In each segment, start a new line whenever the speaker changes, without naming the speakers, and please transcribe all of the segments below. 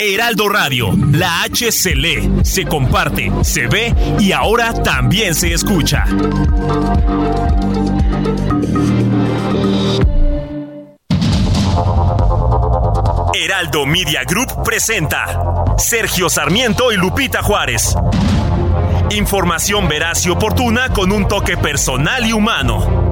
Heraldo Radio, la H se lee, se comparte, se ve y ahora también se escucha. Heraldo Media Group presenta Sergio Sarmiento y Lupita Juárez. Información veraz y oportuna con un toque personal y humano.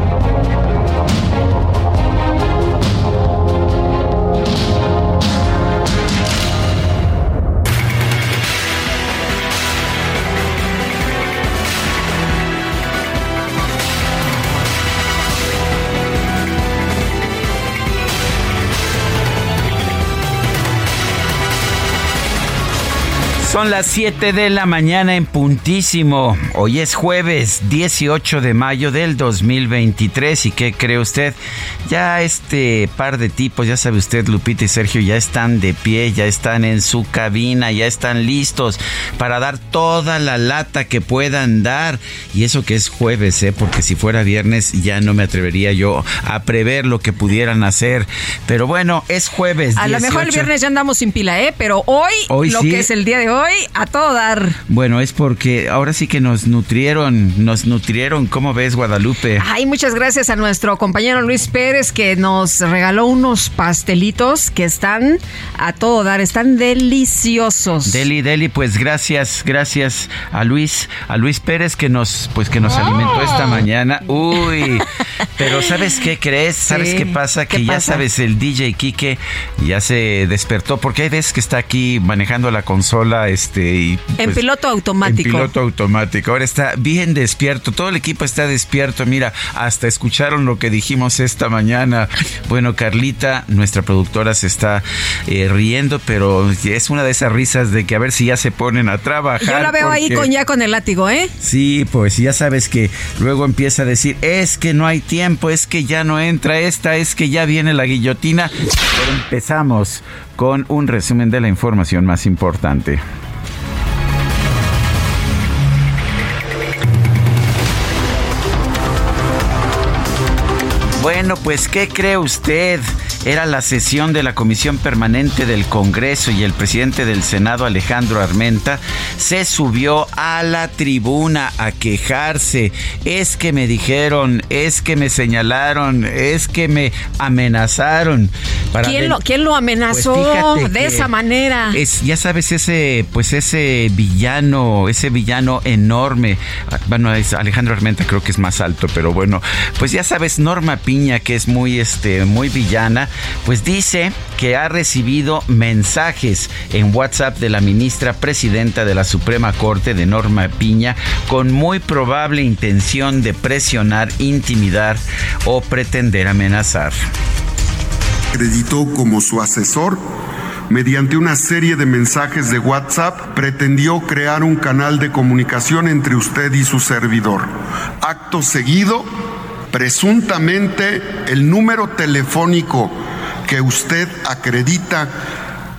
Son las 7 de la mañana en puntísimo. Hoy es jueves 18 de mayo del 2023 y ¿qué cree usted? Ya este par de tipos, ya sabe usted, Lupita y Sergio, ya están de pie, ya están en su cabina, ya están listos para dar toda la lata que puedan dar. Y eso que es jueves, ¿eh? porque si fuera viernes ya no me atrevería yo a prever lo que pudieran hacer. Pero bueno, es jueves.
A lo mejor el viernes ya andamos sin pila, ¿eh? Pero hoy,
Hoy
lo
sí.
que es el día de hoy, a todo dar.
Bueno, es porque ahora sí que nos nutrieron, nos nutrieron. ¿Cómo ves, Guadalupe?
Ay, muchas gracias a nuestro compañero Luis Pérez que nos regaló unos pastelitos que están a todo dar, están deliciosos.
Deli, Deli, pues gracias, gracias a Luis, a Luis Pérez que nos, pues que nos alimentó esta mañana. Uy, pero ¿sabes qué crees? ¿Sabes
Sí.
qué pasa?
¿Qué
Que ya
pasa?
sabes, el DJ Kike ya se despertó, porque hay veces que está aquí manejando la consola, este, y,
en
pues,
piloto automático.
En piloto automático. Ahora está bien despierto. Todo el equipo está despierto. Mira, hasta escucharon lo que dijimos esta mañana. Bueno, Carlita, nuestra productora, se está eh, riendo, pero es una de esas risas de que a ver si ya se ponen a trabajar.
Yo la veo ahí con ya con el látigo, ¿eh?
Sí, pues ya sabes que luego empieza a decir, es que no hay tiempo, es que ya no entra esta, es que ya viene la guillotina. Pero empezamos con un resumen de la información más importante. Bueno, pues ¿qué cree usted? Era la sesión de la Comisión Permanente del Congreso y el presidente del Senado, Alejandro Armenta, se subió a la tribuna a quejarse. Es que me dijeron, es que me señalaron, es que me amenazaron. Para
¿Quién lo, quién lo amenazó
Pues fíjate
de esa manera?
Es, ya sabes, ese, pues ese villano, ese villano enorme. Ah, Bueno, es Alejandro Armenta creo que es más alto, pero bueno, pues ya sabes, Norma Piña, que es muy, este, muy villana, pues dice que ha recibido mensajes en WhatsApp de la ministra presidenta de la Suprema Corte de Norma Piña con muy probable intención de presionar, intimidar o pretender amenazar.
acreditó como su asesor, mediante una serie de mensajes de WhatsApp, pretendió crear un canal de comunicación entre usted y su servidor. Acto seguido, presuntamente el número telefónico que usted acredita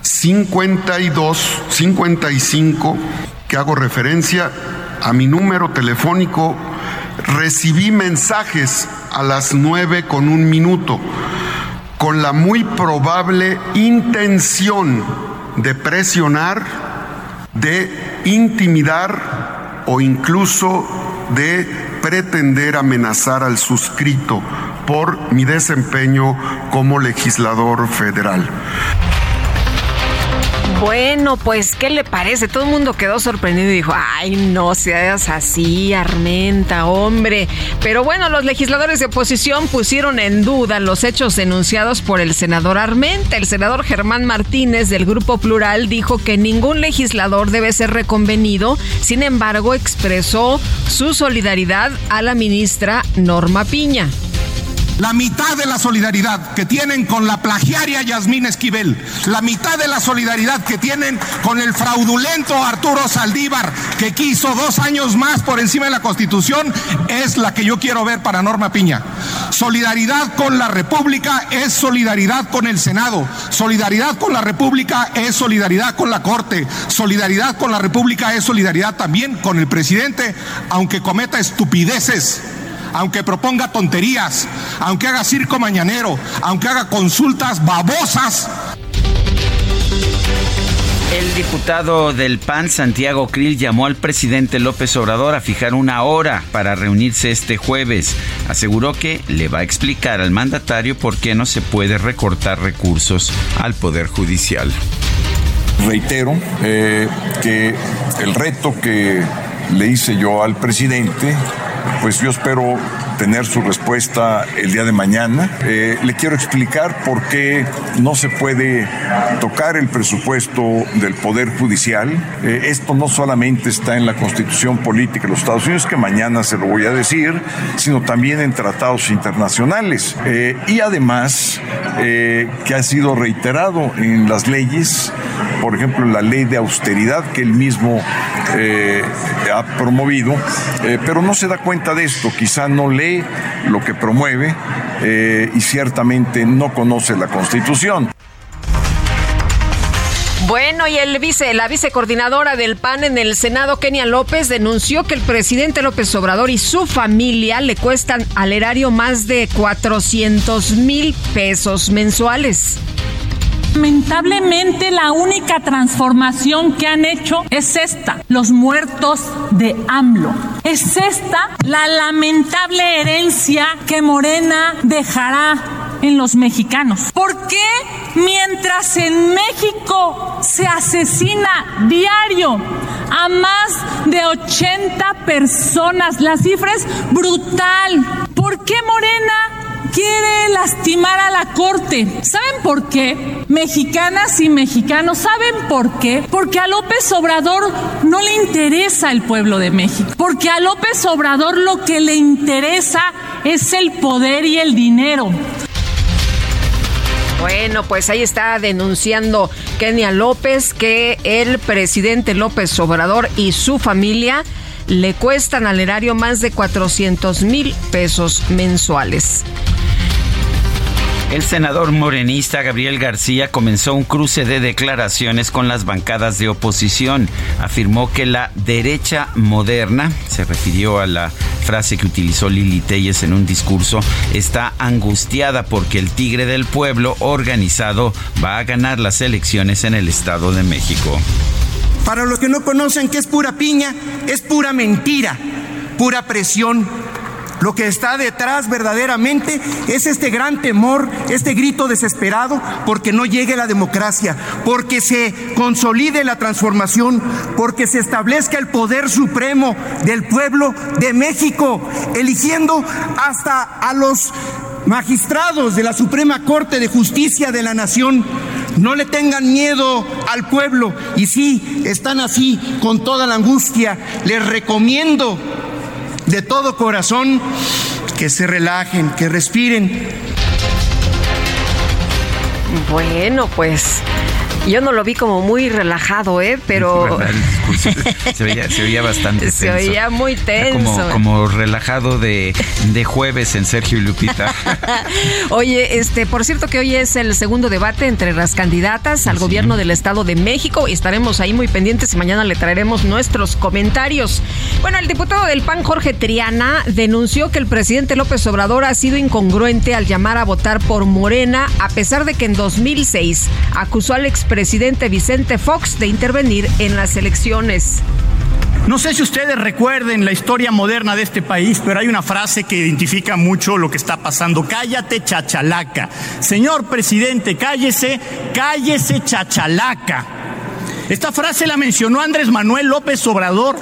52 55 que hago referencia a mi número telefónico recibí mensajes a las 9 con un minuto con la muy probable intención de presionar, de intimidar o incluso de pretender amenazar al suscrito por mi desempeño como legislador federal.
Bueno, pues, ¿qué le parece? Todo el mundo quedó sorprendido y dijo, ay, no seas así, Armenta, hombre. Pero bueno, los legisladores de oposición pusieron en duda los hechos denunciados por el senador Armenta. El senador Germán Martínez del Grupo Plural dijo que ningún legislador debe ser reconvenido. Sin embargo, expresó su solidaridad a la ministra Norma Piña
la mitad de la solidaridad que tienen con la plagiaria Yasmín Esquivel, la mitad de la solidaridad que tienen con el fraudulento Arturo Saldívar, que quiso dos años más por encima de la Constitución, es la que yo quiero ver para Norma Piña. Solidaridad con la República es solidaridad con el Senado, solidaridad con la República es solidaridad con la Corte, solidaridad con la República es solidaridad también con el presidente, aunque cometa estupideces aunque proponga tonterías, aunque haga circo mañanero, aunque haga consultas babosas.
El diputado del PAN, Santiago Krill, llamó al presidente López Obrador a fijar una hora para reunirse este jueves. Aseguró que le va a explicar al mandatario por qué no se puede recortar recursos al Poder Judicial.
Reitero eh, que el reto que le hice yo al presidente pues yo espero tener su respuesta el día de mañana. Eh, le quiero explicar por qué no se puede tocar el presupuesto del Poder Judicial. Eh, esto no solamente está en la Constitución Política de los Estados Unidos, que mañana se lo voy a decir, sino también en tratados internacionales. Eh, y además, que ha sido reiterado en las leyes, por ejemplo, la ley de austeridad que él mismo ha promovido, pero no se da cuenta de esto, quizá no lee lo que promueve eh, y ciertamente no conoce la Constitución.
Bueno, y el vice, la vicecoordinadora del PAN en el Senado, Kenia López, denunció que el presidente López Obrador y su familia le cuestan al erario más de 400 mil pesos mensuales.
Lamentablemente la única transformación que han hecho es esta, los muertos de AMLO. Es esta la lamentable herencia que Morena dejará en los mexicanos. ¿Por qué mientras en México se asesina diario a más de 80 personas? La cifra es brutal. ¿Por qué Morena quiere lastimar a la Corte. ¿Saben por qué? Mexicanas y mexicanos, ¿saben por qué? Porque a López Obrador no le interesa el pueblo de México. Porque a López Obrador lo que le interesa es el poder y el dinero.
Bueno, pues ahí está denunciando Kenia López que el presidente López Obrador y su familia le cuestan al erario más de 400 mil pesos mensuales.
El senador morenista Gabriel García comenzó un cruce de declaraciones con las bancadas de oposición. Afirmó que la derecha moderna, se refirió a la frase que utilizó Lili Telles en un discurso, está angustiada porque el tigre del pueblo organizado va a ganar las elecciones en el Estado de México.
Para los que no conocen qué es pura piña, es pura mentira, pura presión lo que está detrás verdaderamente es este gran temor, este grito desesperado porque no llegue la democracia, porque se consolide la transformación, porque se establezca el poder supremo del pueblo de México, eligiendo hasta a los magistrados de la Suprema Corte de Justicia de la Nación. No le tengan miedo al pueblo y si están así con toda la angustia. Les recomiendo de todo corazón que se relajen, que respiren.
Bueno, pues yo no lo vi como muy relajado, ¿eh? Pero...
se, veía, bastante tenso.
Se oía muy tenso.
Como, relajado de, jueves en Sergio y Lupita.
Oye, este, por cierto que hoy es el segundo debate entre las candidatas al gobierno del Estado de México y estaremos ahí muy pendientes y mañana le traeremos nuestros comentarios. Bueno, el diputado del PAN, Jorge Triana, denunció que el presidente López Obrador ha sido incongruente al llamar a votar por Morena, a pesar de que en 2006 acusó al ex presidente Vicente Fox de intervenir en las elecciones.
No sé si ustedes recuerden la historia moderna de este país, pero hay una frase que identifica mucho lo que está pasando. Cállate, chachalaca. Señor presidente, cállese, cállese, chachalaca. Esta frase la mencionó Andrés Manuel López Obrador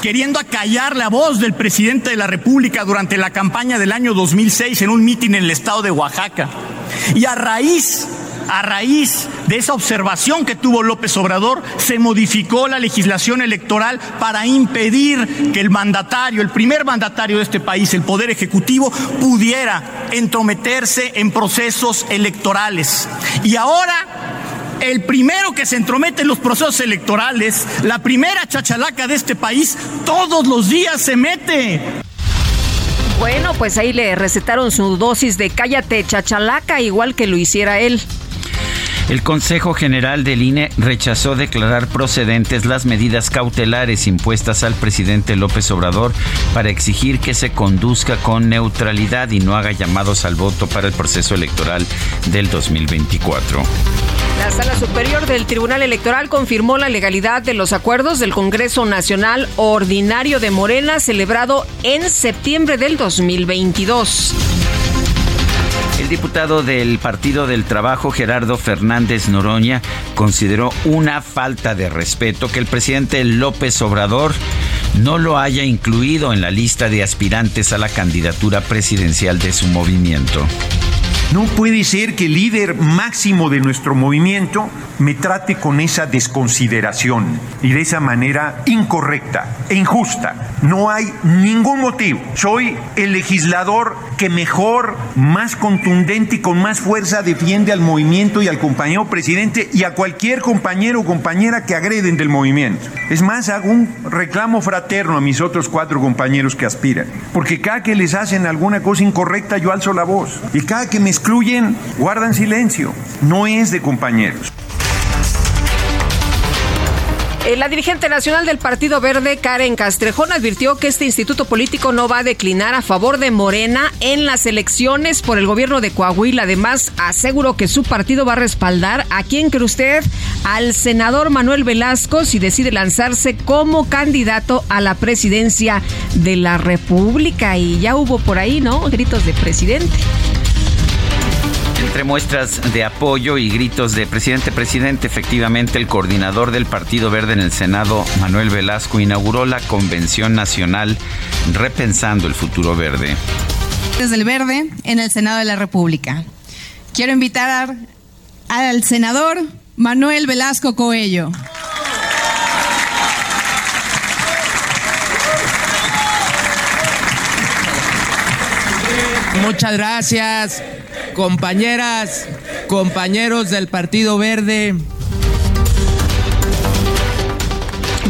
queriendo acallar la voz del presidente de la República durante la campaña del año 2006 en un mitin en el estado de Oaxaca. Y a raíz a raíz de esa observación que tuvo López Obrador, se modificó la legislación electoral para impedir que el mandatario, el primer mandatario de este país, el Poder Ejecutivo, pudiera entrometerse en procesos electorales. Y ahora el primero que se entromete en los procesos electorales, la primera chachalaca de este país, todos los días se mete.
Bueno, pues ahí le recetaron su dosis de cállate chachalaca, igual que lo hiciera él.
El Consejo General del INE rechazó declarar procedentes las medidas cautelares impuestas al presidente López Obrador para exigir que se conduzca con neutralidad y no haga llamados al voto para el proceso electoral del 2024.
La Sala Superior del Tribunal Electoral confirmó la legalidad de los acuerdos del Congreso Nacional Ordinario de Morena celebrado en septiembre del 2022.
El diputado del Partido del Trabajo, Gerardo Fernández Noroña, consideró una falta de respeto que el presidente López Obrador no lo haya incluido en la lista de aspirantes a la candidatura presidencial de su movimiento.
No puede ser que el líder máximo de nuestro movimiento me trate con esa desconsideración y de esa manera incorrecta e injusta. No hay ningún motivo. Soy el legislador que mejor, más contundente y con más fuerza defiende al movimiento y al compañero presidente y a cualquier compañero o compañera que agreden del movimiento. Es más, hago un reclamo fraterno a mis otros cuatro compañeros que aspiran. Porque cada que les hacen alguna cosa incorrecta yo alzo la voz. Y cada que me excluyen, guardan silencio. No es de compañeros.
Eh, la dirigente nacional del Partido Verde, Karen Castrejón, advirtió que este instituto político no va a declinar a favor de Morena en las elecciones por el gobierno de Coahuila. Además, aseguró que su partido va a respaldar a quién cree usted, al senador Manuel Velasco, si decide lanzarse como candidato a la presidencia de la República. Y ya hubo por ahí, ¿no? Gritos de presidente.
Entre muestras de apoyo y gritos de presidente, presidente, efectivamente el coordinador del Partido Verde en el Senado, Manuel Velasco, inauguró la Convención Nacional Repensando el Futuro Verde.
Desde el Verde en el Senado de la República. Quiero invitar al senador Manuel Velasco Coello.
Muchas gracias compañeras, compañeros del Partido Verde.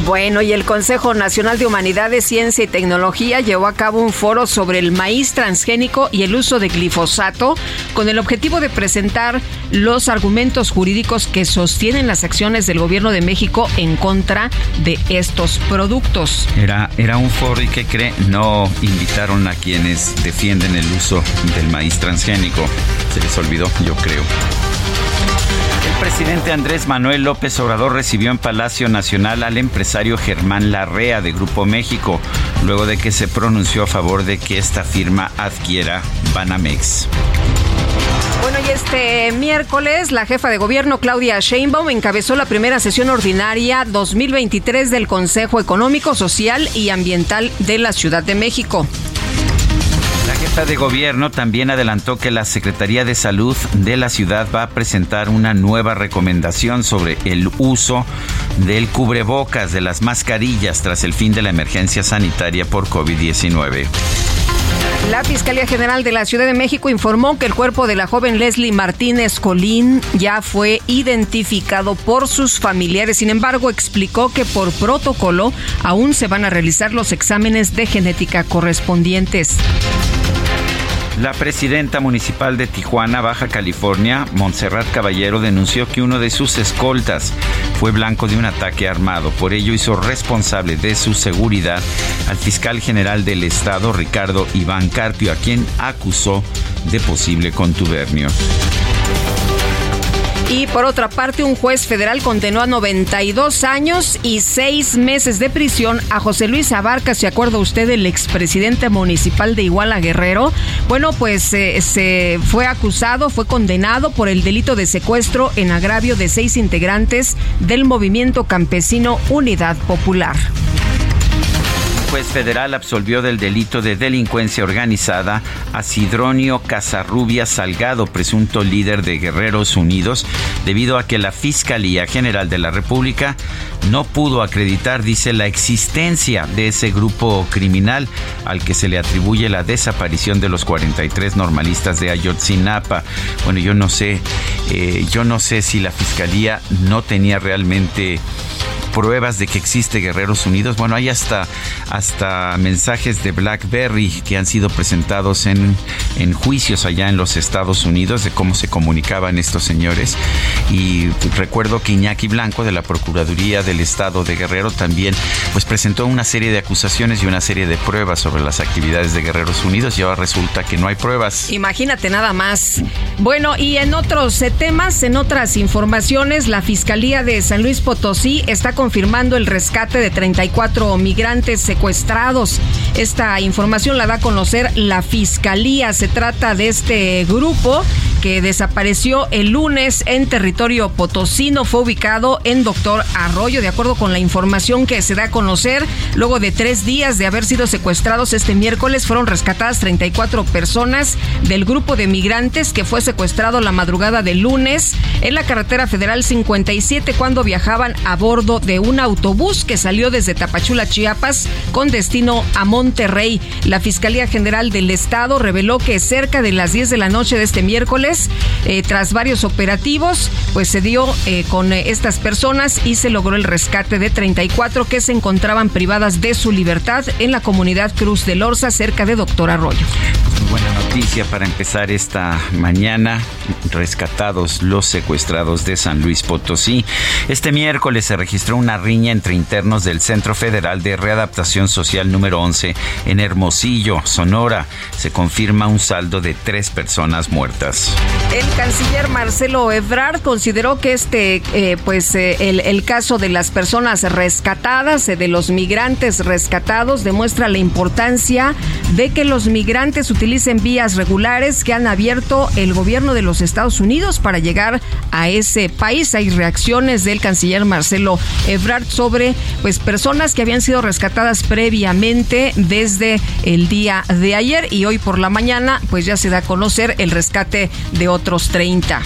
Bueno, y el Consejo Nacional de Humanidades, Ciencia y Tecnología llevó a cabo un foro sobre el maíz transgénico y el uso de glifosato con el objetivo de presentar los argumentos jurídicos que sostienen las acciones del gobierno de México en contra de estos productos.
Era, era un foro y que cree, no invitaron a quienes defienden el uso del maíz transgénico. Se les olvidó, yo creo. Presidente Andrés Manuel López Obrador recibió en Palacio Nacional al empresario Germán Larrea de Grupo México, luego de que se pronunció a favor de que esta firma adquiera Banamex.
Bueno, y este miércoles la jefa de gobierno Claudia Sheinbaum encabezó la primera sesión ordinaria 2023 del Consejo Económico, Social y Ambiental de la Ciudad de México.
La jefa de gobierno también adelantó que la Secretaría de Salud de la ciudad va a presentar una nueva recomendación sobre el uso del cubrebocas, de las mascarillas tras el fin de la emergencia sanitaria por COVID-19.
La Fiscalía General de la Ciudad de México informó que el cuerpo de la joven Leslie Martínez Colín ya fue identificado por sus familiares. Sin embargo, explicó que por protocolo aún se van a realizar los exámenes de genética correspondientes.
La presidenta municipal de Tijuana, Baja California, Montserrat Caballero, denunció que uno de sus escoltas fue blanco de un ataque armado. Por ello hizo responsable de su seguridad al fiscal general del estado, Ricardo Iván Carpio, a quien acusó de posible contubernio.
Y por otra parte, un juez federal condenó a 92 años y 6 meses de prisión a José Luis Abarca, ¿se acuerda usted del expresidente municipal de Iguala Guerrero? Bueno, pues eh, se fue acusado, fue condenado por el delito de secuestro en agravio de seis integrantes del movimiento campesino Unidad Popular
juez federal absolvió del delito de delincuencia organizada a Sidronio Casarrubia Salgado, presunto líder de Guerreros Unidos, debido a que la Fiscalía General de la República no pudo acreditar, dice, la existencia de ese grupo criminal al que se le atribuye la desaparición de los 43 normalistas de Ayotzinapa. Bueno, yo no sé, eh, yo no sé si la Fiscalía no tenía realmente pruebas de que existe Guerreros Unidos. Bueno, hay hasta, hasta mensajes de BlackBerry que han sido presentados en, en juicios allá en los Estados Unidos de cómo se comunicaban estos señores. Y recuerdo que Iñaki Blanco de la Procuraduría del Estado de Guerrero también pues presentó una serie de acusaciones y una serie de pruebas sobre las actividades de Guerreros Unidos y ahora resulta que no hay pruebas.
Imagínate nada más. Bueno, y en otros eh, temas, en otras informaciones, la Fiscalía de San Luis Potosí está confirmando el rescate de 34 migrantes secuestrados. Esta información la da a conocer la Fiscalía. Se trata de este grupo que desapareció el lunes en territorio potosino. Fue ubicado en Doctor Arroyo, de acuerdo con la información que se da a conocer. Luego de tres días de haber sido secuestrados este miércoles, fueron rescatadas 34 personas del grupo de migrantes que fue secuestrado la madrugada del lunes en la carretera federal 57 cuando viajaban a bordo de un autobús que salió desde Tapachula, Chiapas, destino a Monterrey. La Fiscalía General del Estado reveló que cerca de las 10 de la noche de este miércoles, eh, tras varios operativos, pues se dio eh, con eh, estas personas y se logró el rescate de 34 que se encontraban privadas de su libertad en la comunidad Cruz de Lorza, cerca de Doctor Arroyo.
buena noticia para empezar esta mañana. Rescatados los secuestrados de San Luis Potosí. Este miércoles se registró una riña entre internos del Centro Federal de Readaptación Social número 11 en Hermosillo, Sonora. Se confirma un saldo de tres personas muertas.
El canciller Marcelo Ebrard consideró que este, eh, pues, eh, el, caso de las personas rescatadas, eh, de los migrantes rescatados, demuestra la importancia de que los migrantes utilicen vías regulares que han abierto el gobierno de los Estados Unidos para llegar a ese país. Hay reacciones del canciller Marcelo Ebrard sobre pues personas que habían sido rescatadas previamente desde el día de ayer y hoy por la mañana pues ya se da a conocer el rescate de otros 30.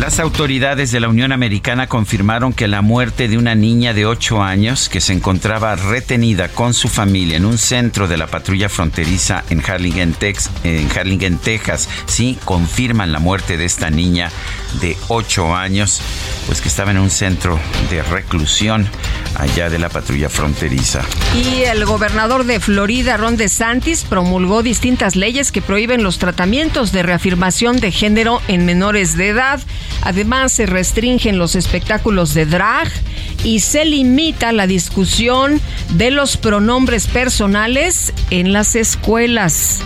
Las autoridades de la Unión Americana confirmaron que la muerte de una niña de 8 años que se encontraba retenida con su familia en un centro de la patrulla fronteriza en Harlingen, en Texas, sí, confirman la muerte de esta niña de 8 años, pues que estaba en un centro de reclusión allá de la patrulla fronteriza.
Y el gobernador de Florida, Ron DeSantis, promulgó distintas leyes que prohíben los tratamientos de reafirmación de género en menores de edad. Además, se restringen los espectáculos de drag y se limita la discusión de los pronombres personales en las escuelas.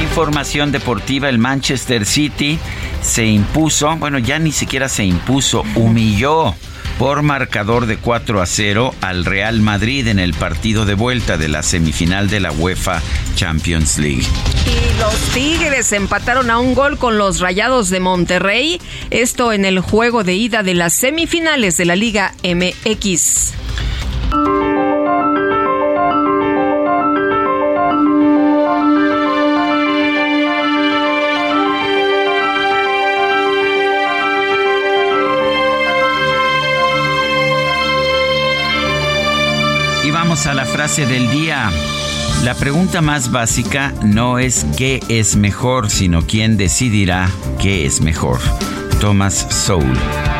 Información deportiva, el Manchester City se impuso, bueno, ya ni siquiera se impuso, humilló por marcador de 4 a 0 al Real Madrid en el partido de vuelta de la semifinal de la UEFA Champions League.
Y los Tigres empataron a un gol con los Rayados de Monterrey, esto en el juego de ida de las semifinales de la Liga MX.
A la frase del día. La pregunta más básica no es qué es mejor, sino quién decidirá qué es mejor. Thomas Soul.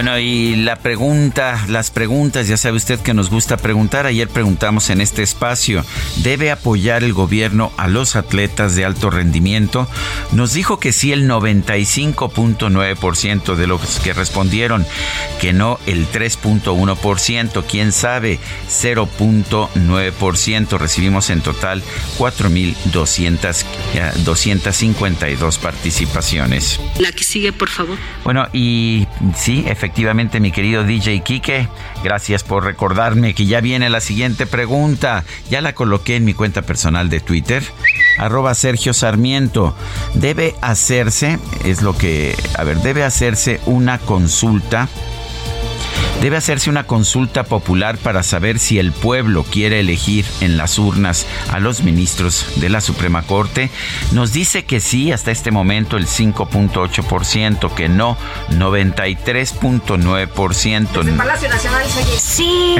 Bueno, y la pregunta, las preguntas, ya sabe usted que nos gusta preguntar. Ayer preguntamos en este espacio, ¿debe apoyar el gobierno a los atletas de alto rendimiento? Nos dijo que sí el 95.9% de los que respondieron, que no el 3.1%, quién sabe, 0.9%. Recibimos en total 4.252 participaciones.
La que sigue, por favor.
Bueno, y sí, efectivamente, mi querido DJ Quique, gracias por recordarme que ya viene la siguiente pregunta. Ya la coloqué en mi cuenta personal de Twitter arroba Sergio Sarmiento. Debe hacerse, es lo que, a ver, debe hacerse una consulta Debe hacerse una consulta popular para saber si el pueblo quiere elegir en las urnas a los ministros de la Suprema Corte. Nos dice que sí, hasta este momento el 5.8%, que no 93.9%.
El Palacio Nacional se oye sí.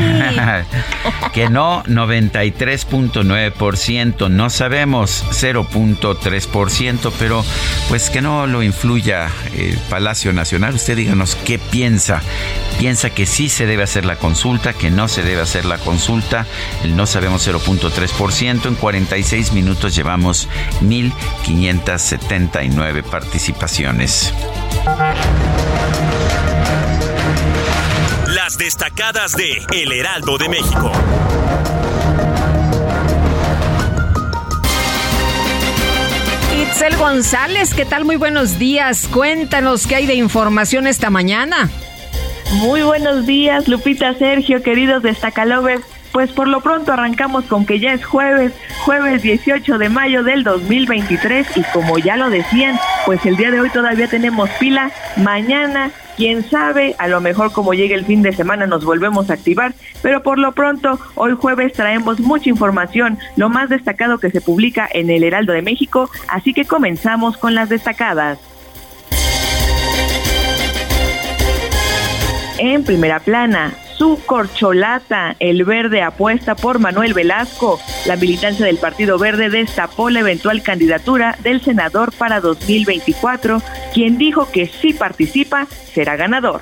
que no 93.9%, no sabemos 0.3%, pero pues que no lo influya el Palacio Nacional. Usted díganos qué piensa. Piensa que sí se debe hacer la consulta, que no se debe hacer la consulta. El no sabemos 0.3%. En 46 minutos llevamos 1.579 participaciones.
Las destacadas de El Heraldo de México.
Itzel González, ¿qué tal? Muy buenos días. Cuéntanos qué hay de información esta mañana.
Muy buenos días, Lupita, Sergio, queridos destacalovers. Pues por lo pronto arrancamos con que ya es jueves, jueves 18 de mayo del 2023 y como ya lo decían, pues el día de hoy todavía tenemos pila, mañana quién sabe, a lo mejor como llegue el fin de semana nos volvemos a activar, pero por lo pronto hoy jueves traemos mucha información, lo más destacado que se publica en el Heraldo de México, así que comenzamos con las destacadas. En primera plana. Su corcholata, el verde apuesta por Manuel Velasco. La militancia del Partido Verde destapó la eventual candidatura del senador para 2024, quien dijo que si participa será ganador.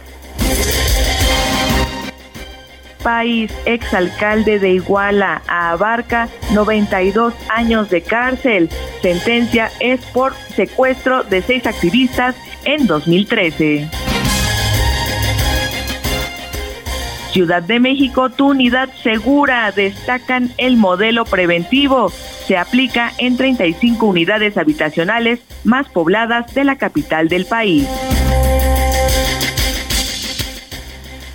País, exalcalde de Iguala, abarca 92 años de cárcel. Sentencia es por secuestro de seis activistas en 2013. Ciudad de México, tu unidad segura, destacan el modelo preventivo. Se aplica en 35 unidades habitacionales más pobladas de la capital del país.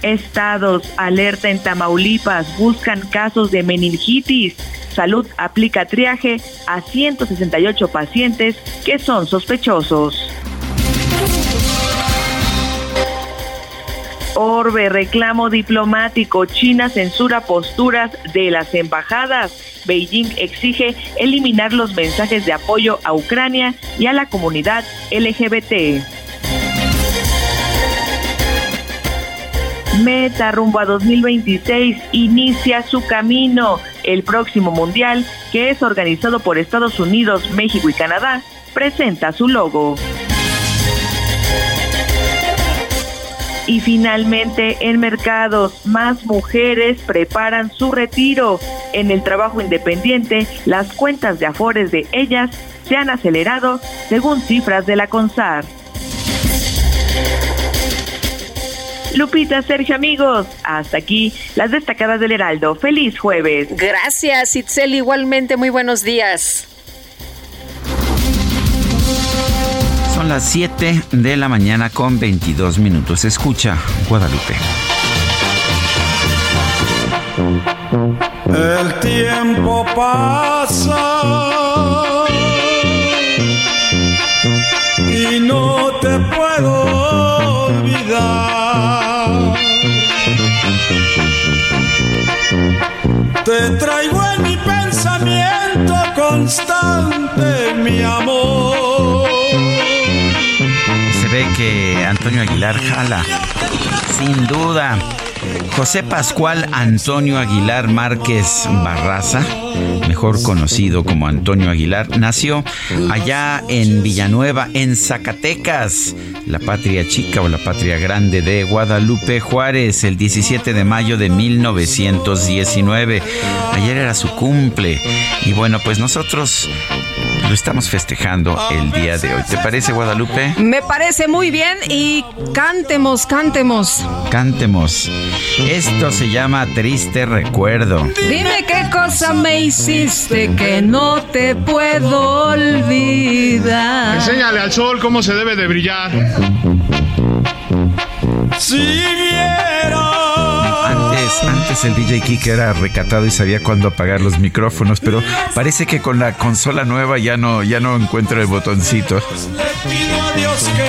Estados alerta en Tamaulipas, buscan casos de meningitis. Salud aplica triaje a 168 pacientes que son sospechosos. Orbe, reclamo diplomático. China censura posturas de las embajadas. Beijing exige eliminar los mensajes de apoyo a Ucrania y a la comunidad LGBT. Meta rumbo a 2026 inicia su camino. El próximo mundial, que es organizado por Estados Unidos, México y Canadá, presenta su logo. Y finalmente, en mercados, más mujeres preparan su retiro. En el trabajo independiente, las cuentas de afores de ellas se han acelerado según cifras de la CONSAR. Lupita, Sergio, amigos, hasta aquí las destacadas del Heraldo. Feliz jueves.
Gracias, Itzel. Igualmente, muy buenos días.
Son las 7 de la mañana con 22 minutos. Escucha, Guadalupe.
El tiempo pasa y no te puedo olvidar. Te traigo en mi pensamiento constante, mi amor.
Que Antonio Aguilar jala, sin duda. José Pascual Antonio Aguilar Márquez Barraza, mejor conocido como Antonio Aguilar, nació allá en Villanueva, en Zacatecas, la patria chica o la patria grande de Guadalupe Juárez, el 17 de mayo de 1919. Ayer era su cumple y bueno, pues nosotros lo estamos festejando el día de hoy. ¿Te parece, Guadalupe?
Me parece muy bien y cantemos, cantemos.
Cantemos. Esto se llama Triste Recuerdo.
Dime qué cosa me hiciste que no te puedo olvidar.
Enséñale al sol cómo se debe de brillar.
Viera
Antes, el DJ Kike era recatado y sabía cuándo apagar los micrófonos, pero parece que con la consola nueva ya no, ya no encuentro el botoncito.
pido a Dios que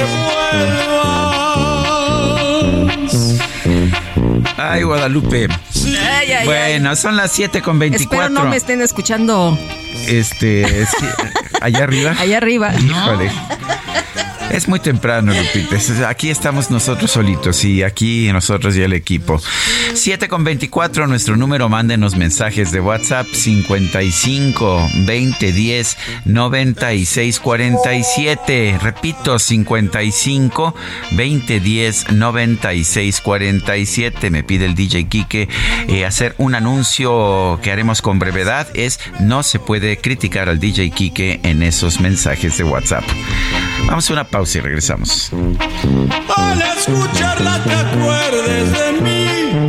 vuelvas.
Ay, Guadalupe.
Ay, ay, ay.
Bueno, son las 7 con 24.
Espero no me estén escuchando
Este, es que, allá arriba.
allá arriba.
Híjole. Es muy temprano, Lupita. Aquí estamos nosotros solitos y aquí nosotros y el equipo. 7 con 24, nuestro número, mándenos mensajes de WhatsApp 55 20 10 96 47. Repito, 55 20 10 96 47. Me pide el DJ Kike eh, hacer un anuncio que haremos con brevedad. Es no se puede criticar al DJ Kike en esos mensajes de WhatsApp. Vamos a una pausa y regresamos.
Al escucharla te acuerdes de mí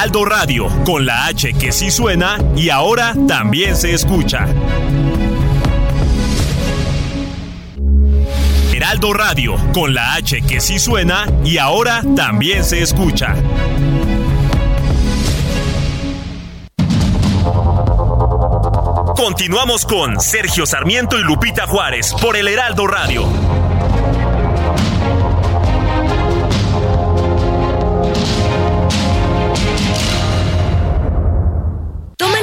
Heraldo Radio, con la H que sí suena y ahora también se escucha. Heraldo Radio, con la H que sí suena y ahora también se escucha. Continuamos con Sergio Sarmiento y Lupita Juárez por el Heraldo Radio.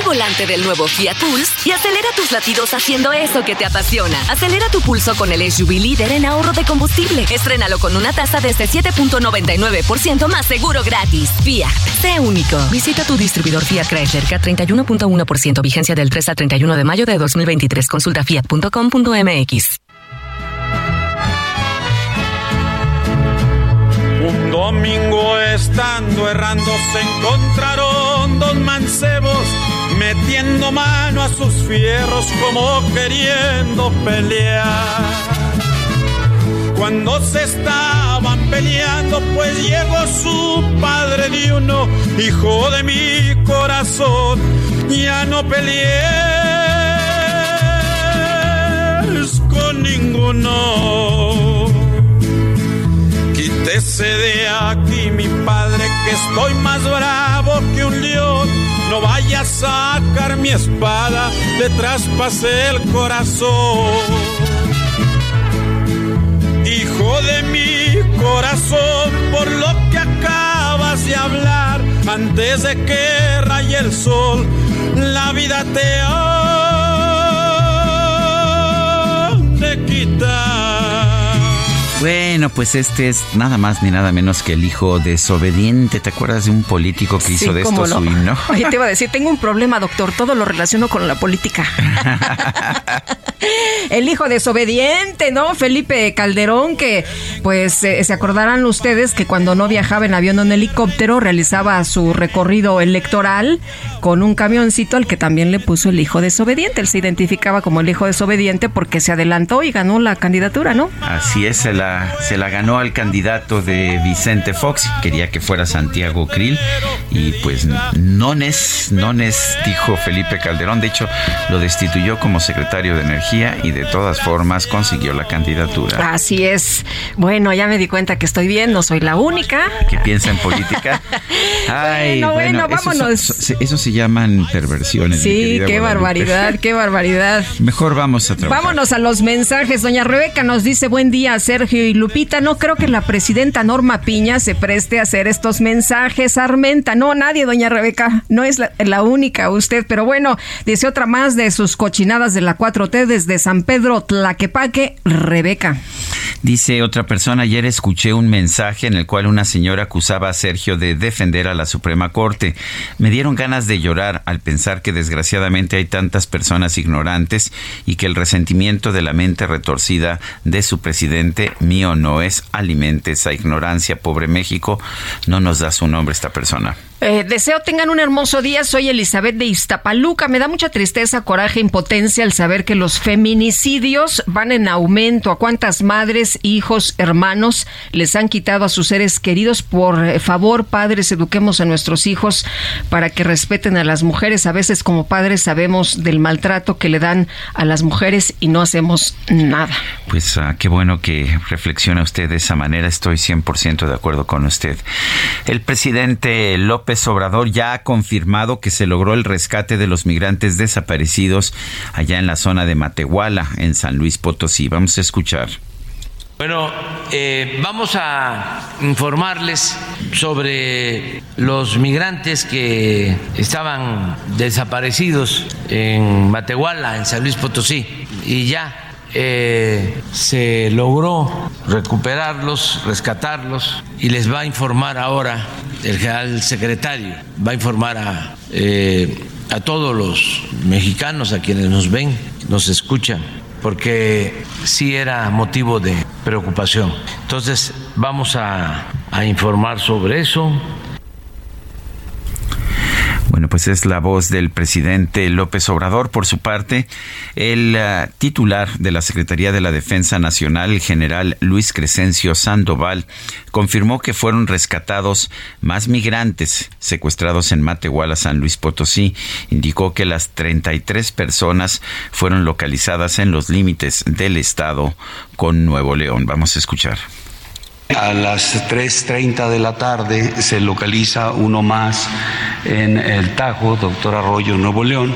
Volante del nuevo Fiat Pulse y acelera tus latidos haciendo eso que te apasiona. Acelera tu pulso con el SUV líder en ahorro de combustible. Estrénalo con una tasa desde 7.99% más seguro gratis. Fiat, sé único. Visita tu distribuidor Fiat Chrysler K31.1% vigencia del 3 al 31 de mayo de 2023. Consulta fiat.com.mx.
Un domingo estando errando se encontraron dos mancebos metiendo mano a sus fierros como queriendo pelear. Cuando se estaban peleando pues llegó su padre de uno, hijo de mi corazón, ya no pelees con ninguno. Quítese de aquí, mi padre, que estoy más bravo que un león. No vaya a sacar mi espada, le traspasé el corazón. Hijo de mi corazón, por lo que acabas de hablar, antes de que raye el sol, la vida te ha de quitar.
Bueno, pues este es nada más ni nada menos que el hijo desobediente. ¿Te acuerdas de un político que hizo de esto
no.
su himno?
Oye, te iba a decir, tengo un problema, doctor. Todo lo relaciono con la política. El hijo desobediente, ¿no? Felipe Calderón, que pues eh, se acordarán ustedes que cuando no viajaba en avión o en helicóptero realizaba su recorrido electoral con un camioncito al que también le puso el hijo desobediente. Él se identificaba como el hijo desobediente porque se adelantó y ganó la candidatura, ¿no?
Así es, se la, se la ganó al candidato de Vicente Fox, quería que fuera Santiago Krill y pues no es, no es, dijo Felipe Calderón, de hecho lo destituyó como secretario de Energía y de todas formas consiguió la candidatura.
Así es. Bueno, ya me di cuenta que estoy bien, no soy la única.
Que piensa en política. Ay, bueno, vámonos. Eso, se llaman perversiones.
Sí, qué barbaridad, qué barbaridad.
Mejor vamos a trabajar.
Vámonos a los mensajes. Doña Rebeca nos dice, buen día, Sergio y Lupita. No creo que la presidenta Norma Piña se preste a hacer estos mensajes. Armenta, no, nadie, doña Rebeca. No es la, única usted, pero bueno, dice otra más de sus cochinadas de la 4T desde San Pedro Tlaquepaque, Rebeca.
Dice otra persona, ayer escuché un mensaje en el cual una señora acusaba a Sergio de defender a la Suprema Corte. Me dieron ganas de llorar al pensar que desgraciadamente hay tantas personas ignorantes y que el resentimiento de la mente retorcida de su presidente mío no es alimente esa ignorancia. Pobre México, no nos da su nombre esta persona.
Eh, deseo tengan un hermoso día. Soy Elizabeth de Iztapaluca. Me da mucha tristeza, coraje, impotencia al saber que los feminicidios van en aumento. ¿A cuántas madres, hijos, hermanos les han quitado a sus seres queridos? Por favor, padres, eduquemos a nuestros hijos para que respeten a las mujeres. A veces como padres sabemos del maltrato que le dan a las mujeres y no hacemos nada.
Pues ah, qué bueno que reflexiona usted de esa manera. Estoy 100% de acuerdo con usted. El presidente López López Obrador ya ha confirmado que se logró el rescate de los migrantes desaparecidos allá en la zona de Matehuala, en San Luis Potosí. Vamos a escuchar.
Bueno, eh, vamos a informarles sobre los migrantes que estaban desaparecidos en Matehuala, en San Luis Potosí, y ya eh, se logró recuperarlos, rescatarlos y les va a informar ahora el general secretario, va a informar a, eh, a todos los mexicanos, a quienes nos ven, nos escuchan, porque sí era motivo de preocupación. Entonces vamos a, a informar sobre eso
bueno, pues es la voz del presidente López Obrador. Por su parte, el uh, titular de la Secretaría de la Defensa Nacional, el general Luis Crescencio Sandoval, confirmó que fueron rescatados más migrantes secuestrados en Matehuala, San Luis Potosí. Indicó que las 33 personas fueron localizadas en los límites del estado con Nuevo León. Vamos a escuchar.
A las 3.30 de la tarde se localiza uno más en el Tajo, doctor Arroyo, Nuevo León.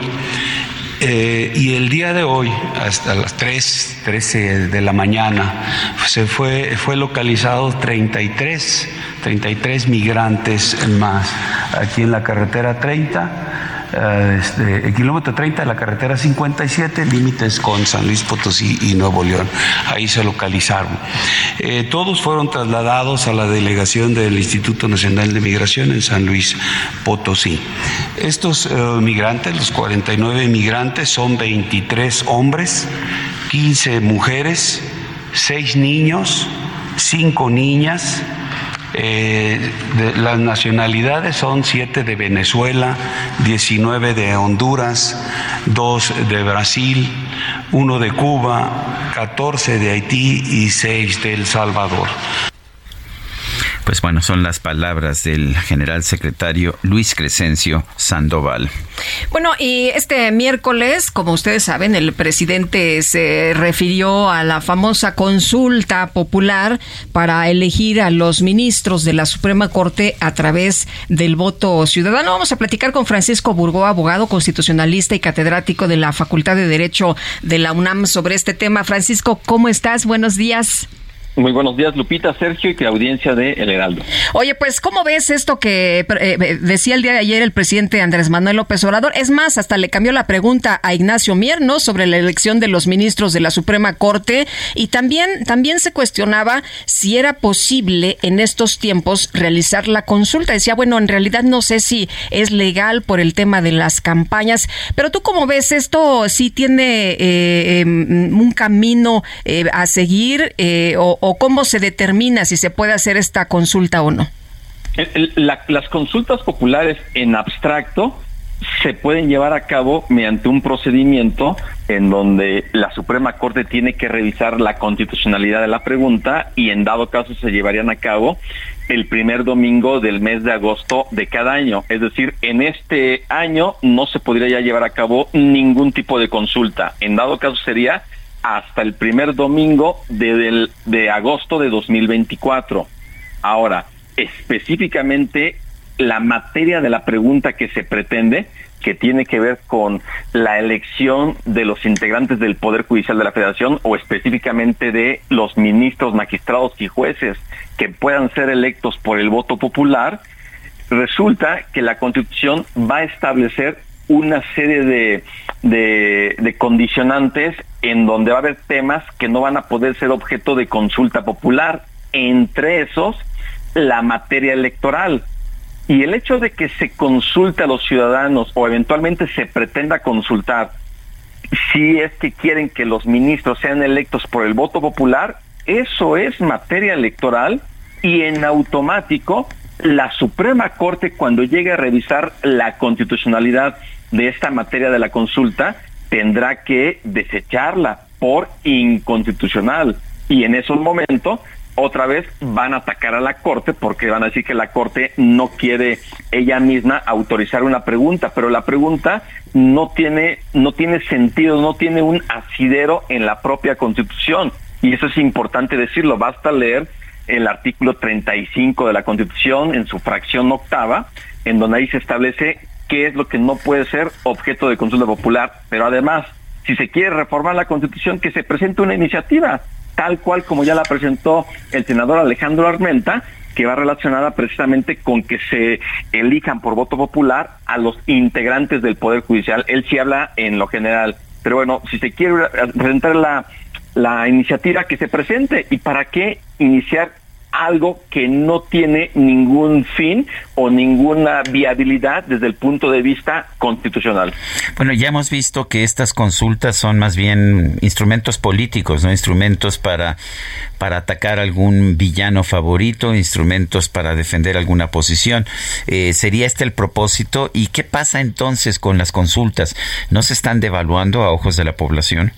Eh, y el día de hoy, hasta las 3.13 de la mañana, se fue, fue localizado 33, 33 migrantes más aquí en la carretera 30 eh, este, el kilómetro 30 de la carretera 57, límites con San Luis Potosí y Nuevo León. Ahí se localizaron. Eh, todos fueron trasladados a la delegación del Instituto Nacional de Migración en San Luis Potosí. Estos eh, migrantes, los 49 migrantes, son 23 hombres, 15 mujeres, 6 niños, 5 niñas, eh, las nacionalidades son siete de Venezuela, 19 de Honduras, dos de Brasil, uno de Cuba, 14 de Haití y seis de El Salvador.
Pues bueno, son las palabras del general secretario Luis Crescencio Sandoval.
Bueno, y este miércoles, como ustedes saben, el presidente se refirió a la famosa consulta popular para elegir a los ministros de la Suprema Corte a través del voto ciudadano. Vamos a platicar con Francisco Burgó, abogado constitucionalista y catedrático de la Facultad de Derecho de la UNAM sobre este tema. Francisco, ¿cómo estás? Buenos días.
Muy buenos días, Lupita, Sergio y que audiencia de El Heraldo.
Oye, pues, ¿cómo ves esto que eh, eh, decía el día de ayer el presidente Andrés Manuel López Obrador? Es más, hasta le cambió la pregunta a Ignacio Mier, ¿no? Sobre la elección de los ministros de la Suprema Corte y también, también se cuestionaba si era posible en estos tiempos realizar la consulta. Decía, bueno, en realidad no sé si es legal por el tema de las campañas, pero tú cómo ves esto, si tiene eh, em, un camino a seguir o o cómo se determina si se puede hacer esta consulta o no?
las consultas populares en abstracto se pueden llevar a cabo mediante un procedimiento en donde la Suprema Corte tiene que revisar la constitucionalidad de la pregunta y en dado caso se llevarían a cabo el primer domingo del mes de agosto de cada año. Es decir, en este año no se podría ya llevar a cabo ningún tipo de consulta. En dado caso sería hasta el primer domingo de, de agosto de 2024. Ahora, específicamente la materia de la pregunta que se pretende, que tiene que ver con la elección de los integrantes del Poder Judicial de la Federación o específicamente de los ministros, magistrados y jueces que puedan ser electos por el voto popular, resulta que la Constitución va a establecer una serie de, de, de, condicionantes en donde va a haber temas que no van a poder ser objeto de consulta popular, entre esos la materia electoral. Y el hecho de que se consulte a los ciudadanos o eventualmente se pretenda consultar si es que quieren que los ministros sean electos por el voto popular, eso es materia electoral y en automático la Suprema Corte cuando llegue a revisar la constitucionalidad de esta materia de la consulta tendrá que desecharla por inconstitucional. Y en esos momentos otra vez van a atacar a la Corte porque van a decir que la Corte no quiere ella misma autorizar una pregunta, pero la pregunta no tiene, no tiene sentido, no tiene un asidero en la propia Constitución. Y eso es importante decirlo, basta leer el artículo 35 de la Constitución en su fracción octava, en donde ahí se establece qué es lo que no puede ser objeto de consulta popular, pero además, si se quiere reformar la Constitución, que se presente una iniciativa tal cual como ya la presentó el senador Alejandro Armenta, que va relacionada precisamente con que se elijan por voto popular a los integrantes del Poder Judicial. Él sí habla en lo general, pero bueno, si se quiere presentar la, la iniciativa, que se presente. ¿Y para qué iniciar algo que no tiene ningún fin o ninguna viabilidad desde el punto de vista constitucional.
Bueno, ya hemos visto que estas consultas son más bien instrumentos políticos, no instrumentos para para atacar algún villano favorito, instrumentos para defender alguna posición. Eh, ¿Sería este el propósito? ¿Y qué pasa entonces con las consultas? ¿No se están devaluando a ojos de la población?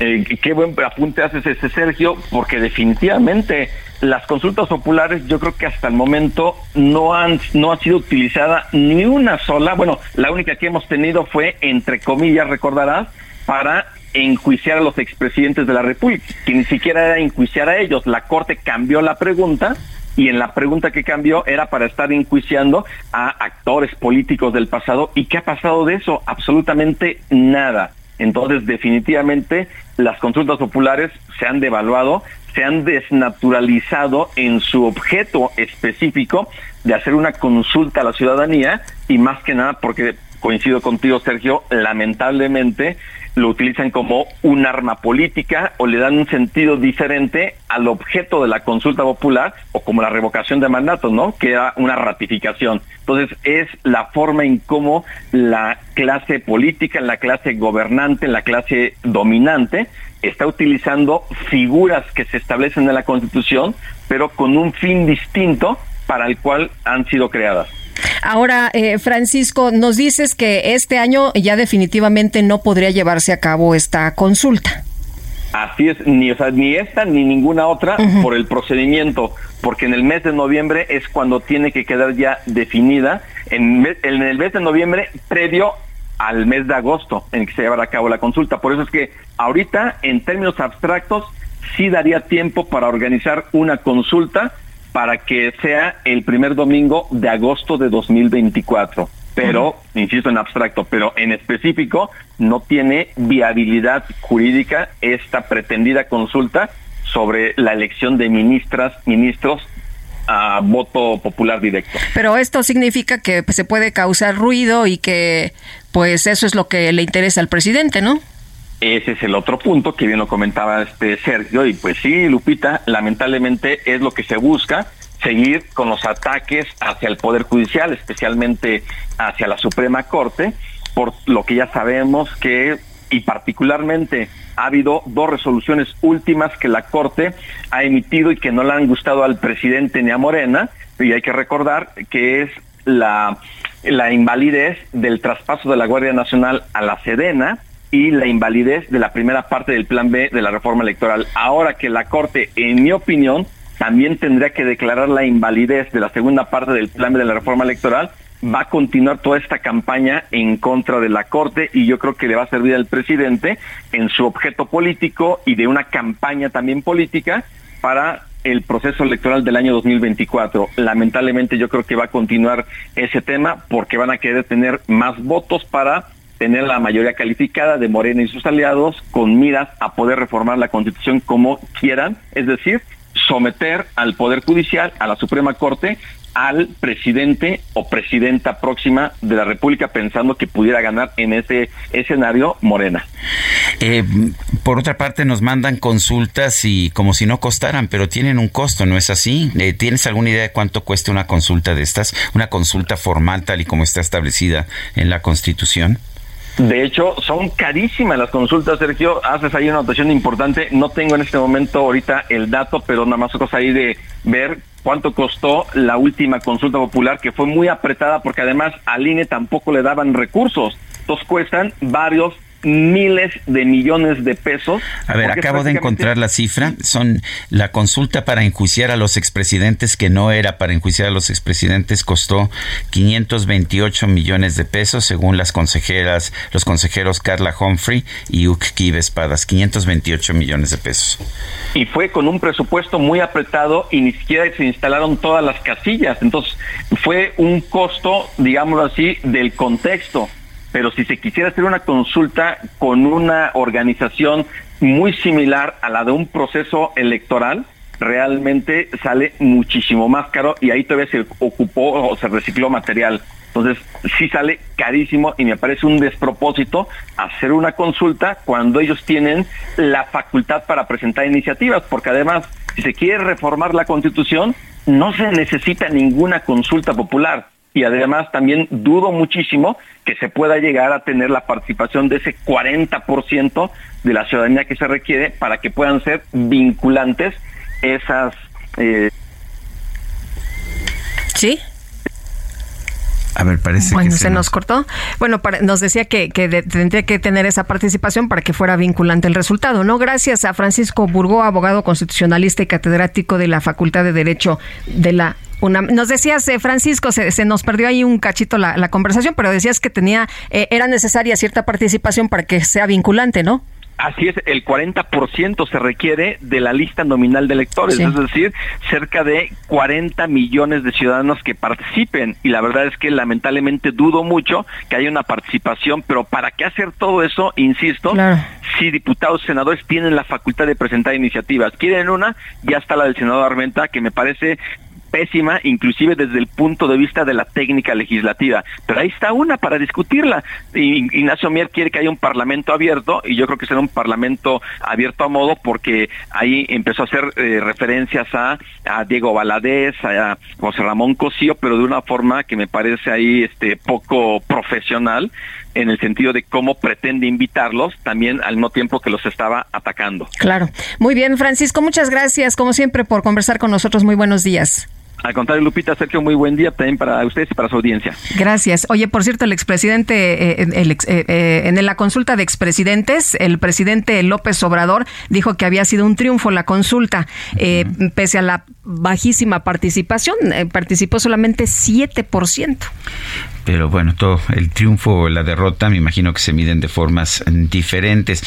Eh, qué buen apunte haces ese Sergio, porque definitivamente las consultas populares yo creo que hasta el momento no han no ha sido utilizada ni una sola, bueno, la única que hemos tenido fue entre comillas, recordarás, para enjuiciar a los expresidentes de la República, que ni siquiera era enjuiciar a ellos, la Corte cambió la pregunta y en la pregunta que cambió era para estar enjuiciando a actores políticos del pasado. ¿Y qué ha pasado de eso? Absolutamente nada. Entonces, definitivamente, las consultas populares se han devaluado, se han desnaturalizado en su objeto específico de hacer una consulta a la ciudadanía y más que nada porque coincido contigo, Sergio, lamentablemente lo utilizan como un arma política o le dan un sentido diferente al objeto de la consulta popular o como la revocación de mandato, ¿no? Que era una ratificación. Entonces es la forma en cómo la clase política, la clase gobernante, la clase dominante está utilizando figuras que se establecen en la Constitución, pero con un fin distinto para el cual han sido creadas.
Ahora, eh, Francisco, nos dices que este año ya definitivamente no podría llevarse a cabo esta consulta.
Así es, ni, ni esta ni ninguna otra por el procedimiento, porque en el mes de noviembre es cuando tiene que quedar ya definida, en, en el mes de noviembre previo al mes de agosto en que se llevará a cabo la consulta. Por eso es que ahorita, en términos abstractos, sí daría tiempo para organizar una consulta para que sea el primer domingo de agosto de 2024. Pero, insisto en abstracto, pero en específico no tiene viabilidad jurídica esta pretendida consulta sobre la elección de ministras, ministros a voto popular directo.
Pero esto significa que se puede causar ruido y que pues eso es lo que le interesa al presidente, ¿no?
Ese es el otro punto que bien lo comentaba este Sergio y pues sí, Lupita, lamentablemente es lo que se busca, seguir con los ataques hacia el Poder Judicial, especialmente hacia la Suprema Corte, por lo que ya sabemos que, y particularmente ha habido dos resoluciones últimas que la Corte ha emitido y que no le han gustado al presidente ni a Morena, y hay que recordar que es la, la invalidez del traspaso de la Guardia Nacional a la Sedena y la invalidez de la primera parte del plan B de la reforma electoral. Ahora que la Corte, en mi opinión, también tendría que declarar la invalidez de la segunda parte del plan B de la reforma electoral, va a continuar toda esta campaña en contra de la Corte y yo creo que le va a servir al presidente en su objeto político y de una campaña también política para el proceso electoral del año 2024. Lamentablemente yo creo que va a continuar ese tema porque van a querer tener más votos para tener la mayoría calificada de Morena y sus aliados con miras a poder reformar la Constitución como quieran, es decir, someter al Poder Judicial, a la Suprema Corte, al presidente o presidenta próxima de la República pensando que pudiera ganar en ese escenario Morena.
Eh, por otra parte, nos mandan consultas y como si no costaran, pero tienen un costo, ¿no es así? Eh, ¿Tienes alguna idea de cuánto cuesta una consulta de estas? Una consulta formal tal y como está establecida en la Constitución.
De hecho, son carísimas las consultas, Sergio. Haces ahí una notación importante. No tengo en este momento ahorita el dato, pero nada más cosa ahí de ver cuánto costó la última consulta popular, que fue muy apretada porque además al INE tampoco le daban recursos. Entonces cuestan varios miles de millones de pesos.
A ver, acabo de encontrar la cifra. Son la consulta para enjuiciar a los expresidentes, que no era para enjuiciar a los expresidentes, costó 528 millones de pesos, según las consejeras, los consejeros Carla Humphrey y Uc Kive Espadas. 528 millones de pesos.
Y fue con un presupuesto muy apretado y ni siquiera se instalaron todas las casillas. Entonces, fue un costo, digámoslo así, del contexto pero si se quisiera hacer una consulta con una organización muy similar a la de un proceso electoral, realmente sale muchísimo más caro y ahí todavía se ocupó o se recicló material. Entonces, sí sale carísimo y me parece un despropósito hacer una consulta cuando ellos tienen la facultad para presentar iniciativas, porque además, si se quiere reformar la constitución, no se necesita ninguna consulta popular y además también dudo muchísimo que se pueda llegar a tener la participación de ese 40% de la ciudadanía que se requiere para que puedan ser vinculantes esas...
Eh... Sí.
A ver, parece
bueno,
que
se, nos... cortó. Bueno, nos decía que, que tendría que tener esa participación para que fuera vinculante el resultado, ¿no? Gracias a Francisco Burgó, abogado constitucionalista y catedrático de la Facultad de Derecho de la nos decías, eh, Francisco, se, nos perdió ahí un cachito la, conversación, pero decías que tenía, eh, era necesaria cierta participación para que sea vinculante, ¿no?
Así es, el 40% se requiere de la lista nominal de electores, es decir, cerca de 40 millones de ciudadanos que participen. Y la verdad es que lamentablemente dudo mucho que haya una participación, pero ¿para qué hacer todo eso? Insisto, si diputados, senadores tienen la facultad de presentar iniciativas. Quieren una, ya está la del senador Armenta, que me parece pésima, inclusive desde el punto de vista de la técnica legislativa. Pero ahí está una para discutirla. Ignacio Mier quiere que haya un parlamento abierto y yo creo que será un parlamento abierto a modo porque ahí empezó a hacer eh, referencias a, Diego Valadez, a José Ramón Cosío, pero de una forma que me parece ahí este poco profesional en el sentido de cómo pretende invitarlos también al mismo tiempo que los estaba atacando.
Claro. Muy bien, Francisco, muchas gracias como siempre por conversar con nosotros. Muy buenos días.
Al contrario, Lupita, Sergio, muy buen día también para ustedes y para su audiencia.
Gracias. Oye, por cierto, el expresidente, eh, el eh, eh, en la consulta de expresidentes, el presidente López Obrador dijo que había sido un triunfo la consulta, pese a la bajísima participación, participó solamente 7%.
Pero bueno, todo el triunfo o la derrota me imagino que se miden de formas diferentes.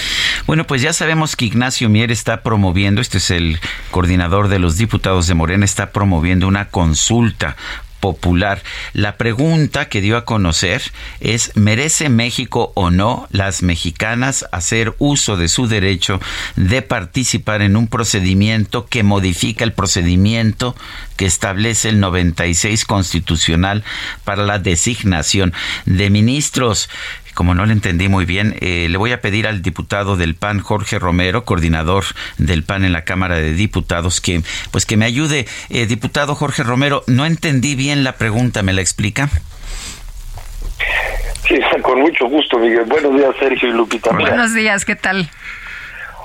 Bueno, pues ya sabemos que Ignacio Mier está promoviendo, este es el coordinador de los diputados de Morena, está promoviendo una consulta popular. La pregunta que dio a conocer es, ¿merece México o no las mexicanas hacer uso de su derecho de participar en un procedimiento que modifica el procedimiento que establece el 96 constitucional para la designación de ministros? Como no le entendí muy bien, eh, le voy a pedir al diputado del PAN, Jorge Romero, coordinador del PAN en la Cámara de Diputados, que pues que me ayude. Eh, diputado Jorge Romero, no entendí bien la pregunta, ¿me la explica?
Sí, con mucho gusto, Miguel. Buenos días, Sergio y Lupita.
Buenos días, ¿qué tal?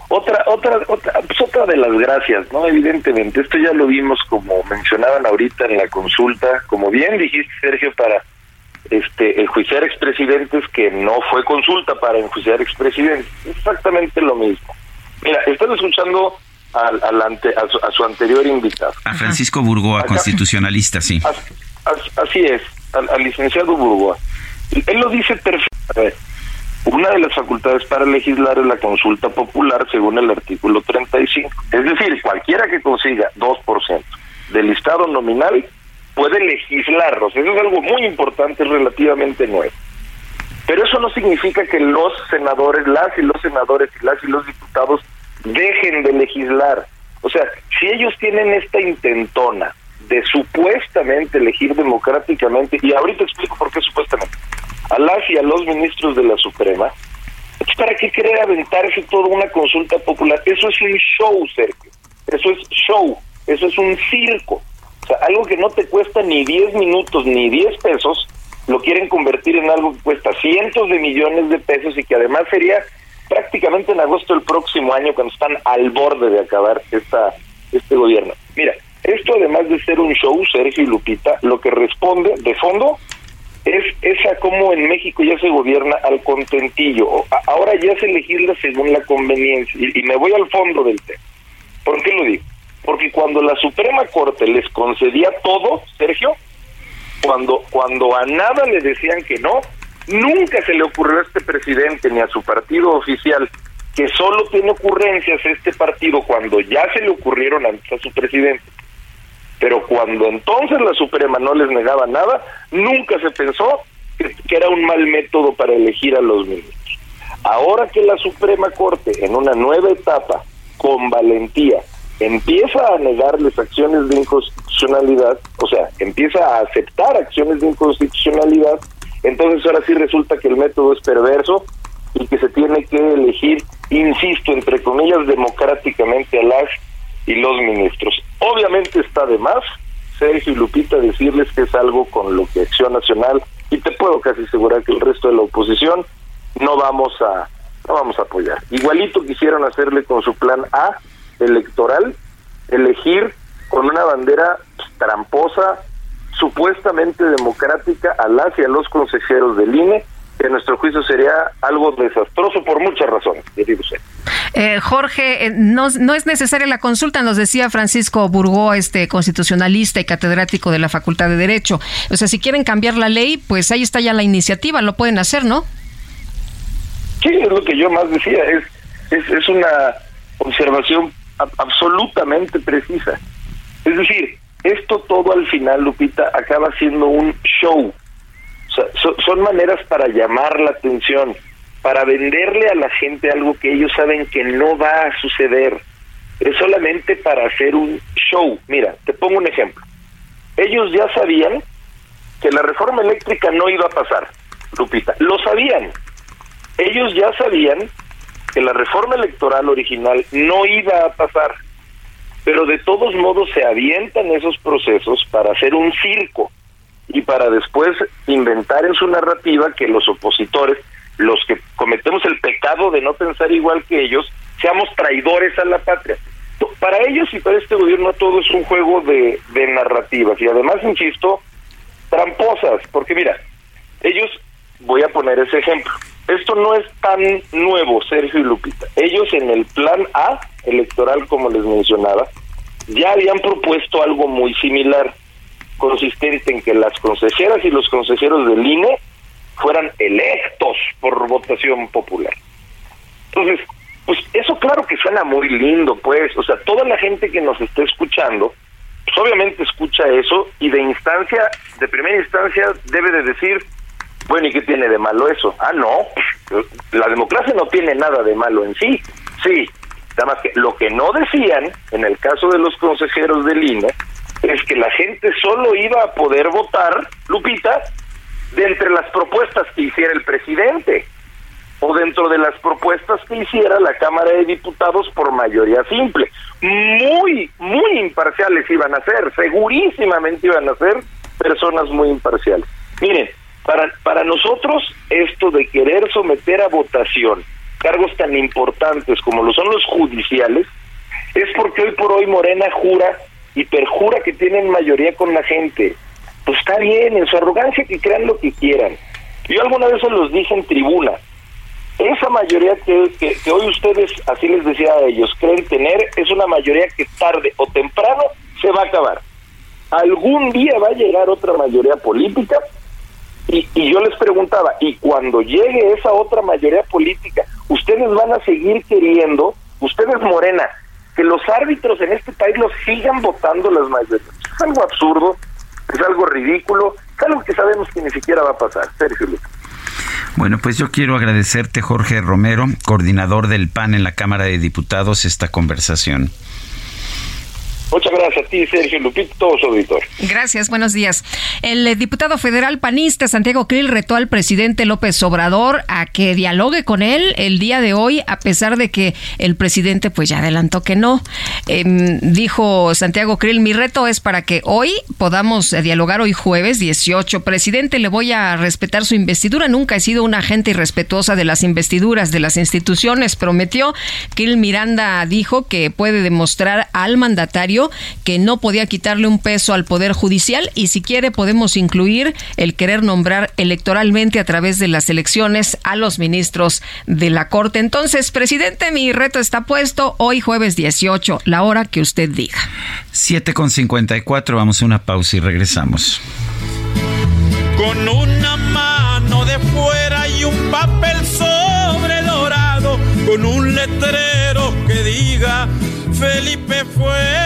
Otra, otra, otra, pues otra de las gracias, ¿no? Evidentemente, esto ya lo vimos como mencionaban ahorita en la consulta, como bien dijiste, Sergio, para este enjuiciar expresidentes que no fue consulta para enjuiciar expresidentes, exactamente lo mismo. Mira, están escuchando al, al ante, a, su, anterior invitado.
A Francisco Burgoa, constitucionalista, sí.
así es, al, licenciado Burgoa. Él lo dice perfectamente. Una de las facultades para legislar es la consulta popular según el artículo 35. Es decir, cualquiera que consiga 2% del listado nominal puede legislarlos. Eso es algo muy importante, relativamente nuevo. Pero eso no significa que los senadores, las y los senadores y las y los diputados dejen de legislar. O sea, si ellos tienen esta intentona de supuestamente elegir democráticamente, y ahorita explico por qué supuestamente, a las y a los ministros de la Suprema, ¿para qué querer aventarse toda una consulta popular? Eso es un show, Sergio. Eso es show. Eso es un circo. O sea, algo que no te cuesta ni 10 minutos ni 10 pesos, lo quieren convertir en algo que cuesta cientos de millones de pesos y que además sería prácticamente en agosto del próximo año cuando están al borde de acabar esta este gobierno. Mira, esto además de ser un show, Sergio y Lupita, lo que responde de fondo es esa como en México ya se gobierna al contentillo. Ahora ya se legisla según la conveniencia. Y, me voy al fondo del tema. ¿Por qué lo digo? Porque cuando la Suprema Corte les concedía todo, Sergio, cuando, cuando a nada le decían que no, nunca se le ocurrió a este presidente ni a su partido oficial que solo tiene ocurrencias este partido cuando ya se le ocurrieron antes a su presidente pero cuando entonces la Suprema no les negaba nada, nunca se pensó que, era un mal método para elegir a los ministros. Ahora que la Suprema Corte, en una nueva etapa, con valentía, empieza a negarles acciones de inconstitucionalidad, o sea, empieza a aceptar acciones de inconstitucionalidad, entonces ahora sí resulta que el método es perverso y que se tiene que elegir, insisto, entre comillas, democráticamente a las y los ministros. Obviamente está de más, Sergio y Lupita, decirles que es algo con lo que Acción Nacional, y te puedo casi asegurar que el resto de la oposición no vamos a no vamos a apoyar. Igualito quisieron hacerle con su plan A electoral, elegir con una bandera tramposa, supuestamente democrática a las y a los consejeros del INE, que a nuestro juicio sería algo desastroso por muchas razones,
eh, Jorge, eh, no, no, es necesaria la consulta, nos decía Francisco Burgó, este constitucionalista y catedrático de la Facultad de Derecho. O sea, si quieren cambiar la ley, pues ahí está ya la iniciativa, lo pueden hacer, ¿no?
Sí, es lo que yo más decía, es, es, es una observación absolutamente precisa. Es decir, esto todo al final, Lupita, acaba siendo un show son maneras para llamar la atención, para venderle a la gente algo que ellos saben que no va a suceder. Es solamente para hacer un show. Mira, te pongo un ejemplo. Ellos ya sabían que la reforma eléctrica no iba a pasar, Lupita. Lo sabían. Ellos ya sabían que la reforma electoral original no iba a pasar. Pero de todos modos se avientan esos procesos para hacer un circo y para después inventar en su narrativa que los opositores, los que cometemos el pecado de no pensar igual que ellos, seamos traidores a la patria. Para ellos y para este gobierno todo es un juego de, narrativas y además, insisto, tramposas, porque mira, ellos, voy a poner ese ejemplo, esto no es tan nuevo, Sergio y Lupita. Ellos en el plan A electoral, como les mencionaba, ya habían propuesto algo muy similar consistente en que las consejeras y los consejeros del INE fueran electos por votación popular. Entonces, pues eso claro que suena muy lindo, pues, o sea, toda la gente que nos está escuchando, pues obviamente escucha eso y de instancia, de primera instancia, debe de decir, bueno, ¿y qué tiene de malo eso? Ah, no, la democracia no tiene nada de malo en sí, sí, nada más que lo que no decían, en el caso de los consejeros del INE, es que la gente solo iba a poder votar, Lupita, de entre las propuestas que hiciera el presidente o dentro de las propuestas que hiciera la Cámara de Diputados por mayoría simple. Muy, muy imparciales iban a ser, segurísimamente iban a ser personas muy imparciales. Miren, para, para nosotros esto de querer someter a votación cargos tan importantes como lo son los judiciales, es porque hoy por hoy Morena jura y perjura que tienen mayoría con la gente. Pues está bien, en su arrogancia que crean lo que quieran. Yo alguna vez se los dije en tribuna. Esa mayoría que, que, hoy ustedes, así les decía a ellos, creen tener, es una mayoría que tarde o temprano se va a acabar. Algún día va a llegar otra mayoría política y, y yo les preguntaba, ¿y cuando llegue esa otra mayoría política, ustedes van a seguir queriendo, ustedes Morena, que los árbitros en este país los sigan votando las mayorías? Es algo absurdo, es algo ridículo, es algo que sabemos que ni siquiera va a pasar. Sergio
Bueno, pues yo quiero agradecerte, Jorge Romero, coordinador del PAN en la Cámara de Diputados, esta conversación.
Muchas gracias a ti, Sergio Lupito, todo su auditor.
Gracias, buenos días. El eh, diputado federal panista Santiago Krill retó al presidente López Obrador a que dialogue con él el día de hoy, a pesar de que el presidente pues ya adelantó que no. Em, dijo Santiago Krill, mi reto es para que hoy podamos dialogar hoy jueves 18. Presidente, le voy a respetar su investidura. Nunca he sido una agente irrespetuosa de las investiduras de las instituciones. Prometió. Krill Miranda dijo que puede demostrar al mandatario que no podía quitarle un peso al Poder Judicial y si quiere podemos incluir el querer nombrar electoralmente a través de las elecciones a los ministros de la Corte. Entonces, presidente, mi reto está puesto hoy jueves 18, la hora que usted diga.
7 con 54, vamos a una pausa y regresamos.
Con una mano de fuera y un papel sobre dorado, con un letrero que diga Felipe fue.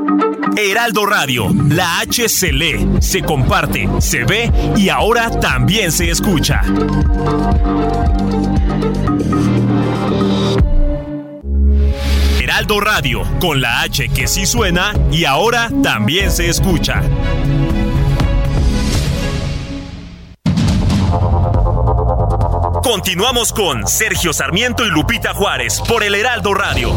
Heraldo Radio, la H se lee, se comparte, se ve y ahora también se escucha. Heraldo Radio, con la H que sí suena y ahora también se escucha. Continuamos con Sergio Sarmiento y Lupita Juárez por el Heraldo Radio.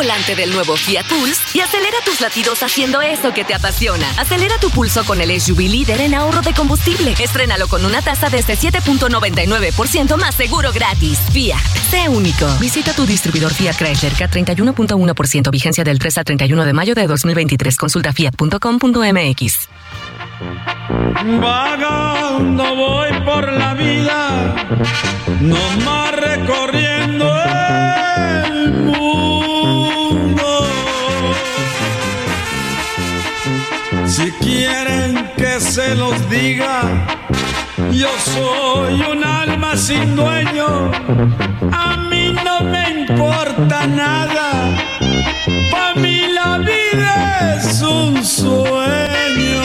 Volante del nuevo Fiat Pulse y acelera tus latidos haciendo eso que te apasiona. Acelera tu pulso con el SUV líder en ahorro de combustible. Estrénalo con una tasa desde 7.99% más seguro gratis. Fiat, sé único. Visita tu distribuidor Fiat Chrysler K31.1% vigencia del 3 al 31 de mayo de 2023. Consulta fiat.com.mx.
Vagando voy por la vida, no más recorriendo Si quieren que se los diga, yo soy un alma sin dueño, a mí no me importa nada, para mí la vida es un sueño.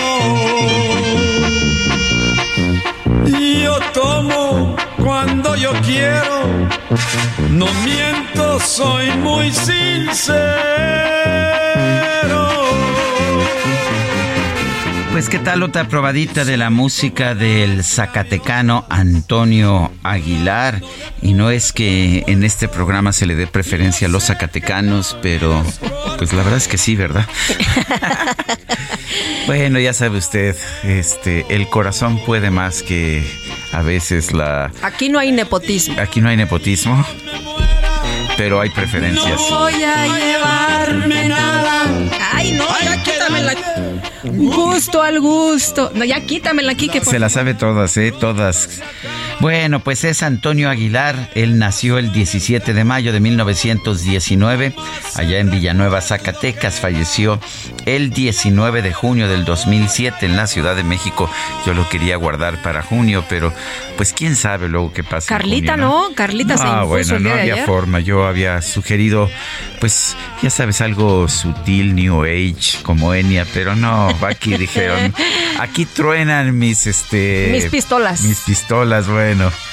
Yo tomo cuando yo quiero, no miento, soy muy sincero.
Pues qué tal otra probadita de la música del zacatecano Antonio Aguilar. Y no es que en este programa se le dé preferencia a los zacatecanos, pero pues la verdad es que sí, ¿verdad? bueno, ya sabe usted, este, el corazón puede más que a veces la...
Aquí no hay nepotismo.
Aquí no hay nepotismo pero hay preferencias.
No voy a llevarme
Gusto al gusto. No, ya quítamela aquí que
Se la sabe todas, ¿eh? Todas. Bueno, pues es Antonio Aguilar. Él nació el 17 de mayo de 1919 allá en Villanueva, Zacatecas. Falleció el 19 de junio del 2007 en la Ciudad de México. Yo lo quería guardar para junio, pero pues quién sabe luego qué pasa.
Carlita, ¿no? Carlita se impuso
bueno,
el día
no
de
había
ayer.
forma. Yo había sugerido, pues, ya sabes, algo sutil, New Age, como Enya, pero no, aquí dijeron, aquí truenan mis, este...
Mis pistolas.
Mis pistolas, bueno. Bueno.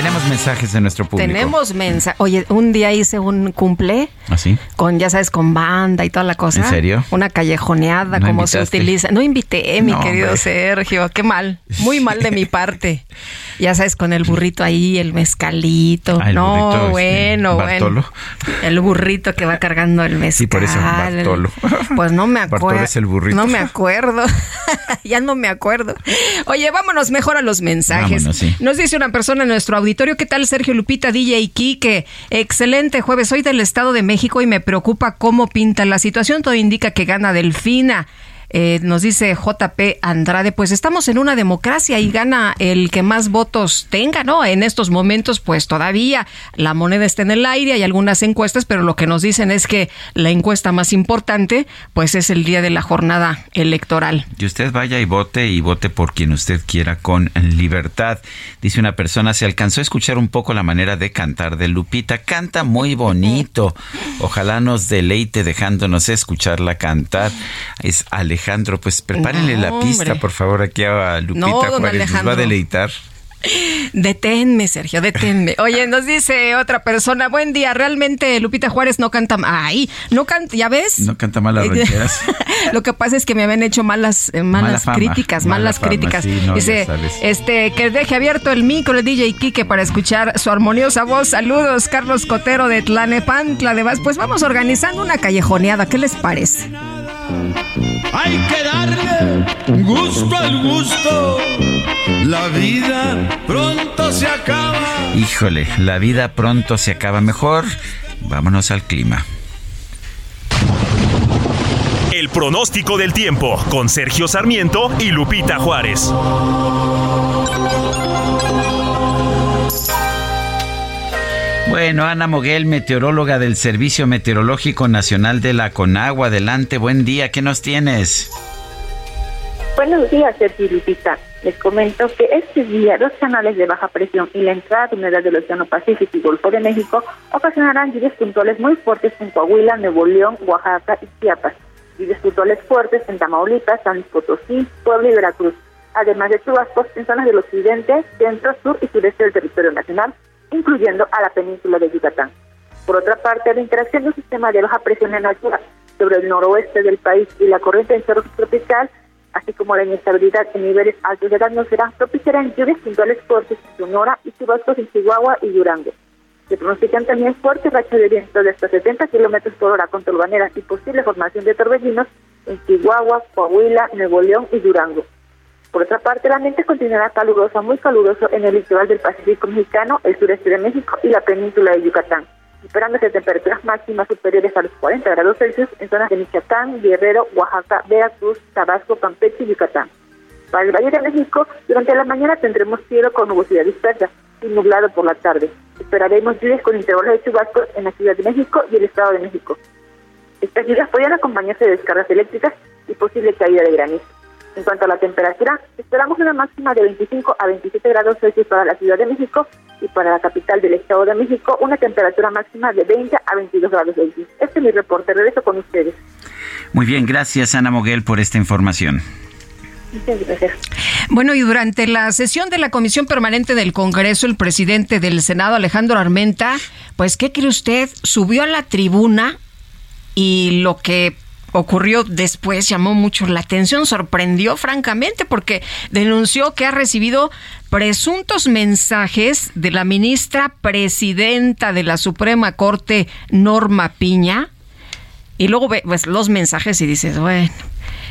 Tenemos mensajes de nuestro público.
Tenemos mensaje. Oye, un día hice un cumple
¿Así?
con, ya sabes, con banda y toda la cosa.
¿En serio?
Una callejoneada,
¿No
como se utiliza. No invité, mi
No,
querido
hombre.
Sergio. Qué mal. Muy mal de mi parte. Ya sabes, con el burrito ahí, el mezcalito.
Ah, el
no,
burrito, este,
bueno,
Bartolo.
bueno. El burrito que va cargando el mezcal.
Sí, por eso, Bartolo.
Pues no me
Bartolo
acuerdo.
es el burrito.
No me acuerdo. ya no me acuerdo. Oye, vámonos mejor a los mensajes.
Vámonos, sí.
Nos dice una persona en nuestro ¿qué tal Sergio Lupita, DJ Kike? Excelente jueves, soy del Estado de México y me preocupa cómo pinta la situación. Todo indica que gana Delfina. Eh, nos dice JP Andrade, pues estamos en una democracia y gana el que más votos tenga, ¿no? En estos momentos, pues todavía la moneda está en el aire, hay algunas encuestas, pero lo que nos dicen es que la encuesta más importante, pues es el día de la jornada electoral.
Y usted vaya y vote y vote por quien usted quiera con libertad. Dice una persona, se alcanzó a escuchar un poco la manera de cantar de Lupita. Canta muy bonito. Ojalá nos deleite dejándonos escucharla cantar. Es Alejandro, pues prepárenle
No,
la pista, por favor, aquí a Lupita
No, don
Juárez. Nos va a
Alejandro.
deleitar.
Deténme, Sergio, deténme. Oye, nos dice otra persona, buen día, realmente Lupita Juárez no canta, ay, no canta, ¿ya ves?
No canta mal las rancheras.
Lo que pasa es que me habían hecho malas, eh, malas
Mala
críticas,
mala
malas
fama,
críticas.
sí, no,
Dice, este, que deje abierto el micro el DJ Kike para escuchar su armoniosa voz. Saludos, Carlos Cotero de Tlanepantla de Vaz. Pues vamos organizando una callejoneada, ¿qué les parece?
Hay que darle gusto al gusto. La vida pronto se acaba.
Híjole, la vida pronto se acaba mejor. Vámonos al clima.
El pronóstico del tiempo con Sergio Sarmiento y Lupita Juárez.
Bueno, Ana Moguel, meteoróloga del Servicio Meteorológico Nacional de la Conagua. Adelante, buen día, ¿qué nos tienes?
Buenos días, Sergio Lupita. Les comento que este día dos canales de baja presión y la entrada de humedad del Océano Pacífico y Golfo de México ocasionarán lluvias puntuales muy fuertes en Coahuila, Nuevo León, Oaxaca y Chiapas. Lluvias puntuales fuertes en Tamaulipas, San Luis Potosí, Puebla y Veracruz. Además de chubascos en zonas del occidente, centro, sur y sureste del territorio nacional, incluyendo a la península de Yucatán. Por otra parte, la interacción de un sistema de baja presión en altura sobre el noroeste del país y la corriente en chorro tropical así como la inestabilidad en niveles altos de la atmósfera, propiciarán lluvias puntuales fuertes en Sonora y chubascos en Chihuahua y Durango. Se pronostican también fuertes rachas de viento de hasta 70 kilómetros por hora con torbaneras y posible formación de torbellinos en Chihuahua, Coahuila, Nuevo León y Durango. Por otra parte, el ambiente continuará caluroso, muy caluroso en el litoral del Pacífico mexicano, el sureste de México y la península de Yucatán, esperándose temperaturas máximas superiores a los 40 grados Celsius en zonas de Michoacán, Guerrero, Oaxaca, Veracruz, Tabasco, Campeche y Yucatán. Para el Valle de México, durante la mañana tendremos cielo con nubosidad dispersa y nublado por la tarde. Esperaremos lluvias con intervalos de chubascos en la Ciudad de México y el Estado de México. Estas lluvias podrían acompañarse de descargas eléctricas y posible caída de granizo. En cuanto a la temperatura, esperamos una máxima de 25 a 27 grados Celsius para la Ciudad de México y para la capital del Estado de México una temperatura máxima de 20 a 22 grados Celsius. Este es mi reporte. Regreso con ustedes.
Muy bien, gracias Ana Moguel por esta información.
Muchas gracias.
Bueno, y durante la sesión de la Comisión Permanente del Congreso, el presidente del Senado, Alejandro Armenta, pues, ¿qué cree usted? Subió a la tribuna y lo que ocurrió después llamó mucho la atención, sorprendió francamente porque denunció que ha recibido presuntos mensajes de la ministra presidenta de la Suprema Corte, Norma Piña, y luego ve pues, los mensajes y dices, bueno,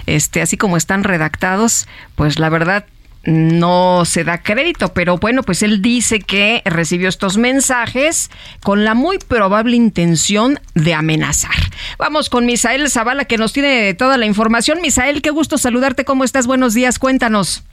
este, así como están redactados, pues la verdad no se da crédito, pero bueno, pues él dice que recibió estos mensajes con la muy probable intención de amenazar. Vamos con Misael Zavala que nos tiene toda la información. Misael, qué gusto saludarte, ¿cómo estás? Buenos días, cuéntanos.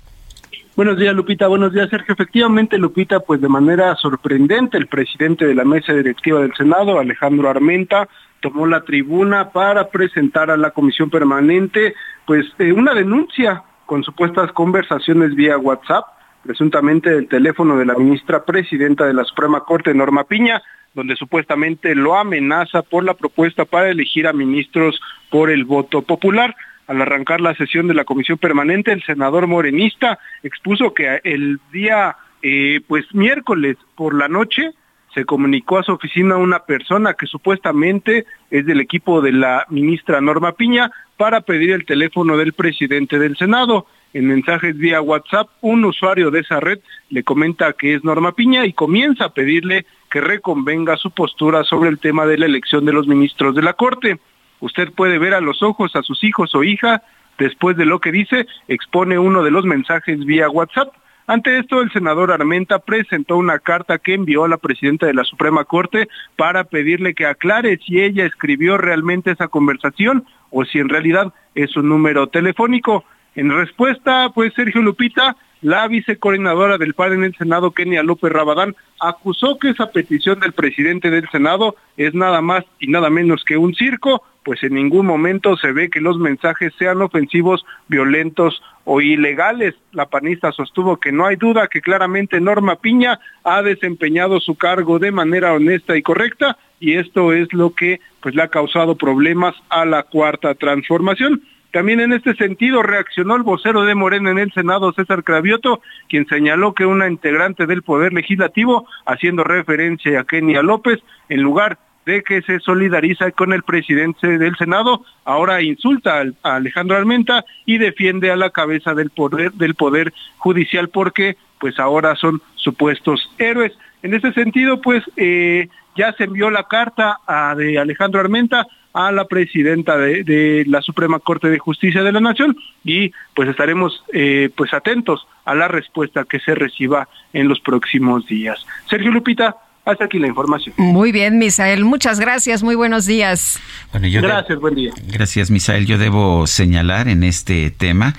Buenos días, Lupita. Buenos días, Sergio. Efectivamente, Lupita, pues de manera sorprendente, el presidente de la mesa directiva del Senado, Alejandro Armenta, tomó la tribuna para presentar a la comisión permanente, pues eh, una denuncia con supuestas conversaciones vía WhatsApp, presuntamente del teléfono de la ministra presidenta de la Suprema Corte, Norma Piña, donde supuestamente lo amenaza por la propuesta para elegir a ministros por el voto popular. Al arrancar la sesión de la comisión permanente, el senador morenista expuso que el día, eh, pues miércoles por la noche, se comunicó a su oficina una persona que supuestamente es del equipo de la ministra Norma Piña para pedir el teléfono del presidente del Senado. En mensajes vía WhatsApp, un usuario de esa red le comenta que es Norma Piña y comienza a pedirle que reconvenga su postura sobre el tema de la elección de los ministros de la Corte. Usted puede ver a los ojos a sus hijos o hija, después de lo que dice, expone uno de los mensajes vía WhatsApp. Ante esto, el senador Armenta presentó una carta que envió a la presidenta de la Suprema Corte para pedirle que aclare si ella escribió realmente esa conversación o si en realidad es un número telefónico. En respuesta, pues Sergio Lupita, la vicecoordinadora del PAN en el Senado, Kenia López Rabadán, acusó que esa petición del presidente del Senado es nada más y nada menos que un circo, pues en ningún momento se ve que los mensajes sean ofensivos, violentos o ilegales. La panista sostuvo que no hay duda que claramente Norma Piña ha desempeñado su cargo de manera honesta y correcta y esto es lo que pues le ha causado problemas a la cuarta transformación. También en este sentido reaccionó el vocero de Morena en el Senado, César Cravioto, quien señaló que una integrante del Poder Legislativo, haciendo referencia a Kenia López, en lugar de que se solidariza con el presidente del Senado, ahora insulta a Alejandro Armenta y defiende a la cabeza del poder del poder judicial porque pues ahora son supuestos héroes. En ese sentido, pues eh, ya se envió la carta de Alejandro Armenta a la presidenta de, la Suprema Corte de Justicia de la Nación y pues estaremos eh, pues atentos a la respuesta que se reciba en los próximos días. Sergio Lupita, hasta aquí la información.
Muy bien, Misael. Muchas gracias. Muy buenos días.
gracias, buen día.
Gracias, Misael. Yo debo señalar en este tema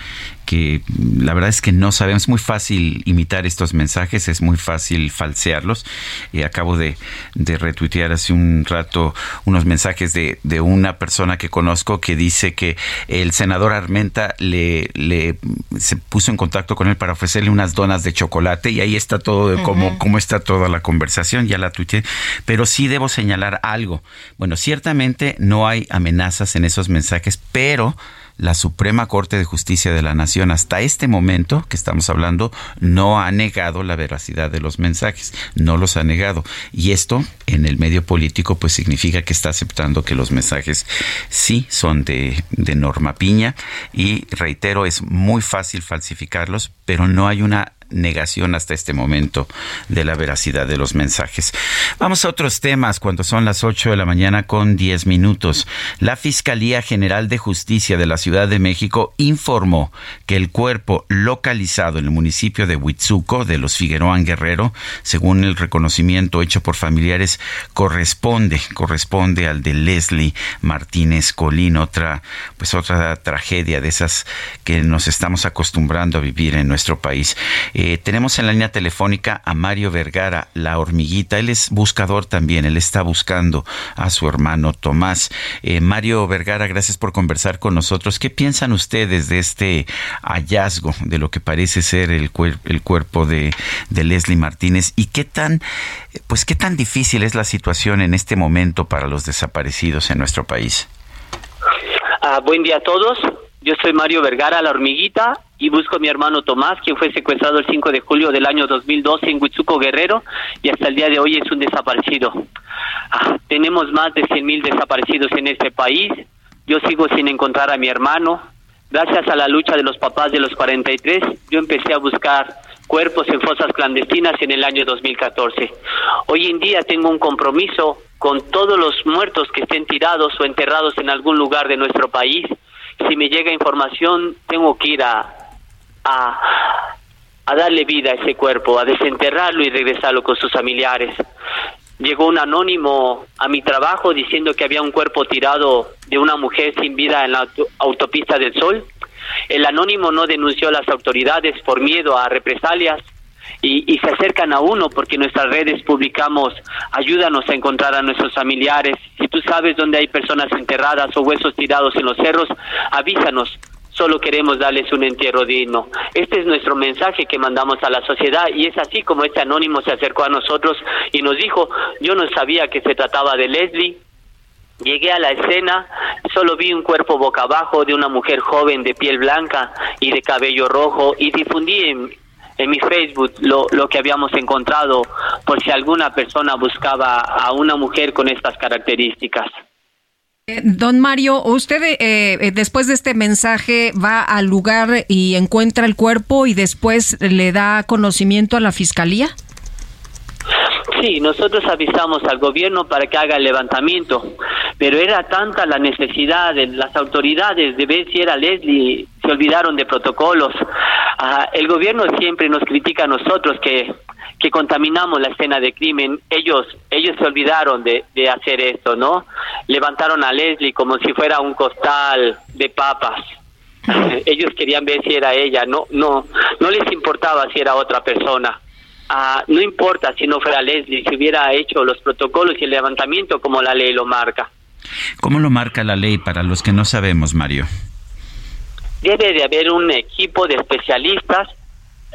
que la verdad es que no sabemos, es muy fácil imitar estos mensajes, es muy fácil falsearlos. y acabo de, retuitear hace un rato unos mensajes de, una persona que conozco que dice que el senador Armenta le, le se puso en contacto con él para ofrecerle unas donas de chocolate y ahí está todo de cómo, cómo está toda la conversación, ya la tuiteé, pero sí debo señalar algo. Bueno, ciertamente no hay amenazas en esos mensajes, pero la Suprema Corte de Justicia de la Nación hasta este momento que estamos hablando no ha negado la veracidad de los mensajes, no los ha negado. Y esto en el medio político pues significa que está aceptando que los mensajes sí son de, de Norma Piña y reitero, es muy fácil falsificarlos, pero no hay una negación hasta este momento de la veracidad de los mensajes. Vamos a otros temas cuando son las 8 de la mañana con 10 minutos. La Fiscalía General de Justicia de la Ciudad de México informó que el cuerpo localizado en el municipio de Huitzuco de los Figueroa Guerrero, según el reconocimiento hecho por familiares, corresponde, corresponde al de Leslie Martínez Colín, otra, pues otra tragedia de esas que nos estamos acostumbrando a vivir en nuestro país. Eh, tenemos en la línea telefónica a Mario Vergara, la hormiguita. Él es buscador también, él está buscando a su hermano Tomás. Eh, Mario Vergara, gracias por conversar con nosotros. ¿Qué piensan ustedes de este hallazgo de lo que parece ser el, cuerpo de, de Leslie Martínez y qué tan, pues qué tan difícil es la situación en este momento para los desaparecidos en nuestro país?
Ah, buen día a todos. Yo soy Mario Vergara, la hormiguita, y busco a mi hermano Tomás, quien fue secuestrado el 5 de julio del año 2012 en Huitzuco Guerrero y hasta el día de hoy es un desaparecido. Ah, tenemos más de 100.000 desaparecidos en este país. Yo sigo sin encontrar a mi hermano. Gracias a la lucha de los papás de los 43, yo empecé a buscar cuerpos en fosas clandestinas en el año 2014. Hoy en día tengo un compromiso con todos los muertos que estén tirados o enterrados en algún lugar de nuestro país. Si me llega información, tengo que ir a, a, darle vida a ese cuerpo, a desenterrarlo y regresarlo con sus familiares. Llegó un anónimo a mi trabajo diciendo que había un cuerpo tirado de una mujer sin vida en la autopista del Sol El anónimo no denunció a las autoridades por miedo a represalias. Y, se acercan a uno porque en nuestras redes publicamos ayúdanos a encontrar a nuestros familiares. Si tú sabes dónde hay personas enterradas o huesos tirados en los cerros, avísanos. Solo queremos darles un entierro digno. Este es nuestro mensaje que mandamos a la sociedad y es así como este anónimo se acercó a nosotros y nos dijo, yo no sabía que se trataba de Leslie, Llegué a la escena, solo vi un cuerpo boca abajo de una mujer joven de piel blanca y de cabello rojo y difundí en, en mi Facebook lo, lo, que habíamos encontrado por si alguna persona buscaba a una mujer con estas características.
Eh, don Mario, ¿usted eh, eh, después de este mensaje va al lugar y encuentra el cuerpo y después le da conocimiento a la fiscalía?
Sí, nosotros avisamos al gobierno para que haga el levantamiento, pero era tanta la necesidad de las autoridades de ver si era Leslie, se olvidaron de protocolos. Ah, el gobierno siempre nos critica a nosotros que, que contaminamos la escena de crimen. Ellos, ellos se olvidaron de, de hacer esto, ¿no? Levantaron a Leslie como si fuera un costal de papas ellos querían ver si era ella, no, no, no les importaba si era otra persona. Ah, no importa si no fuera Leslie, si hubiera hecho los protocolos y el levantamiento como la ley lo marca.
¿Cómo lo marca la ley para los que no sabemos, Mario?
Debe de haber un equipo de especialistas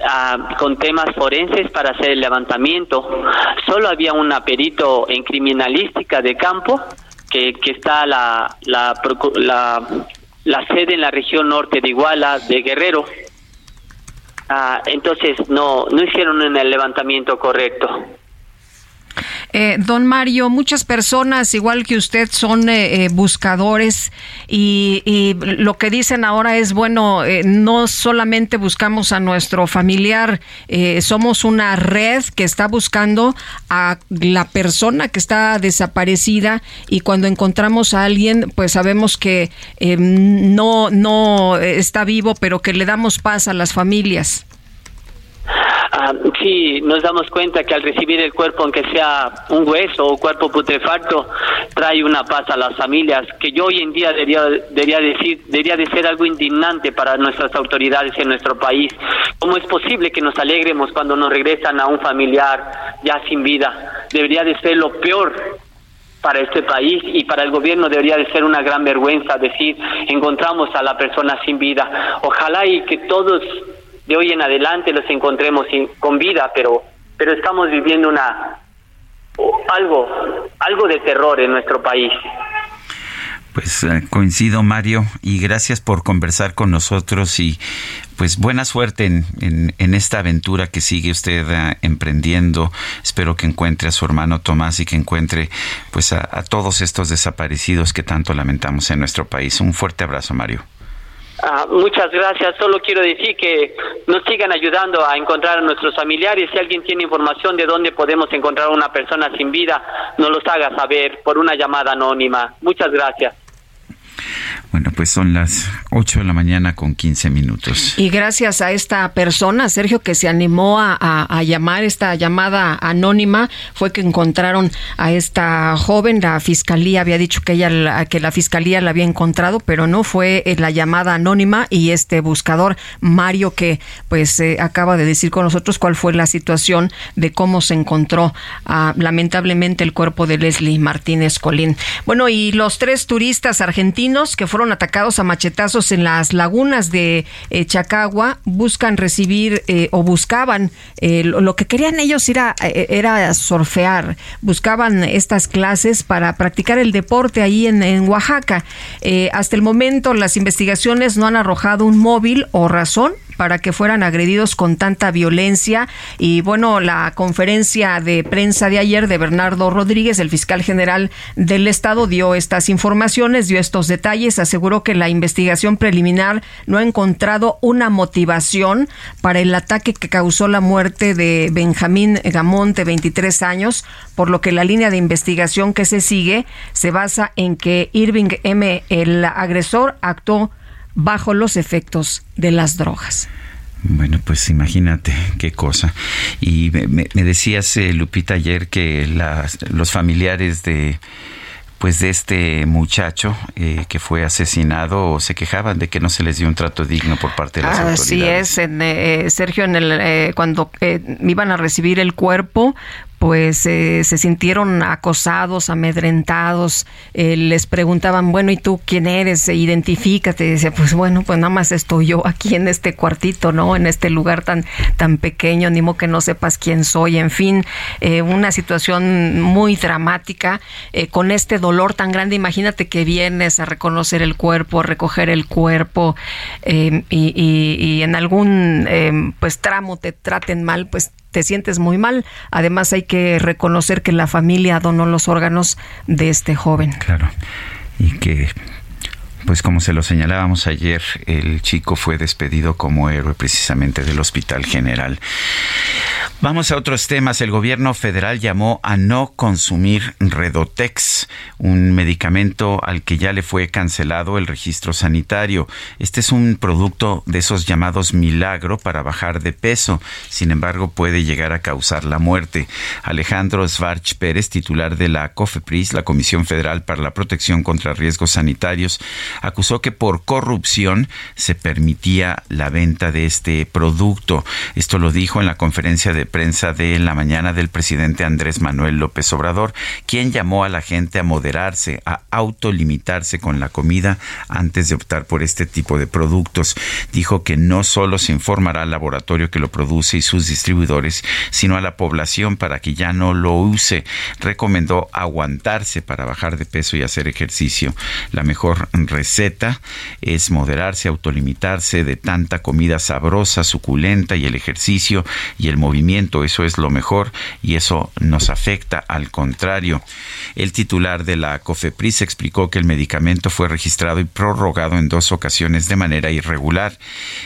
ah, con temas forenses para hacer el levantamiento. Solo había un perito en criminalística de campo que, que está la, la, la, la sede en la región norte de Iguala, de Guerrero Ah, entonces no, no hicieron el levantamiento correcto.
Eh, don Mario, muchas personas, igual que usted, son eh, eh, buscadores y, lo que dicen ahora es, bueno, no solamente buscamos a nuestro familiar, somos una red que está buscando a la persona que está desaparecida y cuando encontramos a alguien, pues sabemos que no, no está vivo, pero que le damos paz a las familias.
Ah, sí, nos damos cuenta que al recibir el cuerpo, aunque sea un hueso o cuerpo putrefacto, trae una paz a las familias, que yo hoy en día debería, debería decir, debería de ser algo indignante para nuestras autoridades en nuestro país. ¿Cómo es posible que nos alegremos cuando nos regresan a un familiar ya sin vida? Debería de ser lo peor para este país y para el gobierno debería de ser una gran vergüenza decir encontramos a la persona sin vida. Ojalá y que todos de hoy en adelante los encontremos con vida, pero, pero estamos viviendo una algo, algo de terror en nuestro país.
Pues eh, coincido, Mario, y gracias por conversar con nosotros y pues buena suerte en, en, esta aventura que sigue usted eh, emprendiendo. Espero que encuentre a su hermano Tomás y que encuentre pues a todos estos desaparecidos que tanto lamentamos en nuestro país. Un fuerte abrazo, Mario.
Ah, muchas gracias. Solo quiero decir que nos sigan ayudando a encontrar a nuestros familiares. Si alguien tiene información de dónde podemos encontrar a una persona sin vida, nos los haga saber por una llamada anónima. Muchas gracias.
Bueno, pues son las 8 de la mañana con 15 minutos.
Y gracias a esta persona, Sergio, que se animó a, llamar esta llamada anónima, fue que encontraron a esta joven. La fiscalía había dicho que ella, que la fiscalía la había encontrado, pero no fue eh, la llamada anónima y este buscador Mario que pues eh, acaba de decir con nosotros cuál fue la situación de cómo se encontró ah, lamentablemente el cuerpo de Leslie Martínez Colín. Bueno, y los tres turistas argentinos que fueron atacados a machetazos en las lagunas de eh, Chacagua buscan recibir eh, o buscaban eh, lo, que querían ellos era, era surfear, buscaban estas clases para practicar el deporte ahí en, en Oaxaca. hasta el momento las investigaciones no han arrojado un móvil o razón para que fueran agredidos con tanta violencia. Y bueno, la conferencia de prensa de ayer de Bernardo Rodríguez, el fiscal general del Estado, dio estas informaciones, dio estos detalles, aseguró que la investigación preliminar no ha encontrado una motivación para el ataque que causó la muerte de Benjamín Gamón, de 23 años, por lo que la línea de investigación que se sigue se basa en que Irving M., el agresor, actuó bajo los efectos de las drogas.
Bueno, pues imagínate qué cosa. Y me, decías, eh, Lupita, ayer que los familiares de pues de este muchacho eh, que fue asesinado o se quejaban de que no se les dio un trato digno por parte de las autoridades.
Así es, en, Sergio, en el, cuando iban a recibir el cuerpo, pues eh, se sintieron acosados, amedrentados, eh, les preguntaban, bueno, ¿y tú quién eres? Identifícate. Y decía, pues bueno, pues nada más estoy yo aquí en este cuartito, ¿no? En este lugar tan, tan pequeño, ni modo que no sepas quién soy. En fin, eh, una situación muy dramática, con este dolor tan grande. Imagínate que vienes a reconocer el cuerpo, a recoger el cuerpo, y, y, en algún pues tramo te traten mal, pues te sientes muy mal. Además hay que reconocer que la familia donó los órganos de este joven.
Claro. Y que pues como se lo señalábamos ayer, el chico fue despedido como héroe precisamente del Hospital General. Vamos a otros temas. El gobierno federal llamó a no consumir Redotex, un medicamento al que ya le fue cancelado el registro sanitario. Este es un producto de esos llamados milagro para bajar de peso. Sin embargo, puede llegar a causar la muerte. Alejandro Svarch Pérez, titular de la COFEPRIS, la Comisión Federal para la Protección contra Riesgos Sanitarios, acusó que por corrupción se permitía la venta de este producto. Esto lo dijo en la conferencia de prensa de la mañana del presidente Andrés Manuel López Obrador, quien llamó a la gente a moderarse, a autolimitarse con la comida antes de optar por este tipo de productos. Dijo que no solo se informará al laboratorio que lo produce y sus distribuidores, sino a la población para que ya no lo use. Recomendó aguantarse para bajar de peso y hacer ejercicio. La mejor receta es moderarse, autolimitarse de tanta comida sabrosa, suculenta y el ejercicio y el movimiento. Eso es lo mejor y eso nos afecta al contrario. El titular de la COFEPRIS explicó que el medicamento fue registrado y prorrogado en dos ocasiones de manera irregular.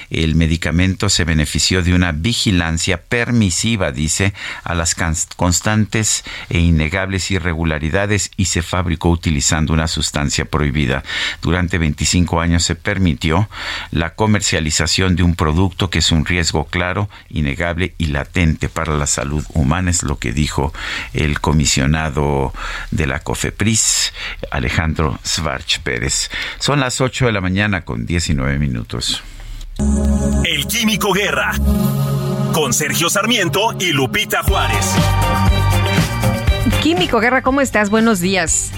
El medicamento se benefició de una vigilancia permisiva, dice, a las constantes e innegables irregularidades y se fabricó utilizando una sustancia prohibida. Durante 25 años se permitió la comercialización de un producto que es un riesgo claro, innegable y latente para la salud humana, es lo que dijo el comisionado de la COFEPRIS, Alejandro Svarch Pérez. Son las 8 de la mañana con 19 minutos.
El Químico Guerra, con Sergio Sarmiento y Lupita Juárez.
Químico Guerra, ¿cómo estás? Buenos días.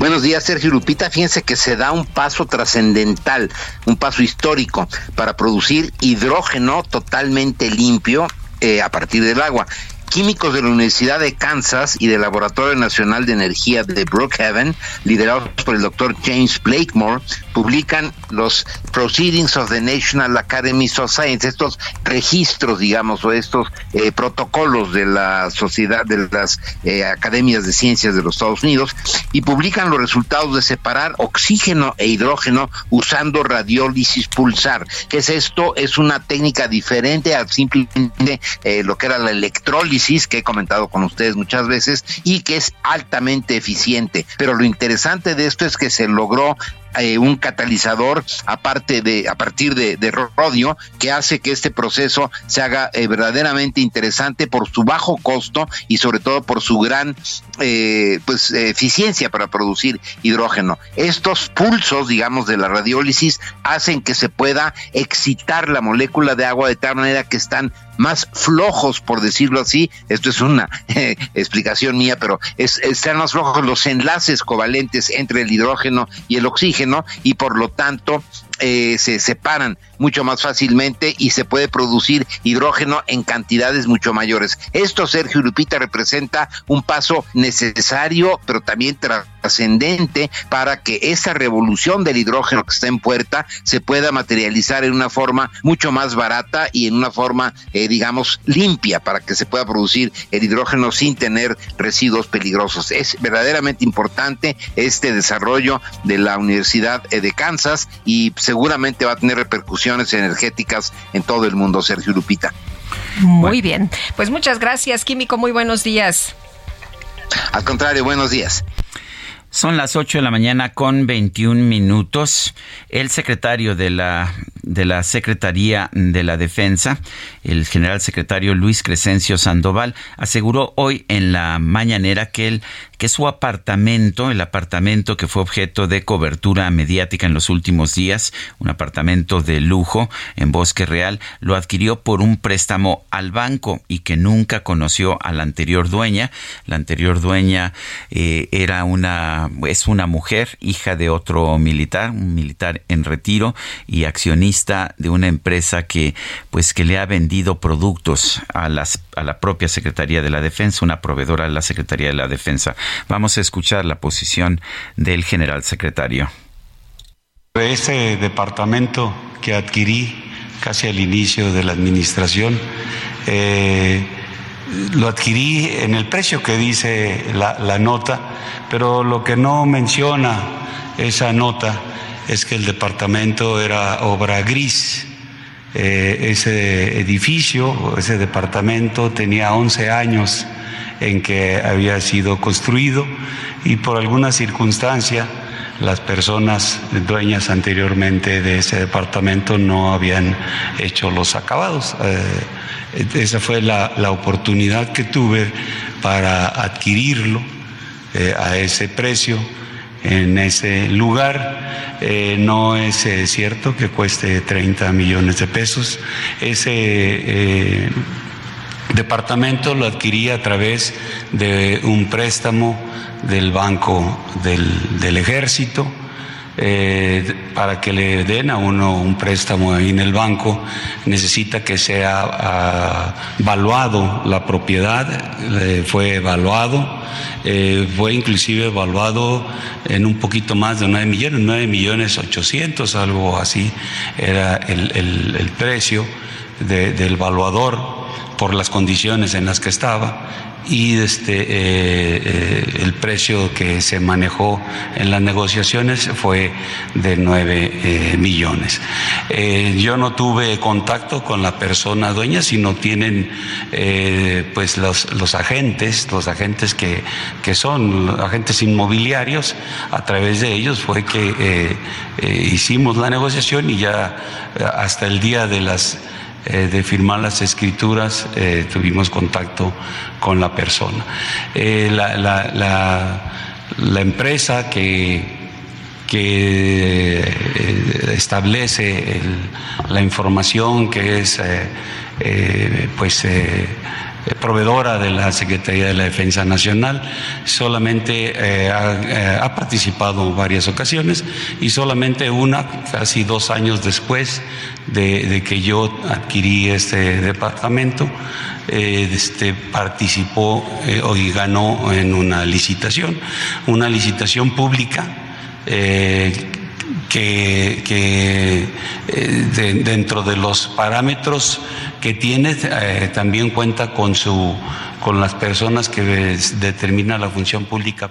Buenos días, Sergio Lupita. Fíjense que se da un paso trascendental, un paso histórico para producir hidrógeno totalmente limpio eh, a partir del agua químicos de la Universidad de Kansas y del Laboratorio Nacional de Energía de Brookhaven, liderados por el doctor James Blakemore, publican los Proceedings of the National Academy of Science, estos registros, digamos, o estos eh, protocolos de la sociedad, de las eh, academias de ciencias de los Estados Unidos, y publican los resultados de separar oxígeno e hidrógeno usando radiólisis pulsar. ¿Qué es esto? Es una técnica diferente a simplemente eh, lo que era la electrólisis que he comentado con ustedes muchas veces y que es altamente eficiente. Pero lo interesante de esto es que se logró eh, un catalizador aparte de a partir de, rodio que hace que este proceso se haga eh, verdaderamente interesante por su bajo costo y sobre todo por su gran eh, pues eficiencia para producir hidrógeno. Estos pulsos, digamos, de la radiólisis hacen que se pueda excitar la molécula de agua de tal manera que están más flojos, por decirlo así. Esto es una explicación mía, pero es, están más flojos los enlaces covalentes entre el hidrógeno y el oxígeno y por lo tanto eh, se separan mucho más fácilmente y se puede producir hidrógeno en cantidades mucho mayores. Esto, Sergio Lupita, representa un paso necesario, pero también trascendente para que esa revolución del hidrógeno que está en puerta se pueda materializar en una forma mucho más barata y en una forma, eh, digamos, limpia para que se pueda producir el hidrógeno sin tener residuos peligrosos. Es verdaderamente importante este desarrollo de la Universidad eh, de Kansas y seguramente va a tener repercusiones energéticas en todo el mundo, Sergio Lupita.
Muy bien, pues muchas gracias, Químico, muy buenos días.
Al contrario, buenos días.
Son las 8 de la mañana con 21 minutos. El secretario de la de la Secretaría de la Defensa, el general secretario Luis Crescencio Sandoval, aseguró hoy en la mañanera que el que su apartamento, el apartamento que fue objeto de cobertura mediática en los últimos días, un apartamento de lujo en Bosque Real, lo adquirió por un préstamo al banco y que nunca conoció a la anterior dueña. La anterior dueña eh, era una, es una mujer, hija de otro militar, un militar en retiro y accionista de una empresa que, pues, que le ha vendido productos a las, a la propia Secretaría de la Defensa, una proveedora de la Secretaría de la Defensa. Vamos a escuchar la posición del general secretario.
Ese departamento que adquirí casi al inicio de la administración, eh, lo adquirí en el precio que dice la, nota, pero lo que no menciona esa nota es que el departamento era obra gris. Eh, ese edificio, ese departamento tenía 11 años en que había sido construido y por alguna circunstancia las personas dueñas anteriormente de ese departamento no habían hecho los acabados. Eh, esa fue la, oportunidad que tuve para adquirirlo eh, a ese precio en ese lugar. Eh, no es cierto que cueste 30 millones de pesos. Ese departamento lo adquirí a través de un préstamo del Banco del, Ejército. Eh, para que le den a uno un préstamo en el banco, necesita que sea ah, evaluado la propiedad, fue evaluado, eh, fue inclusive evaluado en un poquito más de 9 millones, 9 millones 800, algo así era el, precio del evaluador por las condiciones en las que estaba y este, eh, eh, el precio que se manejó en las negociaciones fue de 9 eh, millones. yo no tuve contacto con la persona dueña, sino tienen pues los, los, agentes, los agentes que, que, son agentes inmobiliarios, a través de ellos fue que hicimos la negociación y ya hasta el día de las eh, de firmar las escrituras, eh, tuvimos contacto con la persona. Eh, la, empresa que, que establece la información que es pues proveedora de la Secretaría de la Defensa Nacional, solamente eh, eh, ha, participado en varias ocasiones y solamente una, casi dos años después de, que yo adquirí este departamento, este, participó y ganó en una licitación, una licitación pública que, dentro de los parámetros que tiene eh, también cuenta con su con las personas que determinan la función pública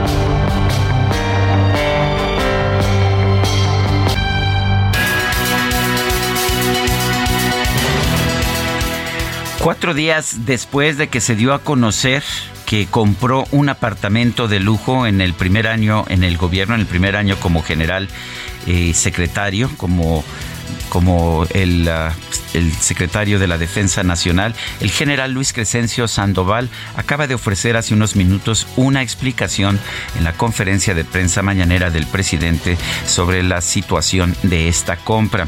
Cuatro días después de que se dio a conocer que compró un apartamento de lujo en el primer año en el gobierno, en el primer año como general eh, secretario, como como el, ah, el, secretario de la Defensa Nacional, el general Luis Crescencio Sandoval, acaba de ofrecer hace unos minutos una explicación en la conferencia de prensa mañanera del presidente sobre la situación de esta compra.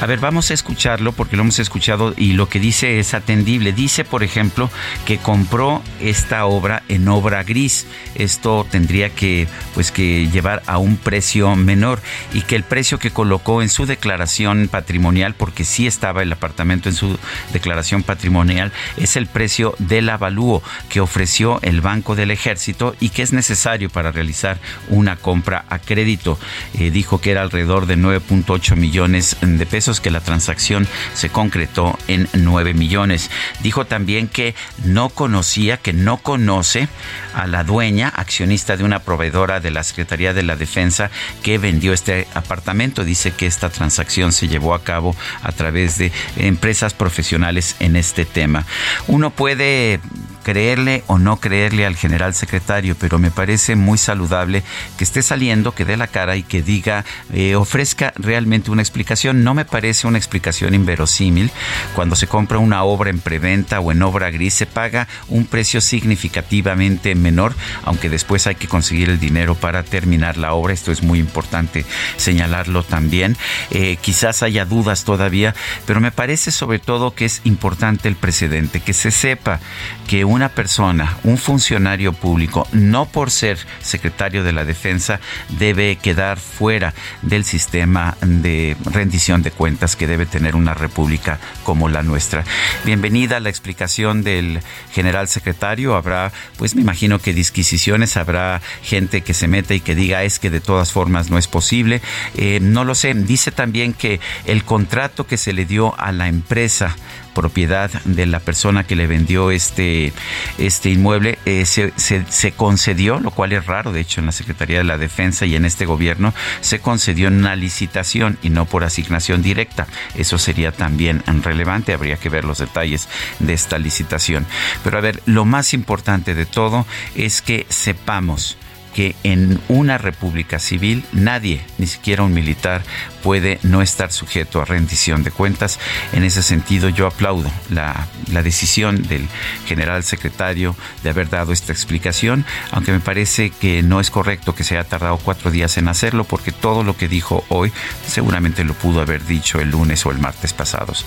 A ver, vamos a escucharlo porque lo hemos escuchado y lo que dice es atendible. Dice, por ejemplo, que compró esta obra en obra gris. Esto tendría que, pues, que llevar a un precio menor y que el precio que colocó en su declaración patrimonial, porque sí estaba el apartamento en su declaración patrimonial, es el precio del avalúo que ofreció el Banco del Ejército y que es necesario para realizar una compra a crédito. Eh, dijo que era alrededor de 9.8 millones de pesos, que la transacción se concretó en 9 millones. Dijo también que no conocía, que no conoce a la dueña, accionista de una proveedora de la Secretaría de la Defensa que vendió este apartamento. Dice que esta transacción se llevó a cabo a través de empresas profesionales en este tema. Uno puede creerle o no creerle al general secretario, pero me parece muy saludable que esté saliendo, que dé la cara y que diga, eh, ofrezca realmente una explicación. No me parece una explicación inverosímil. Cuando se compra una obra en preventa o en obra gris, se paga un precio significativamente menor, aunque después hay que conseguir el dinero para terminar la obra. Esto es muy importante señalarlo también. Eh, quizás haya dudas todavía, pero me parece sobre todo que es importante el precedente, que se sepa que una persona, un funcionario público, no por ser secretario de la defensa, debe quedar fuera del sistema de rendición de cuentas que debe tener una república como la nuestra. Bienvenida a la explicación del general secretario. Habrá, pues me imagino que disquisiciones, habrá gente que se mete y que diga es que de todas formas no es posible. Eh, no lo sé. Dice también que el contrato que se le dio a la empresa propiedad de la persona que le vendió este, este inmueble eh, se, se, concedió, lo cual es raro, de hecho, en la Secretaría de la Defensa y en este gobierno, se concedió una licitación y no por asignación directa. Eso sería también relevante, habría que ver los detalles de esta licitación. Pero a ver, lo más importante de todo es que sepamos que en una república civil nadie, ni siquiera un militar, puede no estar sujeto a rendición de cuentas. En ese sentido, yo aplaudo la, decisión del general secretario de haber dado esta explicación, aunque me parece que no es correcto que se haya tardado cuatro días en hacerlo, porque todo lo que dijo hoy seguramente lo pudo haber dicho el lunes o el martes pasados.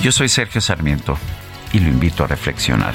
Yo soy Sergio Sarmiento y lo invito a reflexionar.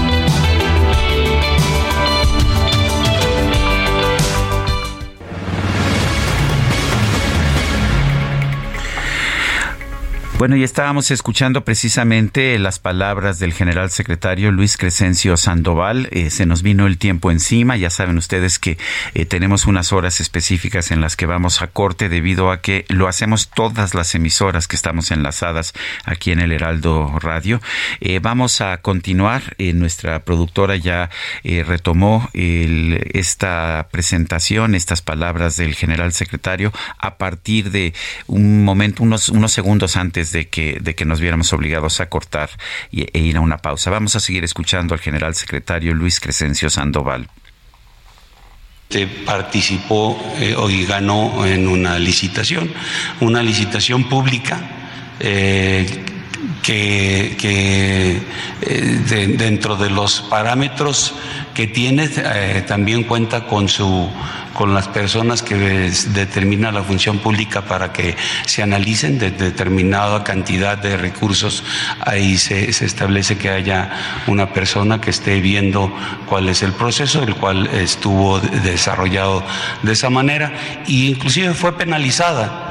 Bueno, y estábamos escuchando precisamente las palabras del general secretario Luis Crescencio Sandoval. Eh, se nos vino el tiempo encima. Ya saben ustedes que eh, tenemos unas horas específicas en las que vamos a corte debido a que lo hacemos todas las emisoras que estamos enlazadas aquí en el Heraldo Radio. Eh, vamos a continuar. nuestra productora ya retomó esta presentación, estas palabras del general secretario a partir de un momento, unos, unos segundos antes de que, de que nos viéramos obligados a cortar y, e ir a una pausa. Vamos a seguir escuchando al general secretario Luis Crescencio Sandoval
participó eh, y ganó en una licitación, una licitación pública eh, que, eh, dentro de los parámetros que tiene también cuenta con su con las personas que determina la función pública para que se analicen de determinada cantidad de recursos. Ahí se, establece que haya una persona que esté viendo cuál es el proceso, el cual estuvo desarrollado de esa manera e inclusive fue penalizada.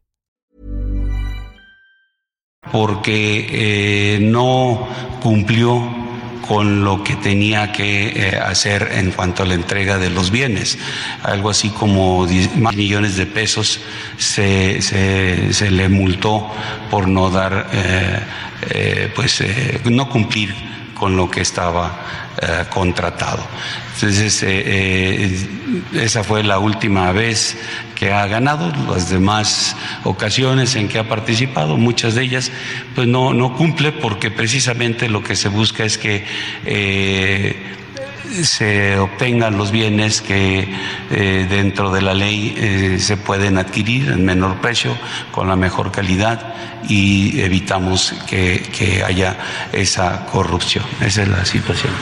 Porque eh, no cumplió con lo que tenía que eh, hacer en cuanto a la entrega de los bienes. Algo así como 10 millones de pesos se, se, se, le multó por no dar, eh, eh, pues no cumplir con lo que estaba contratado. Entonces, esa fue la última vez que ha ganado, las demás ocasiones en que ha participado, muchas de ellas, pues no, no cumple porque precisamente lo que se busca es que eh, se obtengan los bienes que eh, dentro de la ley eh, se pueden adquirir en menor precio, con la mejor calidad y evitamos que, haya esa corrupción. Esa es la situación.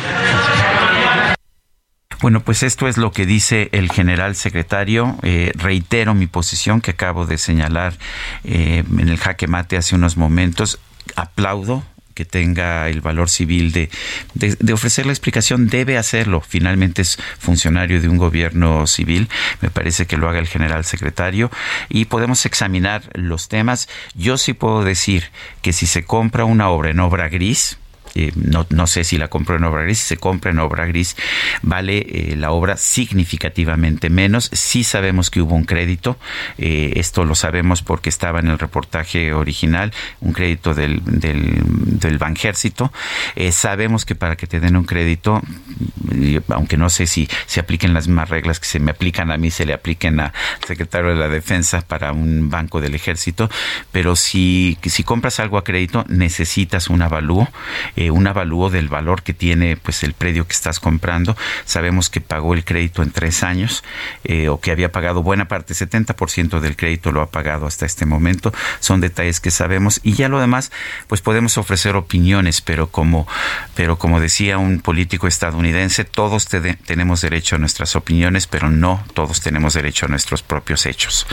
Bueno, pues esto es lo que dice el general secretario. Eh, reitero mi posición que acabo de señalar en el jaque mate hace unos momentos. Aplaudo que tenga el valor civil de, de, ofrecer la explicación, debe hacerlo. Finalmente es funcionario de un gobierno civil. Me parece que lo haga el general secretario y podemos examinar los temas. Yo sí puedo decir que si se compra una obra en obra gris, eh, no, no, sé si la compró en obra gris, si se compra en obra gris, vale eh, la obra significativamente menos. Sí sabemos que hubo un crédito, eh, esto lo sabemos porque estaba en el reportaje original, un crédito del, del, del Banjército. sabemos que para que te den un crédito, aunque no sé si se apliquen las mismas reglas que se me aplican a mí, se le apliquen al secretario de la Defensa para un banco del Ejército, pero si, si compras algo a crédito, necesitas un avalúo un avalúo del valor que tiene pues el predio que estás comprando. Sabemos que pagó el crédito en tres años eh, o que había pagado buena parte, 70% del crédito lo ha pagado hasta este momento. Son detalles que sabemos y ya lo demás pues podemos ofrecer opiniones, pero como, pero como decía un político estadounidense, todos tenemos derecho a nuestras opiniones, pero no todos tenemos derecho a nuestros propios hechos.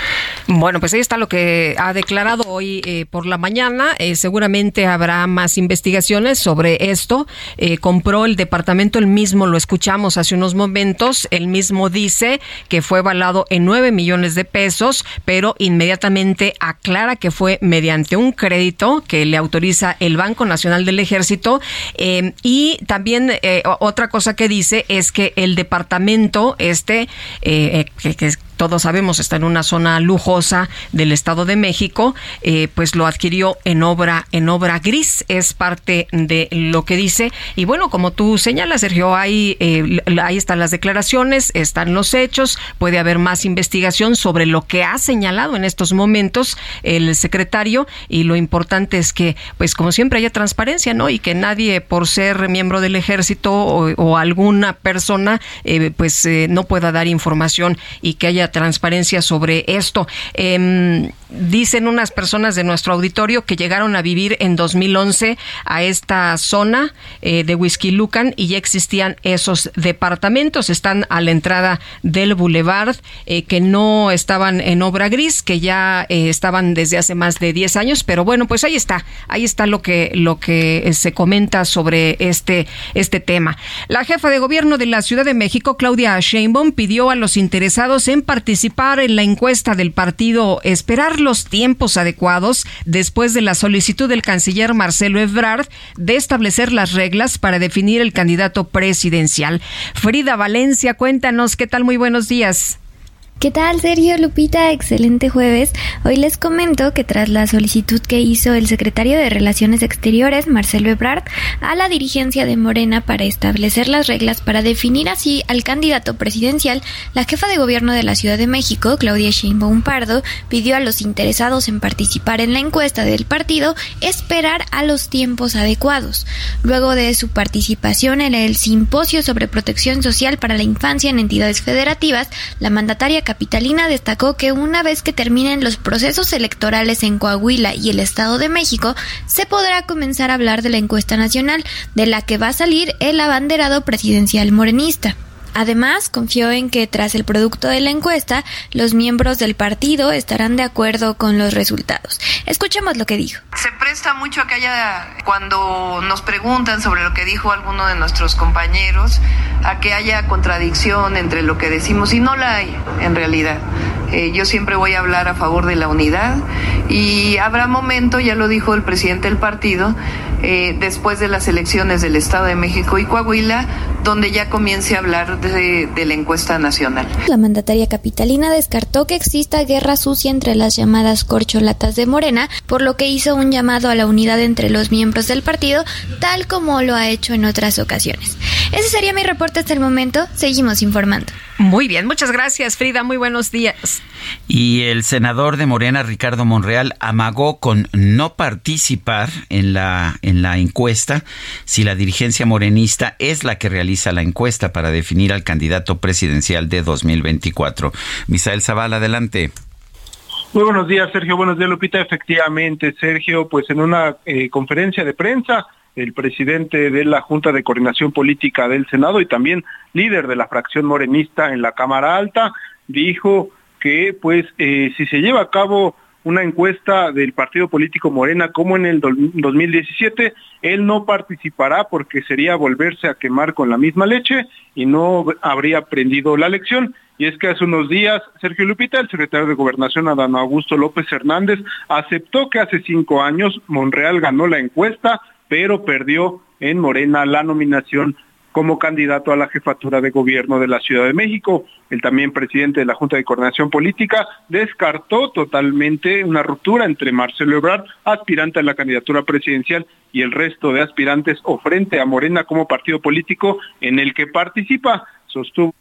Bueno, pues ahí está lo que ha declarado hoy eh, por la mañana. seguramente habrá más investigaciones sobre esto. Eh, compró el departamento el mismo, lo escuchamos hace unos momentos, el mismo dice que fue avalado en 9 millones de pesos, pero inmediatamente aclara que fue mediante un crédito que le autoriza el Banco Nacional del Ejército. Eh, y también eh, otra cosa que dice es que el departamento este, que, que, todos sabemos está en una zona lujosa del Estado de México, eh, pues lo adquirió en obra en obra gris es parte de lo que dice. Y bueno como tú señalas Sergio hay eh, ahí están las declaraciones están los hechos puede haber más investigación sobre lo que ha señalado en estos momentos el secretario y lo importante es que pues como siempre haya transparencia no y que nadie por ser miembro del ejército o, alguna persona eh, pues no pueda dar información y que haya transparencia sobre esto. Em, dicen unas personas de nuestro auditorio que llegaron a vivir en 2011 a esta zona eh, de Whisky Lucan y ya existían esos departamentos. Están a la entrada del Boulevard, eh, que no estaban en obra gris, que ya eh, estaban desde hace más de 10 años. Pero bueno, pues ahí está, ahí está lo que, lo que se comenta sobre este, este tema. La jefa de gobierno de la Ciudad de México, Claudia Sheinbaum, pidió a los interesados en en la encuesta del partido Esperar los tiempos adecuados después de la solicitud del canciller Marcelo Ebrard de establecer las reglas para definir el candidato presidencial. Frida Valencia, cuéntanos qué tal, muy buenos días.
¿Qué tal, Sergio Lupita? Excelente jueves. Hoy les comento que tras la solicitud que hizo el secretario de Relaciones Exteriores, Marcelo Ebrard, a la dirigencia de Morena para establecer las reglas para definir así al candidato presidencial, la jefa de gobierno de la Ciudad de México, Claudia Sheinbaum Pardo, pidió a los interesados en participar en la encuesta del partido esperar a los tiempos adecuados. Luego de su participación en el simposio sobre protección social para la infancia en entidades federativas, la mandataria capitalina destacó que una vez que terminen los procesos electorales en Coahuila y el Estado de México, se podrá comenzar a hablar de la encuesta nacional, de la que va a salir el abanderado presidencial morenista. Además, confió en que tras el producto de la encuesta, los miembros del partido estarán de acuerdo con los resultados. Escuchemos lo que dijo.
Se presta mucho a que haya, cuando nos preguntan sobre lo que dijo alguno de nuestros compañeros, a que haya contradicción entre lo que decimos y no la hay en realidad. Eh, yo siempre voy a hablar a favor de la unidad y habrá momento, ya lo dijo el presidente del partido, eh, después de las elecciones del Estado de México y Coahuila, donde ya comience a hablar de, de la encuesta nacional.
La mandataria capitalina descartó que exista guerra sucia entre las llamadas corcholatas de Morena, por lo que hizo un llamado a la unidad entre los miembros del partido, tal como lo ha hecho en otras ocasiones. Ese sería mi reporte hasta el momento. Seguimos informando.
Muy bien, muchas gracias Frida, muy buenos días.
Y el senador de Morena, Ricardo Monreal, amagó con no participar en la, en la encuesta si la dirigencia morenista es la que realiza la encuesta para definir al candidato presidencial de 2024. Misael Zavala, adelante.
Muy buenos días, Sergio. Buenos días, Lupita. Efectivamente, Sergio, pues en una eh, conferencia de prensa, el presidente de la Junta de Coordinación Política del Senado y también líder de la fracción morenista en la Cámara Alta, dijo que pues eh, si se lleva a cabo una encuesta del partido político Morena como en el 2017, él no participará porque sería volverse a quemar con la misma leche y no habría aprendido la lección. Y es que hace unos días Sergio Lupita, el secretario de Gobernación Adán Augusto López Hernández, aceptó que hace cinco años Monreal ganó la encuesta, pero perdió en Morena la nominación como candidato a la jefatura de gobierno de la Ciudad de México. El también presidente de la Junta de Coordinación Política descartó totalmente una ruptura entre Marcelo Ebrard, aspirante a la candidatura presidencial, y el resto de aspirantes o frente a Morena como partido político en el que participa. Sostuvo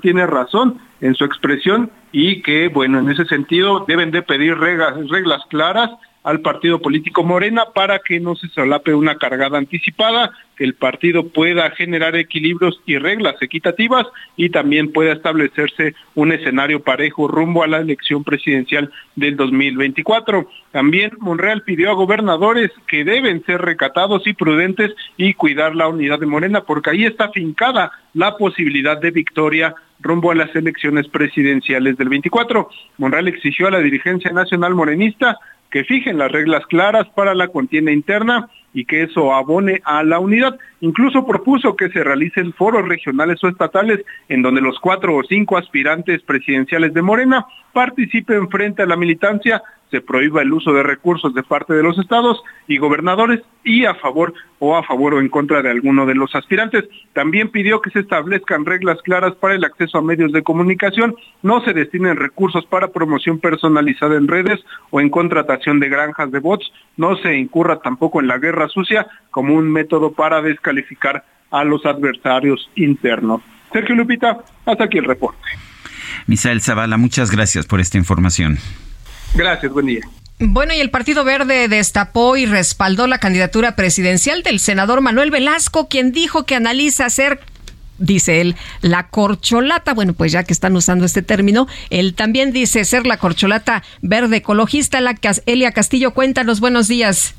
tiene razón en su expresión y que, bueno, en ese sentido deben de pedir reglas, reglas claras al partido político Morena para que no se solape una cargada anticipada, que el partido pueda generar equilibrios y reglas equitativas y también pueda establecerse un escenario parejo rumbo a la elección presidencial del 2024. También Monreal pidió a gobernadores que deben ser recatados y prudentes y cuidar la unidad de Morena, porque ahí está fincada la posibilidad de victoria rumbo a las elecciones presidenciales del 24. Monreal exigió a la dirigencia nacional morenista que fijen las reglas claras para la contienda interna y que eso abone a la unidad. Incluso propuso que se realicen foros regionales o estatales en donde los cuatro o cinco aspirantes presidenciales de Morena participen frente a la militancia se prohíba el uso de recursos de parte de los estados y gobernadores y a favor o a favor o en contra de alguno de los aspirantes. También pidió que se establezcan reglas claras para el acceso a medios de comunicación, no se destinen recursos para promoción personalizada en redes o en contratación de granjas de bots, no se incurra tampoco en la guerra sucia como un método para descalificar a los adversarios internos. Sergio Lupita, hasta aquí el reporte.
Misael Zavala, muchas gracias por esta información.
Gracias, buen día.
Bueno, y el Partido Verde destapó y respaldó la candidatura presidencial del senador Manuel Velasco, quien dijo que analiza hacer dice él, la corcholata. Bueno, pues ya que están usando este término, él también dice ser la corcholata verde ecologista. La Elia Castillo, cuéntanos, buenos días.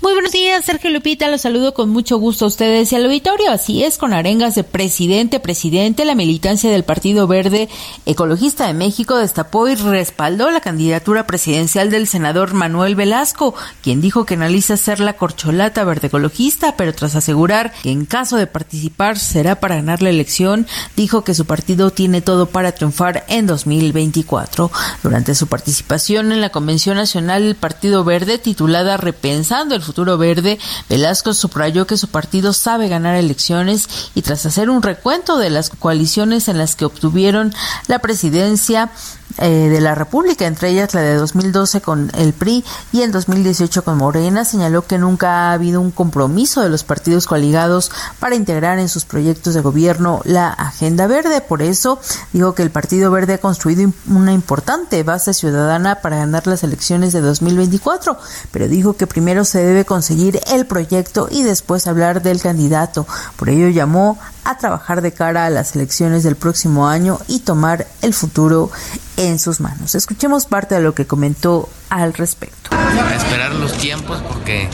Muy buenos días, Sergio Lupita. Los saludo con mucho gusto a ustedes y al auditorio. Así es, con arengas de presidente, presidente, la militancia del Partido Verde Ecologista de México destapó y respaldó la candidatura presidencial del senador Manuel Velasco, quien dijo que analiza ser la corcholata verde ecologista, pero tras asegurar que en caso de participar será para ganar la elección, dijo que su partido tiene todo para triunfar en 2024. Durante su participación en la Convención Nacional del Partido Verde titulada Repensando el Futuro Verde, Velasco subrayó que su partido sabe ganar elecciones y tras hacer un recuento de las coaliciones en las que obtuvieron la presidencia eh, de la República, entre ellas la de 2012 con el PRI y en 2018 con Morena, señaló que nunca ha habido un compromiso de los partidos coaligados para integrar en sus proyectos de gobierno la agenda verde. Por eso dijo que el Partido Verde ha construido una importante base ciudadana para ganar las elecciones de 2024, pero dijo que primero se debe conseguir el proyecto y después hablar del candidato. Por ello llamó a trabajar de cara a las elecciones del próximo año y tomar el futuro en sus manos. Escuchemos parte de lo que comentó al respecto.
A esperar los tiempos porque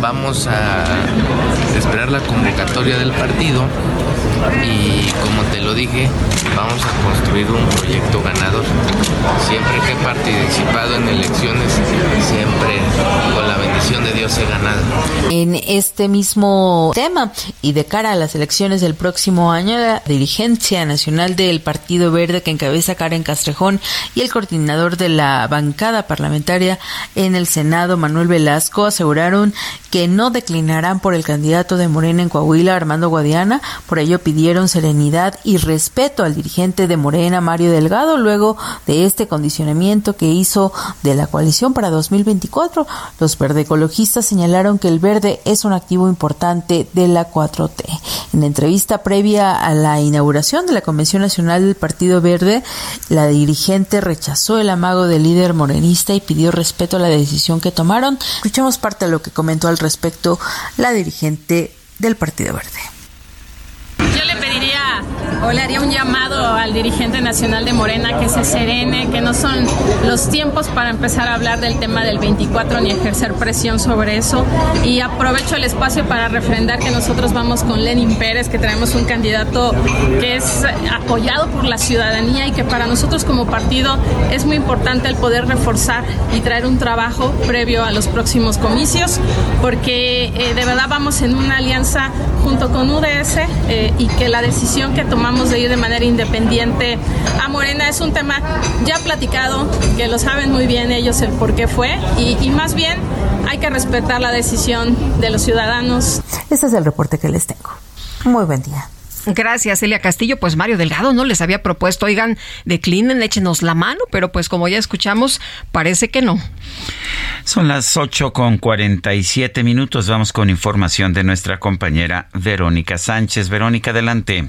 vamos a esperar la convocatoria del partido
y como te lo dije, vamos a construir un proyecto ganador. Siempre que he participado en elecciones, siempre con la bendición de Dios he ganado.
En este mismo tema y de cara a las elecciones del próximo año, la dirigencia nacional del Partido Verde que encabeza Karen Castrejón y el coordinador de la bancada parlamentaria en el Senado, Manuel Velasco, aseguraron que no declinarán por el candidato de Morena en Coahuila, Armando Guadiana. Por ello pidieron serenidad y respeto al dirigente de Morena, Mario Delgado, luego de este condicionamiento que hizo de la coalición para 2024. Los verde ecologistas señalaron que el verde es un activo importante de la 4T. En entrevista previa a la inauguración de la Convención Nacional del Partido Verde, la dirigente rechazó el amago del líder morenista y pidió respeto a la decisión que tomaron. Escuchamos parte de lo que comentó al respecto la dirigente del Partido Verde.
Yo le pediría o le haría un llamado al dirigente nacional de Morena que se serene, que no son los tiempos para empezar a hablar del tema del 24 ni ejercer presión sobre eso. Y aprovecho el espacio para refrendar que nosotros vamos con Lenin Pérez, que traemos un candidato que es apoyado por la ciudadanía y que para nosotros como partido es muy importante el poder reforzar y traer un trabajo previo a los próximos comicios, porque eh, de verdad vamos en una alianza junto con UDS eh, y que la decisión que tomamos de ir de manera independiente a Morena. Es un tema ya platicado, que lo saben muy bien ellos el por qué fue y, y más bien hay que respetar la decisión de los ciudadanos.
Ese es el reporte que les tengo. Muy buen día.
Gracias, Elia Castillo. Pues Mario Delgado no les había propuesto, oigan, declinen, échenos la mano, pero pues como ya escuchamos, parece que no.
Son las 8 con 47 minutos. Vamos con información de nuestra compañera Verónica Sánchez. Verónica, adelante.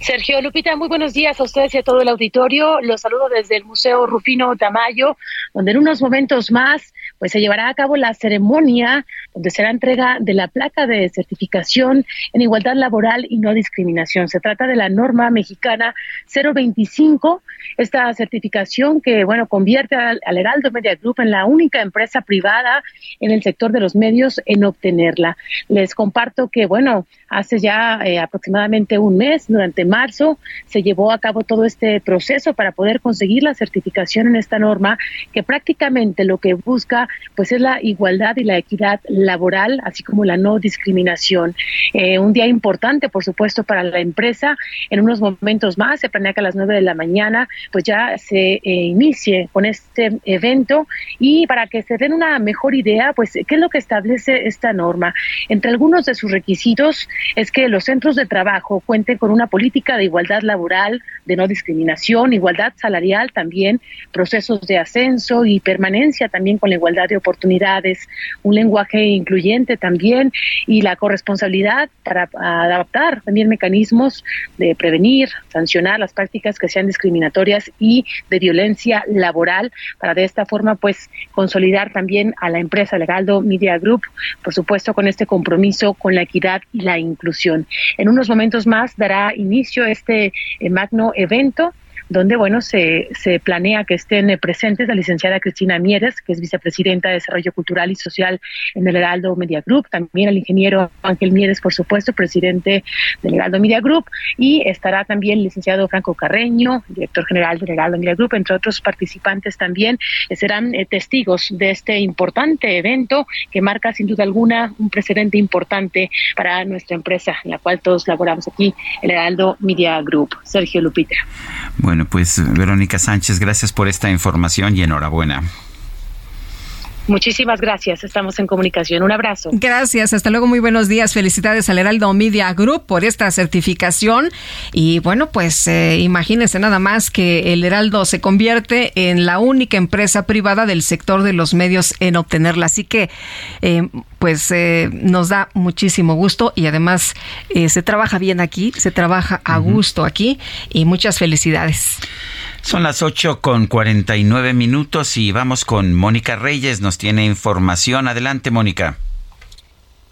Sergio Lupita, muy buenos días a ustedes y a todo el auditorio. Los saludo desde el Museo Rufino Tamayo, donde en unos momentos más pues se llevará a cabo la ceremonia donde será entrega de la placa de certificación en igualdad laboral y no discriminación. Se trata de la norma mexicana 025, esta certificación que bueno convierte al, al Heraldo Media Group en la única empresa privada en el sector de los medios en obtenerla. Les comparto que bueno, hace ya eh, aproximadamente un mes, durante marzo, se llevó a cabo todo este proceso para poder conseguir la certificación en esta norma que prácticamente lo que busca pues es la igualdad y la equidad laboral, así como la no discriminación. Eh, un día importante, por supuesto, para la empresa. En unos momentos más, se planea que a las nueve de la mañana, pues ya se eh, inicie con este evento y para que se den una mejor idea, pues, ¿qué es lo que establece esta norma? Entre algunos de sus requisitos es que los centros de trabajo cuenten con una política de igualdad laboral, de no discriminación, igualdad salarial también, procesos de ascenso y permanencia también con la igualdad de oportunidades, un lenguaje incluyente también y la corresponsabilidad para adaptar también mecanismos de prevenir, sancionar las prácticas que sean discriminatorias y de violencia laboral para de esta forma pues consolidar también a la empresa Legaldo Media Group, por supuesto con este compromiso con la equidad y la inclusión. En unos momentos más dará inicio este eh, magno evento donde, bueno, se, se planea que estén eh, presentes la licenciada Cristina Mieres, que es vicepresidenta de Desarrollo Cultural y Social en el Heraldo Media Group, también el ingeniero Ángel Mieres, por supuesto, presidente del Heraldo Media Group, y estará también el licenciado Franco Carreño, director general del Heraldo Media Group, entre otros participantes también, eh, serán eh, testigos de este importante evento que marca sin duda alguna un precedente importante para nuestra empresa, en la cual todos laboramos aquí, el Heraldo Media Group. Sergio Lupita.
Pues Verónica Sánchez, gracias por esta información y enhorabuena.
Muchísimas gracias, estamos en comunicación. Un abrazo.
Gracias, hasta luego, muy buenos días. Felicidades al Heraldo Media Group por esta certificación. Y bueno, pues eh, imagínense nada más que el Heraldo se convierte en la única empresa privada del sector de los medios en obtenerla. Así que, eh, pues eh, nos da muchísimo gusto y además eh, se trabaja bien aquí, se trabaja a gusto aquí y muchas felicidades.
Son las 8 con 49 minutos y vamos con Mónica Reyes. Nos tiene información. Adelante, Mónica.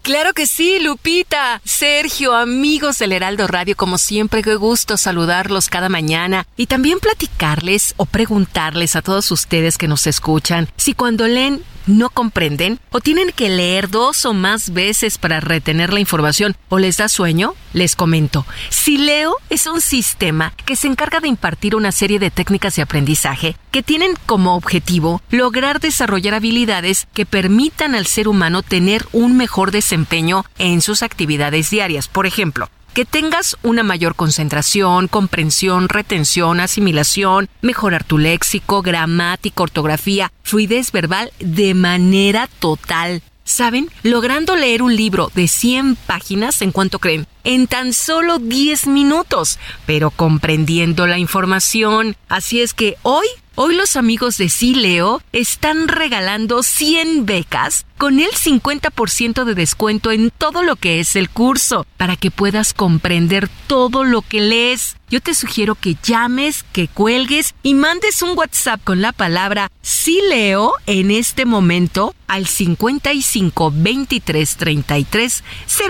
Claro que sí, Lupita. Sergio, amigos del Heraldo Radio, como siempre, qué gusto saludarlos cada mañana y también platicarles o preguntarles a todos ustedes que nos escuchan si cuando leen no comprenden o tienen que leer dos o más veces para retener la información o les da sueño? Les comento. Sileo es un sistema que se encarga de impartir una serie de técnicas de aprendizaje que tienen como objetivo lograr desarrollar habilidades que permitan al ser humano tener un mejor desempeño en sus actividades diarias. Por ejemplo, que tengas una mayor concentración, comprensión, retención, asimilación, mejorar tu léxico, gramática, ortografía, fluidez verbal de manera total. ¿Saben? Logrando leer un libro de 100 páginas, ¿en cuanto creen? En tan solo 10 minutos, pero comprendiendo la información. Así es que hoy Hoy los amigos de Sileo están regalando 100 becas con el 50% de descuento en todo lo que es el curso para que puedas comprender todo lo que lees. Yo te sugiero que llames, que cuelgues y mandes un WhatsApp con la palabra Sileo en este momento al 55 23 33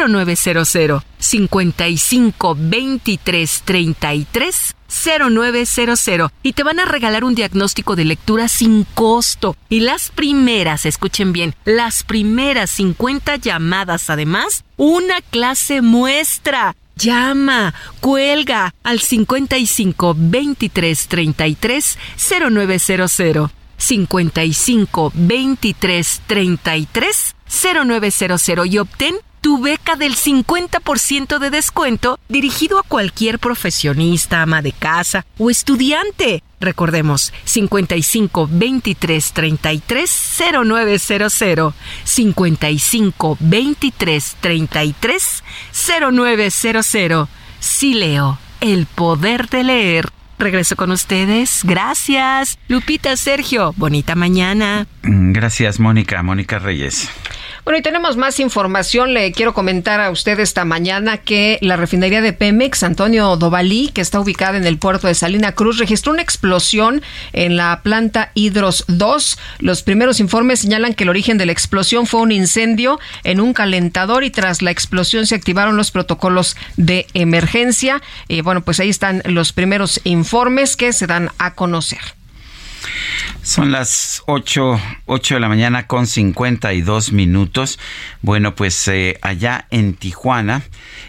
0900. 55 23 33 0900 y te van a regalar un diagnóstico de lectura sin costo. Y las primeras, escuchen bien, las primeras 50 llamadas además, una clase muestra. Llama, cuelga al 55 23 33 0900. 55 23 33 0900 y obtén tu beca del 50% de descuento dirigido a cualquier profesionista, ama de casa o estudiante. Recordemos 55 23 33 0900 55 23 33 0900 Sí leo, el poder de leer. Regreso con ustedes. Gracias. Lupita, Sergio, bonita mañana.
Gracias, Mónica. Mónica Reyes.
Bueno, y tenemos más información. Le quiero comentar a usted esta mañana que la refinería de Pemex, Antonio Dovalí, que está ubicada en el puerto de Salina Cruz, registró una explosión en la planta Hidros 2. Los primeros informes señalan que el origen de la explosión fue un incendio en un calentador y tras la explosión se activaron los protocolos de emergencia. Y bueno, pues ahí están los primeros informes que se dan a conocer.
Son las 8, de la mañana con 52 minutos. Bueno, pues eh, allá en Tijuana,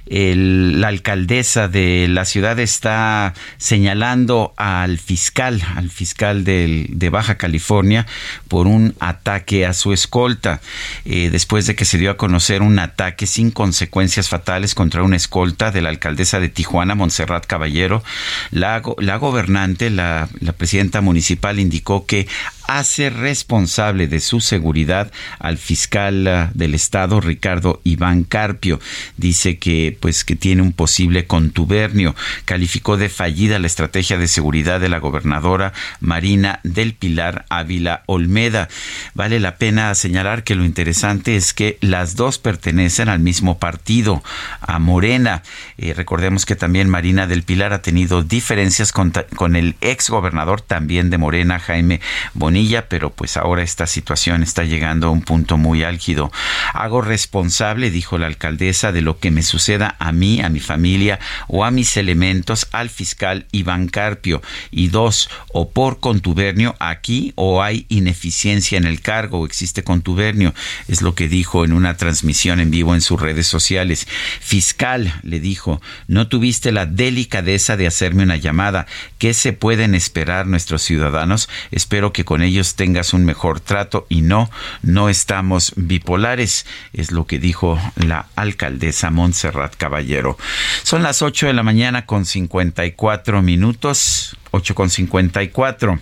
la alcaldesa de la ciudad está señalando al fiscal, al fiscal de Baja California, por un ataque a su escolta. Eh, después de que se dio a conocer un ataque sin consecuencias fatales contra una escolta de la alcaldesa de Tijuana, Montserrat Caballero, la, gobernante, la presidenta municipal, indicó que hace responsable de su seguridad al fiscal ah, del estado Ricardo Iván Carpio. Dice que pues que tiene un posible contubernio. Calificó de fallida la estrategia de seguridad de la gobernadora Marina del Pilar Ávila Olmeda. Vale la pena señalar que lo interesante es que las dos pertenecen al mismo partido, a Morena. Eh, recordemos que también Marina del Pilar ha tenido diferencias con, con el ex gobernador también de Morena, Jaime Bonilla pero pues ahora esta situación está llegando a un punto muy álgido. Hago responsable, dijo la alcaldesa, de lo que me suceda a mí, a mi familia o a mis elementos al fiscal Iván Carpio. Y dos, o por contubernio aquí o hay ineficiencia en el cargo o existe contubernio. Es lo que dijo en una transmisión en vivo en sus redes sociales. Fiscal, le dijo, no tuviste la delicadeza de hacerme una llamada. ¿Qué se pueden esperar nuestros ciudadanos? Espero que con ellos tengas un mejor trato y no, no estamos bipolares, es lo que dijo la alcaldesa Montserrat Caballero. Son las 8 de la mañana con 54 minutos, 8 con 54.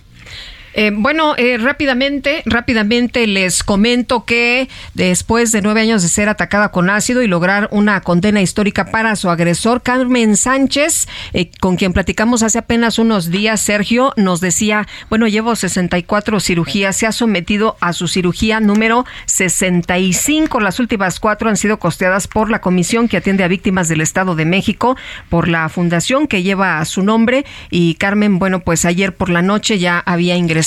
Eh, bueno, eh, rápidamente, rápidamente les comento que después de nueve años de ser atacada con ácido y lograr una condena histórica para su agresor, Carmen Sánchez, eh, con quien platicamos hace apenas unos días, Sergio, nos decía, bueno, llevo 64 cirugías, se ha sometido a su cirugía número 65. Las últimas cuatro han sido costeadas por la comisión que atiende a víctimas del Estado de México, por la fundación que lleva su nombre. Y Carmen, bueno, pues ayer por la noche ya había ingresado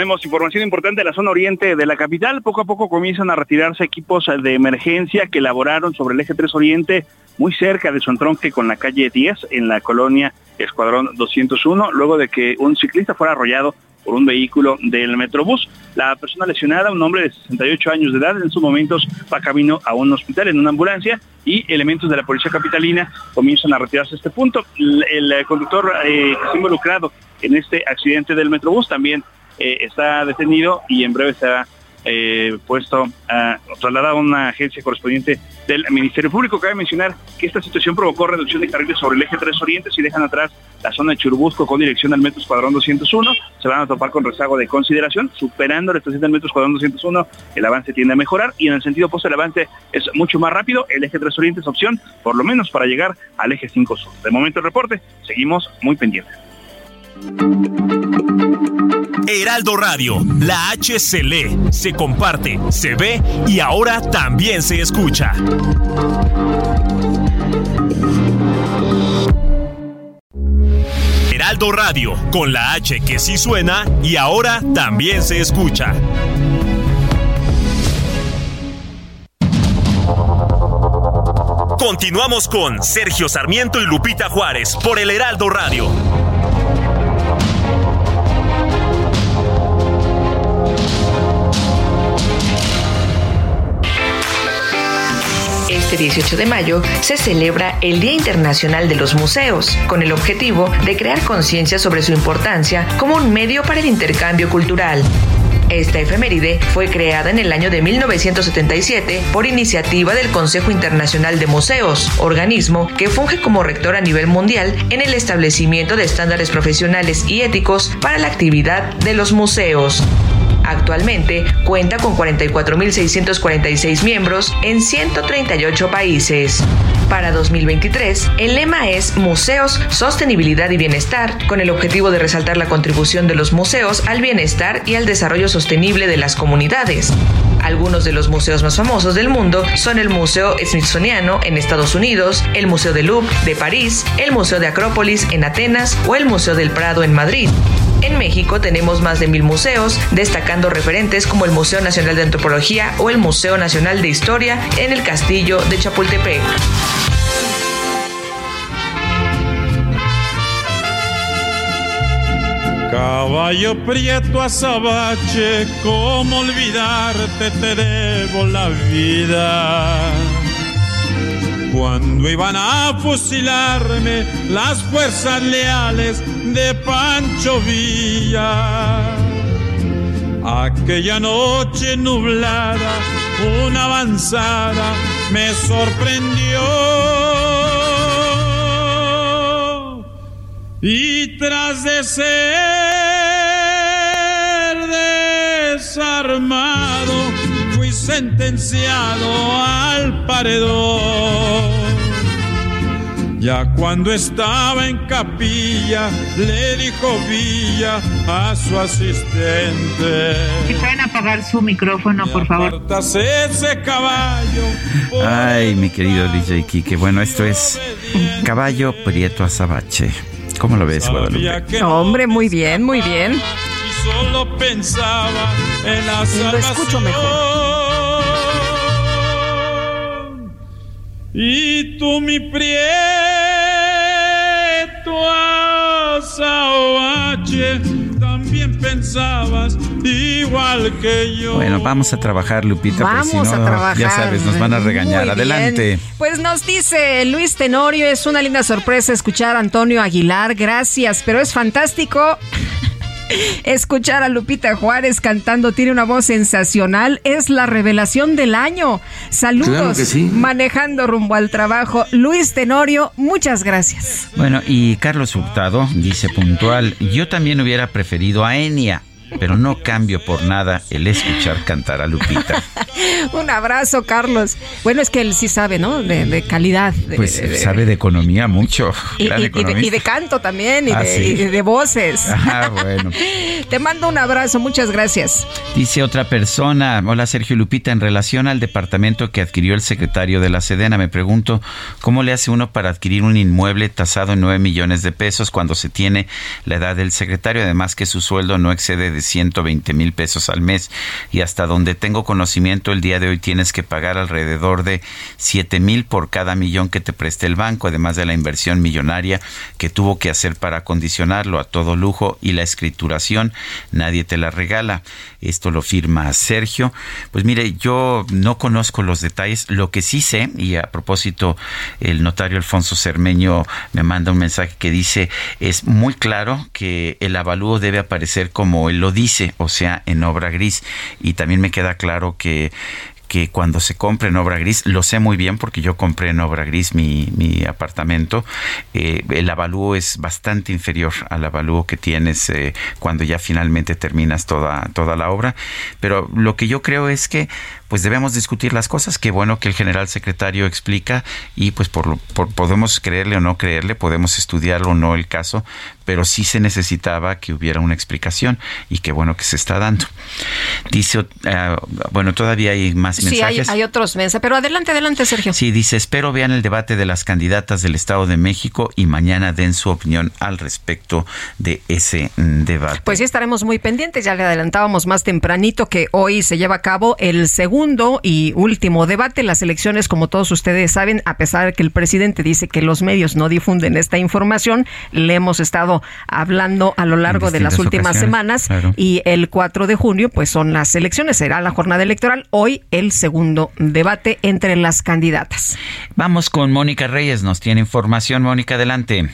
Tenemos información importante de la zona oriente de la capital. Poco a poco comienzan a retirarse equipos de emergencia que elaboraron sobre el eje 3 Oriente, muy cerca de su entronque con la calle 10, en la colonia Escuadrón 201, luego de que un ciclista fuera arrollado por un vehículo del Metrobús. La persona lesionada, un hombre de 68 años de edad, en sus momentos va camino a un hospital en una ambulancia y elementos de la policía capitalina comienzan a retirarse a este punto. El, conductor eh, involucrado en este accidente del Metrobús también eh, está detenido y en breve será eh, puesto a trasladado a una agencia correspondiente del Ministerio Público. Cabe mencionar que esta situación provocó reducción de carriles sobre el eje 3 Oriente y dejan atrás la zona de Churubusco con dirección al Metro Escuadrón 201. Se van a topar con rezago de consideración, superando la estación del Metro Escuadrón 201. El avance tiende a mejorar y en el sentido opuesto el avance es mucho más rápido. El eje 3 Oriente es opción, por lo menos para llegar al eje 5 Sur. De momento el reporte, seguimos muy pendientes.
Heraldo Radio, la H se lee, se comparte, se ve y ahora también se escucha. Heraldo Radio, con la H que sí suena y ahora también se escucha. Continuamos con Sergio Sarmiento y Lupita Juárez por el Heraldo Radio.
Este 18 de mayo se celebra el Día Internacional de los Museos, con el objetivo de crear conciencia sobre su importancia como un medio para el intercambio cultural. Esta efeméride fue creada en el año de 1977 por iniciativa del Consejo Internacional de Museos, organismo que funge como rector a nivel mundial en el establecimiento de estándares profesionales y éticos para la actividad de los museos. Actualmente cuenta con 44.646 miembros en 138 países. Para 2023, el lema es Museos, Sostenibilidad y Bienestar, con el objetivo de resaltar la contribución de los museos al bienestar y al desarrollo sostenible de las comunidades. Algunos de los museos más famosos del mundo son el Museo Smithsoniano en Estados Unidos, el Museo de Louvre de París, el Museo de Acrópolis en Atenas o el Museo del Prado en Madrid. En México tenemos más de mil museos, destacando referentes como el Museo Nacional de Antropología o el Museo Nacional de Historia en el Castillo de Chapultepec.
Caballo prieto azabache, ¿cómo olvidarte? Te debo la vida. Cuando iban a fusilarme las fuerzas leales de Pancho Villa. Aquella noche nublada, una avanzada me sorprendió. Y tras de ser desarmado, fui sentenciado al paredón. Ya cuando estaba en capilla, le dijo Villa a su asistente.
Si pueden apagar su micrófono, por favor.
ese caballo.
Ay, mi querido DJ Kike. Bueno, esto es Caballo Prieto Azabache. ¿Cómo lo ves, Guadalupe?
hombre, muy bien, muy bien.
Y solo pensaba en la salvación.
Lo escucho mejor.
Y tú mi prieto también pensabas igual que yo.
Bueno, vamos a trabajar, Lupita,
vamos
si no,
a trabajar.
ya sabes, nos van a regañar. Adelante.
Pues nos dice Luis Tenorio, es una linda sorpresa escuchar a Antonio Aguilar, gracias, pero es fantástico Escuchar a Lupita Juárez cantando tiene una voz sensacional. Es la revelación del año. Saludos. Manejando rumbo al trabajo. Luis Tenorio, muchas gracias.
Bueno, y Carlos Hurtado dice puntual, yo también hubiera preferido a Enia pero no cambio por nada el escuchar cantar a Lupita.
Un abrazo, Carlos. Bueno, es que él sí sabe, ¿no? De, calidad.
pues sabe de economía mucho.
Y, de, canto también, y, ah, de, voces.
Ah, bueno.
Te mando un abrazo, muchas gracias.
Dice otra persona, hola Sergio Lupita, en relación al departamento que adquirió el secretario de la Sedena, me pregunto, ¿cómo le hace uno para adquirir un inmueble tasado en 9 millones de pesos cuando se tiene la edad del secretario? Además que su sueldo no excede de 120 mil pesos al mes y hasta donde tengo conocimiento el día de hoy tienes que pagar alrededor de 7 mil por cada millón que te preste el banco, además de la inversión millonaria que tuvo que hacer para acondicionarlo a todo lujo y la escrituración, nadie te la regala. Esto lo firma Sergio. Pues mire, yo no conozco los detalles, lo que sí sé, y a propósito, el notario Alfonso Cermeño me manda un mensaje que dice, es muy claro que el avalúo debe aparecer como él dice, o sea, en obra gris. Y también me queda claro que que cuando se compre en obra gris, lo sé muy bien porque yo compré en obra gris mi, mi apartamento, eh, el avalúo es bastante inferior al avalúo que tienes eh, cuando ya finalmente terminas toda, toda la obra. Pero lo que yo creo es que pues debemos discutir las cosas. Qué bueno que el general secretario explica y pues por, por, podemos creerle o no creerle, podemos estudiarlo o no el caso, pero sí se necesitaba que hubiera una explicación y qué bueno que se está dando. Dice, ah, bueno, todavía hay más mensajes.
Sí, hay, otros mensajes, pero adelante, adelante, Sergio.
Sí, dice, espero vean el debate de las candidatas del Estado de México y mañana den su opinión al respecto de ese mm, debate.
Pues sí, estaremos muy pendientes, ya le adelantábamos más tempranito que hoy se lleva a cabo el segundo segundo y último debate. Las elecciones, como todos ustedes saben, a pesar de que el presidente dice que los medios no difunden esta información, le hemos estado hablando a lo largo de las últimas semanas y el 4 de junio pues son las elecciones, será la jornada electoral. Hoy el segundo debate entre las candidatas.
Vamos con Mónica Reyes, nos tiene información. Mónica, adelante.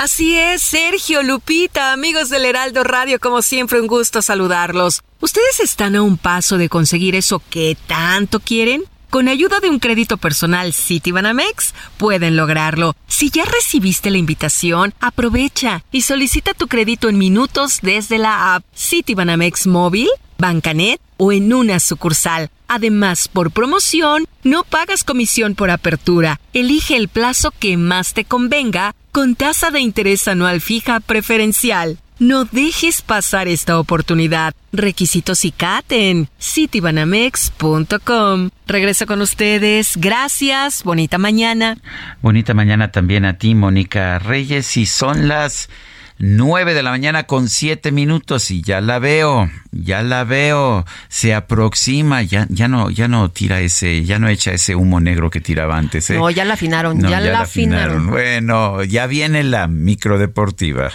Así es, Sergio, Lupita, amigos del Heraldo Radio, como siempre un gusto saludarlos. ¿Ustedes están a un paso de conseguir eso que tanto quieren? Con ayuda de un crédito personal Citibanamex pueden lograrlo. Si ya recibiste la invitación, aprovecha y solicita tu crédito en minutos desde la app Citibanamex móvil, Bancanet o en una sucursal. Además, por promoción, no pagas comisión por apertura. Elige el plazo que más te convenga con tasa de interés anual fija preferencial. No dejes pasar esta oportunidad. Requisitos y en citibanamex.com. Regreso con ustedes. Gracias. Bonita mañana.
Bonita mañana también a ti, Mónica Reyes. Y son las 9 de la mañana con 7 minutos y ya la veo, ya la veo, se aproxima, ya, ya no, ya no tira ese, ya no echa ese humo negro que tiraba antes. ¿eh?
No, ya la afinaron, ya, la afinaron.
Bueno, ya viene la microdeportiva.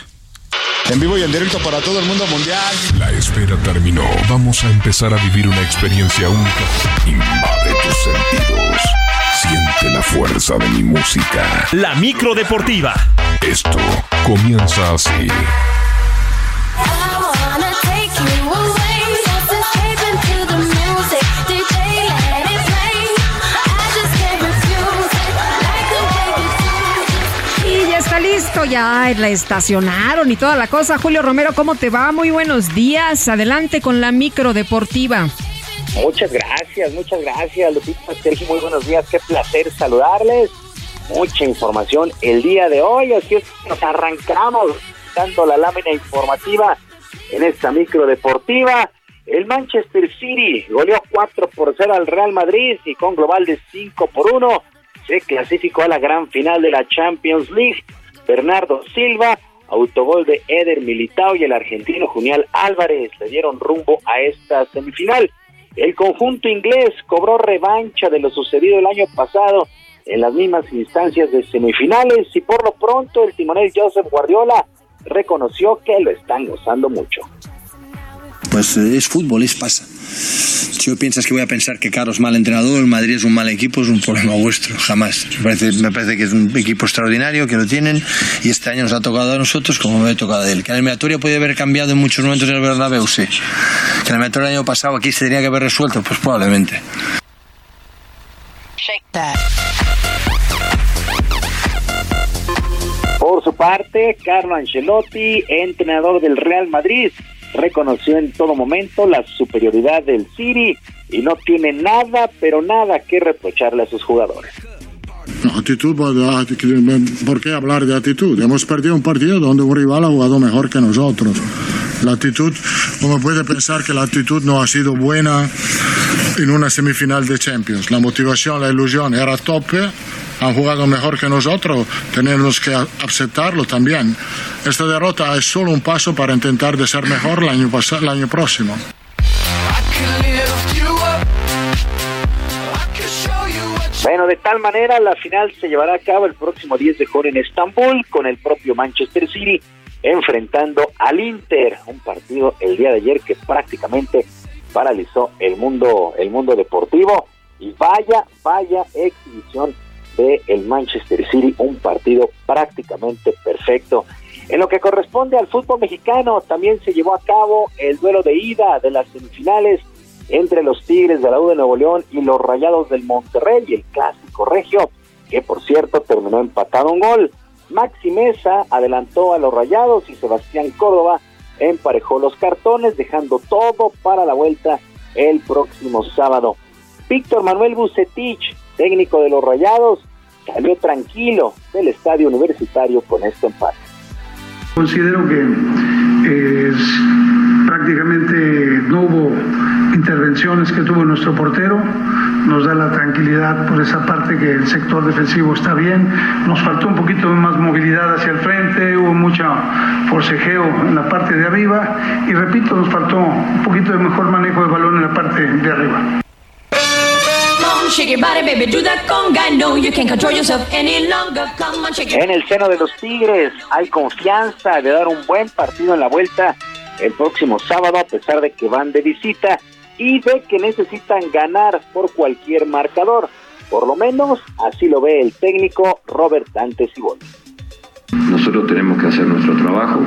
En vivo y en directo para todo el mundo mundial.
La espera terminó. Vamos a empezar a vivir una experiencia única. Invade tus sentidos. Siente la fuerza de mi música.
La micro deportiva.
Esto comienza así.
listo, ya la estacionaron y toda la cosa. Julio Romero, ¿cómo te va? Muy buenos días. Adelante con la micro deportiva.
Muchas gracias, muchas gracias, Lupita Sergio. Muy buenos días, qué placer saludarles. Mucha información el día de hoy, así es que nos arrancamos dando la lámina informativa en esta micro deportiva. El Manchester City goleó 4 por 0 al Real Madrid y con global de 5 por 1 se clasificó a la gran final de la Champions League. Bernardo Silva, autogol de Eder Militao y el argentino Junial Álvarez le dieron rumbo a esta semifinal. El conjunto inglés cobró revancha de lo sucedido el año pasado en las mismas instancias de semifinales y por lo pronto el timonel Joseph Guardiola reconoció que lo están gozando mucho.
Pues eh, es fútbol, es pasa. Si yo piensas que voy a pensar que Carlos es mal entrenador, el Madrid es un mal equipo, es un problema vuestro, jamás. Me parece, me parece que es un equipo extraordinario, que lo tienen, y este año nos ha tocado a nosotros como me ha tocado a él. Que la eliminatoria puede haber cambiado en muchos momentos en el Bernabéu, sí. Que la eliminatoria del año pasado aquí se tenía que haber resuelto, pues probablemente.
Por su parte, Carlo Ancelotti, entrenador del Real Madrid, reconoció en todo momento la superioridad del City y no tiene nada, pero nada que reprocharle a sus jugadores.
actitud, ¿por qué hablar de actitud? Hemos perdido un partido donde un rival ha jugado mejor que nosotros. La actitud, uno puede pensar que la actitud no ha sido buena en una semifinal de Champions. La motivación, la ilusión era tope, han jugado mejor que nosotros, tenemos que aceptarlo también. Esta derrota es solo un paso para intentar de ser mejor el año, el año próximo.
Bueno, de tal manera la final se llevará a cabo el próximo 10 de junio en Estambul con el propio Manchester City enfrentando al Inter, un partido el día de ayer que prácticamente paralizó el mundo el mundo deportivo y vaya vaya exhibición de el Manchester City, un partido prácticamente perfecto. En lo que corresponde al fútbol mexicano, también se llevó a cabo el duelo de ida de las semifinales entre los Tigres de la U de Nuevo León y los Rayados del Monterrey, el clásico regio, que por cierto terminó empatado un gol. Maxi Mesa adelantó a los Rayados y Sebastián Córdoba emparejó los cartones, dejando todo para la vuelta el próximo sábado. Víctor Manuel Bucetich, técnico de los Rayados, salió tranquilo del estadio universitario con este empate.
Considero que es prácticamente no hubo intervenciones que tuvo nuestro portero, nos da la tranquilidad por esa parte que el sector defensivo está bien, nos faltó un poquito más movilidad hacia el frente, hubo mucho forcejeo en la parte de arriba y repito, nos faltó un poquito de mejor manejo de balón en la parte de arriba.
En el seno de los Tigres hay confianza de dar un buen partido en la vuelta el próximo sábado, a pesar de que van de visita y de que necesitan ganar por cualquier marcador. Por lo menos así lo ve el técnico Robert Dante Cibol.
Nosotros tenemos que hacer nuestro trabajo,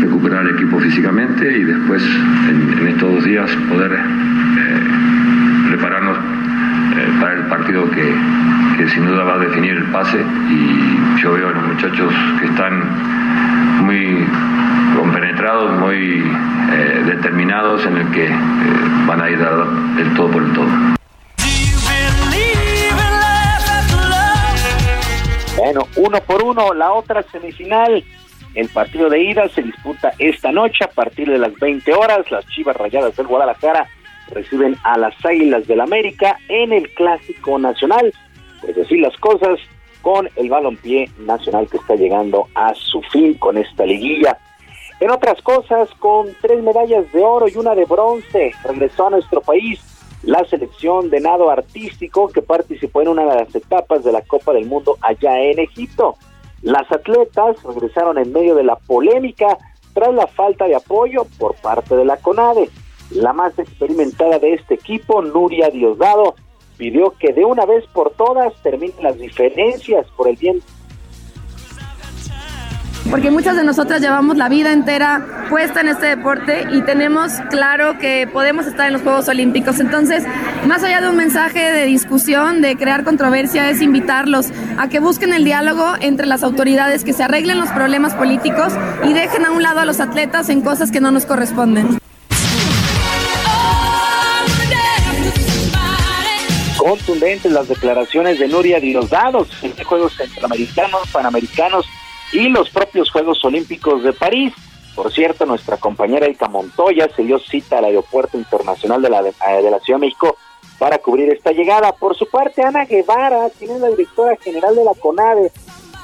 recuperar el equipo físicamente y después en, estos dos días poder eh, prepararnos para el partido que, que sin duda va a definir el pase y yo veo a los muchachos que están muy compenetrados, muy eh, determinados en el que eh, van a ir a el todo por el todo.
Bueno, uno por uno, la otra semifinal, el partido de ida se disputa esta noche a partir de las 20 horas. Las Chivas Rayadas del Guadalajara reciben a las Águilas del América en el Clásico Nacional. Pues decir las cosas con el balompié nacional que está llegando a su fin con esta liguilla. En otras cosas, con tres medallas de oro y una de bronce, regresó a nuestro país la selección de nado artístico que participó en una de las etapas de la Copa del Mundo allá en Egipto. Las atletas regresaron en medio de la polémica tras la falta de apoyo por parte de la CONADE. La más experimentada de este equipo, Nuria Diosdado, pidió que de una vez por todas terminen las diferencias por el bien
porque muchas de nosotras llevamos la vida entera puesta en este deporte y tenemos claro que podemos estar en los Juegos Olímpicos. Entonces, más allá de un mensaje de discusión, de crear controversia, es invitarlos a que busquen el diálogo entre las autoridades, que se arreglen los problemas políticos y dejen a un lado a los atletas en cosas que no nos corresponden.
Contundentes las declaraciones de Nuria Diosdado en Juegos Centroamericanos, Panamericanos y los propios Juegos Olímpicos de París. Por cierto, nuestra compañera Erika Montoya se dio cita al Aeropuerto Internacional de la, de la Ciudad de México para cubrir esta llegada. Por su parte, Ana Guevara, quien es la directora general de la CONADE,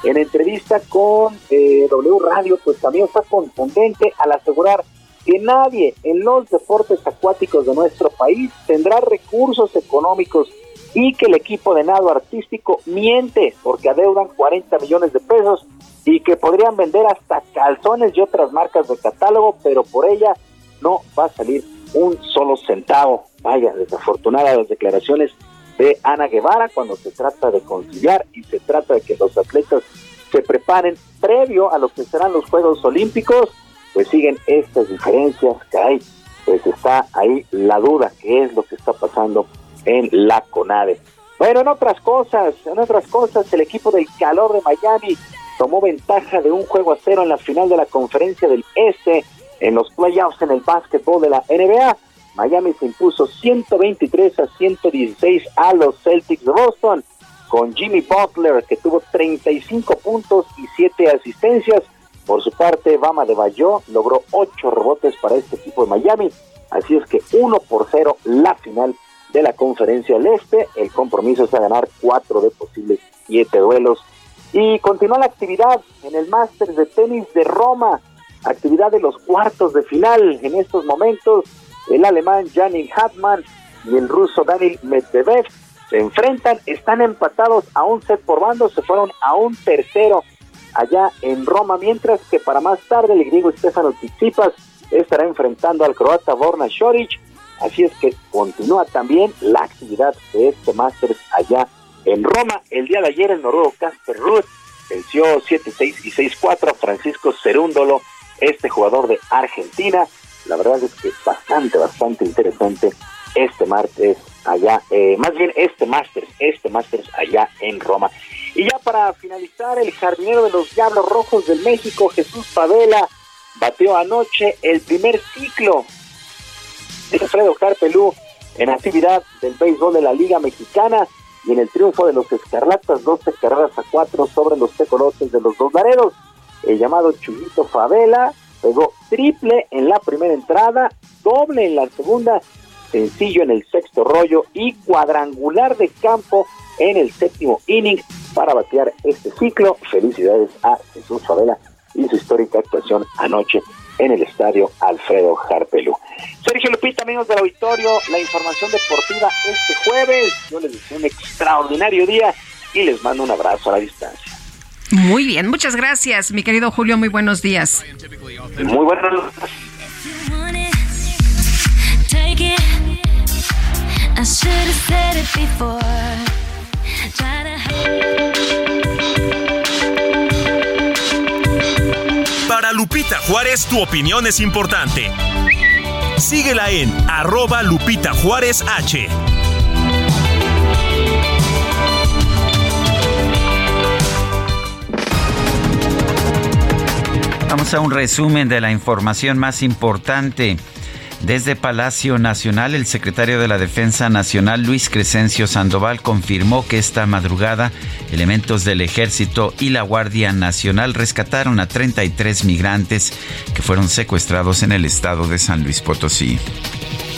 en entrevista con eh, W Radio, pues también fue contundente al asegurar que nadie en los deportes acuáticos de nuestro país tendrá recursos económicos y que el equipo de nado artístico miente porque adeudan 40 millones de pesos y que podrían vender hasta calzones y otras marcas de catálogo, pero por ella no va a salir un solo centavo. Vaya, desafortunada las declaraciones de Ana Guevara cuando se trata de conciliar y se trata de que los atletas se preparen previo a lo que serán los Juegos Olímpicos, pues siguen estas diferencias que hay, pues está ahí la duda, qué es lo que está pasando en la CONADE. Bueno, en otras cosas, en otras cosas, el equipo del calor de Miami tomó ventaja de un juego a cero en la final de la conferencia del Este En los playoffs en el básquetbol de la NBA, Miami se impuso 123 a 116 a los Celtics de Boston, con Jimmy Butler que tuvo 35 puntos y 7 asistencias. Por su parte, Bama de Bayo logró 8 rebotes para este equipo de Miami. Así es que 1 por 0 la final de la conferencia del Este. El compromiso es a ganar 4 de posibles 7 duelos. Y continúa la actividad en el Masters de Tenis de Roma. Actividad de los cuartos de final. En estos momentos, el alemán Janik Hartmann y el ruso Daniel Medvedev se enfrentan, están empatados a un set por bando, se fueron a un tercero allá en Roma, mientras que para más tarde el griego Stefano Tsitsipas estará enfrentando al croata Borna Šorić, así es que continúa también la actividad de este Masters allá en Roma. El día de ayer el noruego Casper Ruud venció 7-6 y 6-4 a Francisco Cerúndolo, este jugador de Argentina. La verdad es que es bastante, bastante interesante este martes allá, eh, más bien este Masters, este Masters allá en Roma. Y ya para finalizar, el jardinero de los Diablos Rojos del México, Jesús Favela, bateó anoche el primer ciclo Alfredo Carpelú en actividad del béisbol de la Liga Mexicana y en el triunfo de los Escarlatas, 12 carreras a 4 sobre los tecolotes de los dos lareros. El llamado Chuyito Favela pegó triple en la primera entrada, doble en la segunda sencillo en el sexto rollo y cuadrangular de campo en el séptimo inning para batear este ciclo. Felicidades a Jesús Favela y su histórica actuación anoche en el estadio Alfredo Jarpelú. Sergio Lupita, amigos del auditorio, la información deportiva este jueves. Yo les deseo un extraordinario día y les mando un abrazo a la distancia.
Muy bien, muchas gracias, mi querido Julio. Muy buenos días.
Muy buenos días.
Para Lupita Juárez, tu opinión es importante. Síguela en arroba Lupita Juárez H.
Vamos a un resumen de la información más importante. Desde Palacio Nacional, el secretario de la Defensa Nacional, Luis Crescencio Sandoval, confirmó que esta madrugada elementos del Ejército y la Guardia Nacional rescataron a 33 migrantes que fueron secuestrados en el estado de San Luis Potosí.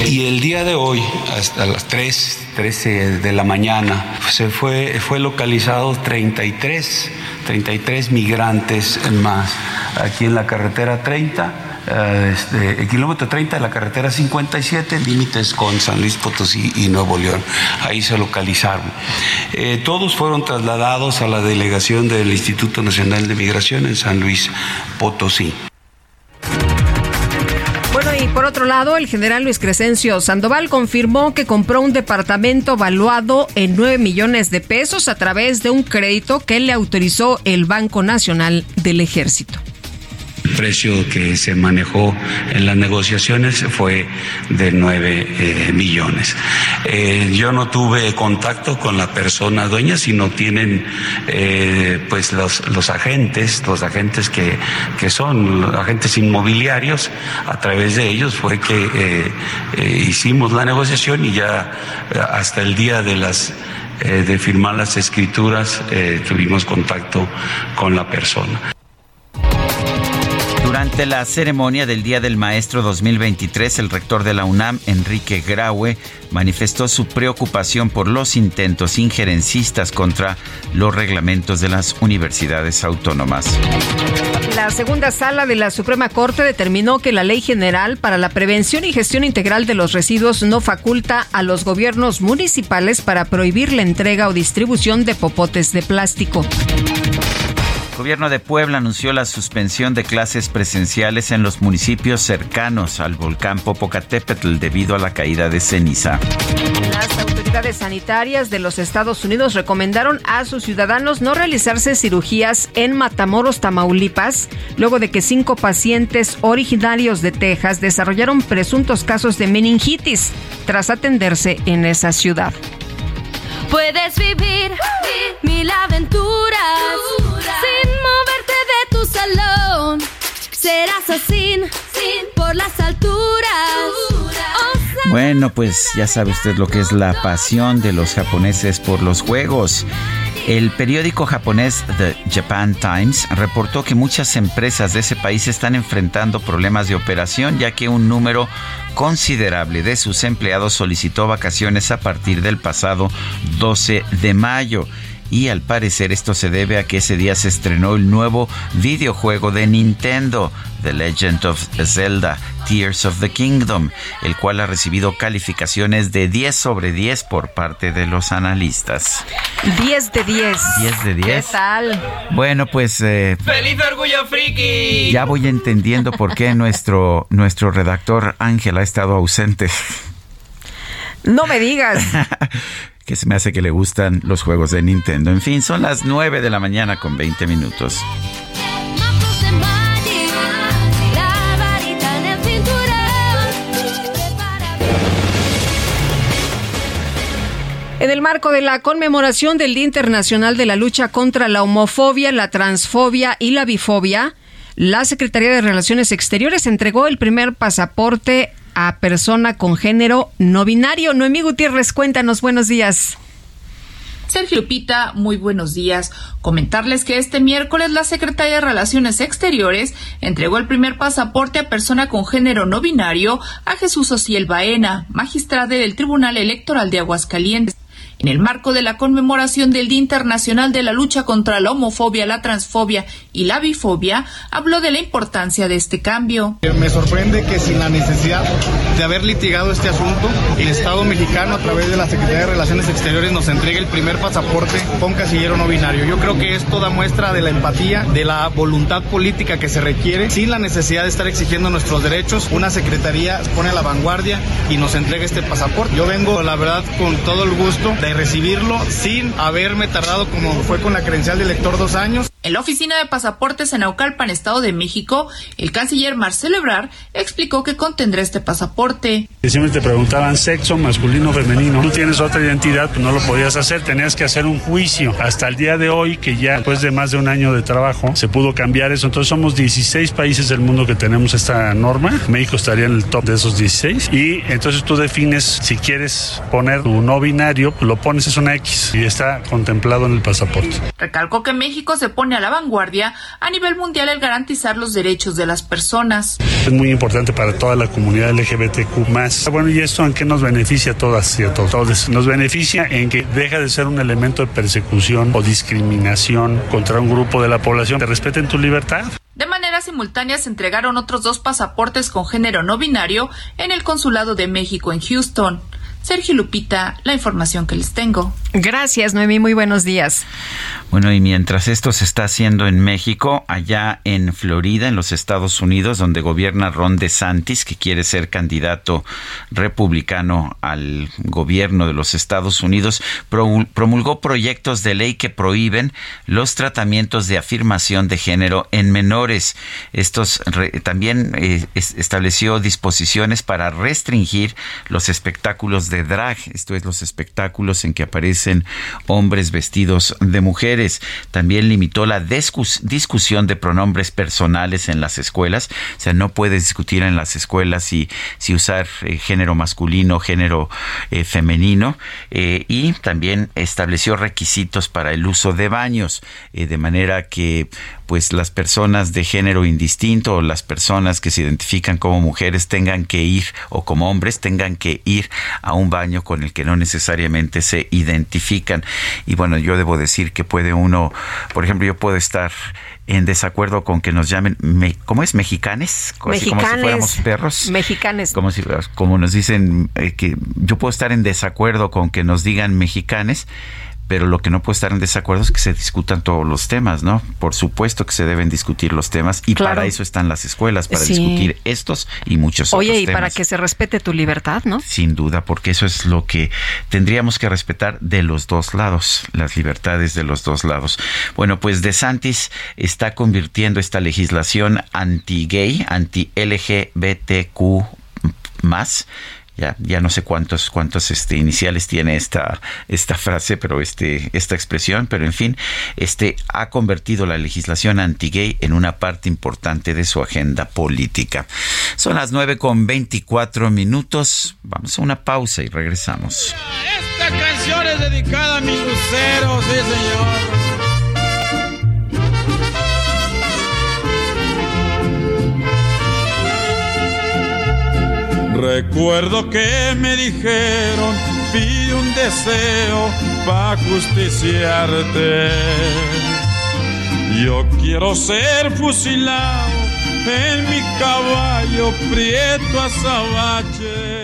Y el día de hoy, hasta las 3, 13 de la mañana, se fue, fue localizado 33, 33 migrantes más aquí en la carretera 30 este, el kilómetro 30 de la carretera 57, límites con San Luis Potosí y Nuevo León. Ahí se localizaron. Eh, todos fueron trasladados a la delegación del Instituto Nacional de Migración en San Luis Potosí.
Bueno, y por otro lado, el general Luis Crescencio Sandoval confirmó que compró un departamento valuado en 9 millones de pesos a través de un crédito que le autorizó el Banco Nacional del Ejército.
Precio que se manejó en las negociaciones fue de 9 eh, millones. Eh, yo no tuve contacto con la persona dueña, sino tienen eh, pues los, los, agentes, los agentes que, que son los agentes inmobiliarios, a través de ellos fue que hicimos la negociación y ya hasta el día de las de firmar las escrituras tuvimos contacto con la persona.
Durante la ceremonia del Día del Maestro 2023, el rector de la UNAM, Enrique Graue, manifestó su preocupación por los intentos injerencistas contra los reglamentos de las universidades autónomas.
La segunda sala de la Suprema Corte determinó que la Ley General para la Prevención y Gestión Integral de los Residuos no faculta a los gobiernos municipales para prohibir la entrega o distribución de popotes de plástico.
El gobierno de Puebla anunció la suspensión de clases presenciales en los municipios cercanos al volcán Popocatépetl debido a la caída de ceniza.
Las autoridades sanitarias de los Estados Unidos recomendaron a sus ciudadanos no realizarse cirugías en Matamoros, Tamaulipas, luego de que cinco pacientes originarios de Texas desarrollaron presuntos casos de meningitis tras atenderse en esa ciudad.
Puedes vivir mil aventuras sin moverte de tu salón serás así, por las alturas.
Bueno, pues ya sabe usted lo que es la pasión de los japoneses por los juegos. El periódico japonés The Japan Times reportó que muchas empresas de ese país están enfrentando problemas de operación ya que un número considerable de sus empleados solicitó vacaciones a partir del pasado 12 de mayo y al parecer esto se debe a que ese día se estrenó el nuevo videojuego de Nintendo, The Legend of Zelda, Tears of the Kingdom, el cual ha recibido calificaciones de 10 sobre 10 por parte de los analistas.
10 de 10.
10 de 10.
¿Qué tal?
Bueno, pues... Eh,
¡Feliz Orgullo Friki!
Ya voy entendiendo por qué nuestro, nuestro redactor Ángel ha estado ausente.
No me digas.
que se me hace que le gustan los juegos de Nintendo. En fin, son las 9 de la mañana con 20 minutos.
En el marco de la conmemoración del Día Internacional de la Lucha contra la Homofobia, la Transfobia y la Bifobia, la Secretaría de Relaciones Exteriores entregó el primer pasaporte a persona con género no binario. Noemí Gutiérrez, cuéntanos, buenos días.
Sergio Lupita, muy buenos días. Comentarles que este miércoles la Secretaría de Relaciones Exteriores entregó el primer pasaporte a persona con género no binario a Jesús Ociel Baena, magistrado del Tribunal Electoral de Aguascalientes. En el marco de la conmemoración del Día Internacional de la Lucha contra la Homofobia, la Transfobia y la Bifobia, habló de la importancia de este cambio.
Me sorprende que sin la necesidad de haber litigado este asunto, el Estado mexicano a través de la Secretaría de Relaciones Exteriores nos entregue el primer pasaporte con casillero no binario. Yo creo que es toda muestra de la empatía, de la voluntad política que se requiere, sin la necesidad de estar exigiendo nuestros derechos. Una secretaría pone a la vanguardia y nos entrega este pasaporte. Yo vengo, la verdad, con todo el gusto de recibirlo sin haberme tardado como fue con la credencial de lector dos años.
En la oficina de pasaportes en Aucalpan, Estado de México, el canciller Marcelo Ebrard explicó que contendrá este pasaporte.
Siempre te preguntaban sexo, masculino, femenino. Tú tienes otra identidad, pues no lo podías hacer, tenías que hacer un juicio. Hasta el día de hoy, que ya después de más de un año de trabajo, se pudo cambiar eso. Entonces somos 16 países del mundo que tenemos esta norma. México estaría en el top de esos 16. Y entonces tú defines si quieres poner tu no binario, pues lo pones es una X y está contemplado en el pasaporte.
Recalcó que México se pone a la vanguardia a nivel mundial el garantizar los derechos de las personas.
Es muy importante para toda la comunidad LGBTQ Bueno, ¿y esto en qué nos beneficia a todas y a todos? Nos beneficia en que deja de ser un elemento de persecución o discriminación contra un grupo de la población. Te respeten tu libertad.
De manera simultánea se entregaron otros dos pasaportes con género no binario en el Consulado de México en Houston. Sergio Lupita, la información que les tengo.
Gracias, Noemí. Muy buenos días.
Bueno, y mientras esto se está haciendo en México, allá en Florida, en los Estados Unidos, donde gobierna Ron DeSantis, que quiere ser candidato republicano al gobierno de los Estados Unidos, promulgó proyectos de ley que prohíben los tratamientos de afirmación de género en menores. Estos también eh, estableció disposiciones para restringir los espectáculos de drag, esto es los espectáculos en que aparecen hombres vestidos de mujeres. También limitó la discusión de pronombres personales en las escuelas, o sea, no puedes discutir en las escuelas si, usar eh, género masculino, género eh, femenino, eh, y también estableció requisitos para el uso de baños, de manera que pues las personas de género indistinto o las personas que se identifican como mujeres tengan que ir o como hombres tengan que ir a un baño con el que no necesariamente se identifican. Y bueno, yo debo decir que puede uno, por ejemplo, yo puedo estar en desacuerdo con que nos llamen, ¿cómo es? Mexicanes, como,
mexicanes,
si fuéramos perros.
Mexicanes.
Como si, como nos dicen eh, que yo puedo estar en desacuerdo con que nos digan mexicanes, pero lo que no puede estar en desacuerdo es que se discutan todos los temas, ¿no? Por supuesto que se deben discutir los temas y para eso están las escuelas, para discutir estos y muchos
Oye,
otros.
Oye, y para que se respete tu libertad, ¿no?
Sin duda, porque eso es lo que tendríamos que respetar de los dos lados, las libertades de los dos lados. Bueno, pues DeSantis está convirtiendo esta legislación anti-gay, anti-LGBTQ más ya, ya no sé cuántos, cuántos este, iniciales tiene esta, esta frase, pero este, esta expresión, pero en fin, este ha convertido la legislación anti-gay en una parte importante de su agenda política. Son las nueve con 24 minutos. Vamos a una pausa y regresamos.
Esta canción es dedicada a mi lucero, sí señor. Recuerdo que me dijeron, pide un deseo para justiciarte. Yo quiero ser fusilado en mi caballo prieto azabache.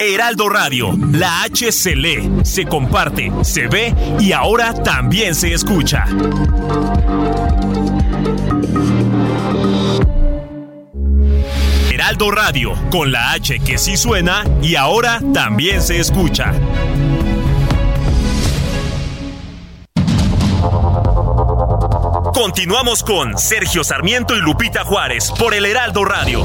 Heraldo Radio. La H se lee, se comparte, se ve y ahora también se escucha. Heraldo Radio, con la H que sí suena y ahora también se escucha. Continuamos con Sergio Sarmiento y Lupita Juárez por el Heraldo Radio.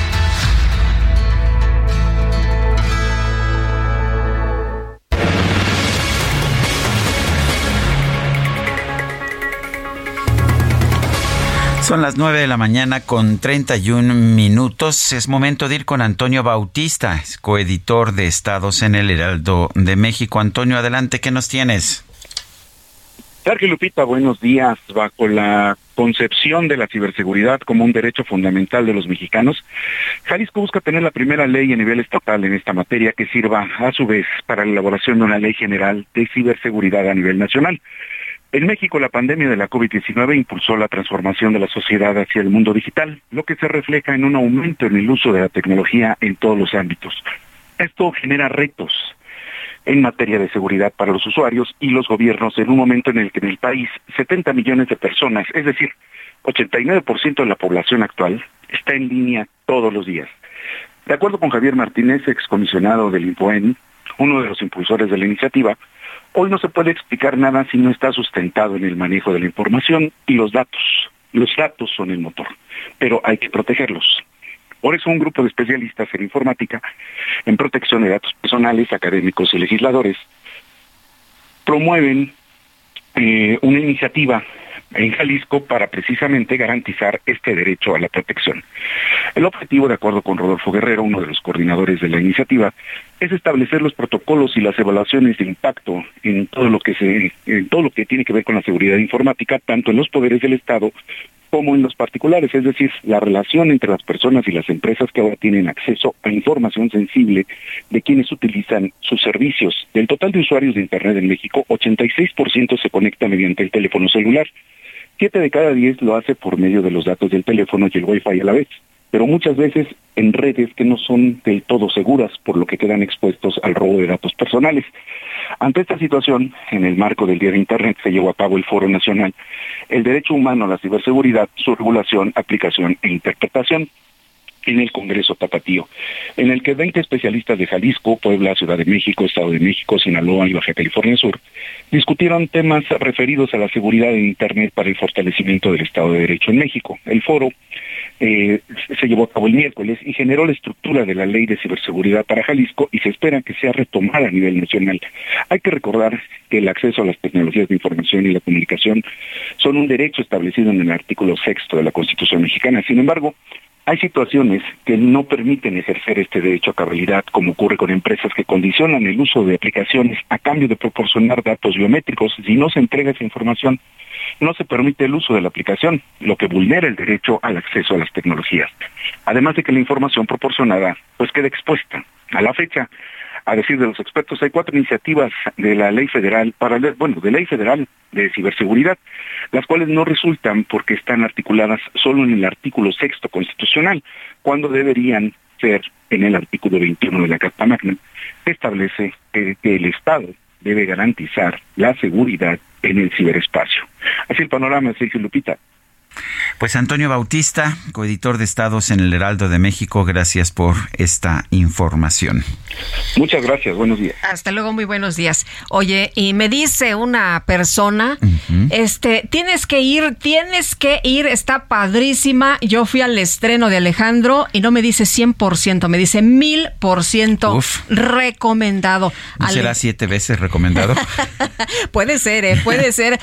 Son las 9 de la mañana con 31 minutos. Es momento de ir con Antonio Bautista, coeditor de Estados en el Heraldo de México. Antonio, adelante, ¿qué nos tienes?
Sergio Lupita, buenos días. Bajo la concepción de la ciberseguridad como un derecho fundamental de los mexicanos, Jalisco busca tener la primera ley a nivel estatal en esta materia que sirva a su vez para la elaboración de una ley general de ciberseguridad a nivel nacional. En México, la pandemia de la COVID-19 impulsó la transformación de la sociedad hacia el mundo digital, lo que se refleja en un aumento en el uso de la tecnología en todos los ámbitos. Esto genera retos en materia de seguridad para los usuarios y los gobiernos en un momento en el que en el país 70 millones de personas, es decir, 89% de la población actual, está en línea todos los días. De acuerdo con Javier Martínez, excomisionado del INPOEN, uno de los impulsores de la iniciativa, Hoy no se puede explicar nada si no está sustentado en el manejo de la información y los datos. Los datos son el motor, pero hay que protegerlos. Por eso un grupo de especialistas en informática, en protección de datos personales, académicos y legisladores, promueven eh, una iniciativa en Jalisco para precisamente garantizar este derecho a la protección. El objetivo, de acuerdo con Rodolfo Guerrero, uno de los coordinadores de la iniciativa, es establecer los protocolos y las evaluaciones de impacto en todo lo que se, en todo lo que tiene que ver con la seguridad informática, tanto en los poderes del Estado como en los particulares, es decir, la relación entre las personas y las empresas que ahora tienen acceso a información sensible de quienes utilizan sus servicios. Del total de usuarios de Internet en México, 86% se conecta mediante el teléfono celular. Siete de cada diez lo hace por medio de los datos del teléfono y el Wi-Fi a la vez, pero muchas veces en redes que no son del todo seguras, por lo que quedan expuestos al robo de datos personales. Ante esta situación, en el marco del Día de Internet se llevó a cabo el Foro Nacional, el Derecho Humano a la Ciberseguridad, su regulación, aplicación e interpretación en el Congreso Tapatío, en el que 20 especialistas de Jalisco, Puebla, Ciudad de México, Estado de México, Sinaloa y Baja California Sur discutieron temas referidos a la seguridad en Internet para el fortalecimiento del Estado de Derecho en México. El foro eh, se llevó a cabo el miércoles y generó la estructura de la ley de ciberseguridad para Jalisco y se espera que sea retomada a nivel nacional. Hay que recordar que el acceso a las tecnologías de información y la comunicación son un derecho establecido en el artículo sexto de la Constitución mexicana. Sin embargo, hay situaciones que no permiten ejercer este derecho a cabalidad, como ocurre con empresas que condicionan el uso de aplicaciones a cambio de proporcionar datos biométricos. Si no se entrega esa información, no se permite el uso de la aplicación, lo que vulnera el derecho al acceso a las tecnologías. Además de que la información proporcionada pues queda expuesta. A la fecha, a decir de los expertos, hay cuatro iniciativas de la ley federal, para, bueno, de ley federal de ciberseguridad, las cuales no resultan porque están articuladas solo en el artículo sexto constitucional, cuando deberían ser en el artículo 21 de la Carta Magna, que establece que, que el Estado debe garantizar la seguridad en el ciberespacio. Así el panorama, Sergio Lupita.
Pues Antonio Bautista, coeditor de Estados en el Heraldo de México, gracias por esta información.
Muchas gracias, buenos días.
Hasta luego, muy buenos días. Oye, y me dice una persona, este, tienes que ir, tienes que ir, está padrísima. Yo fui al estreno de Alejandro y no me dice 100%, me dice 1000% recomendado.
¿No será siete veces recomendado?
puede ser, ¿eh? puede ser.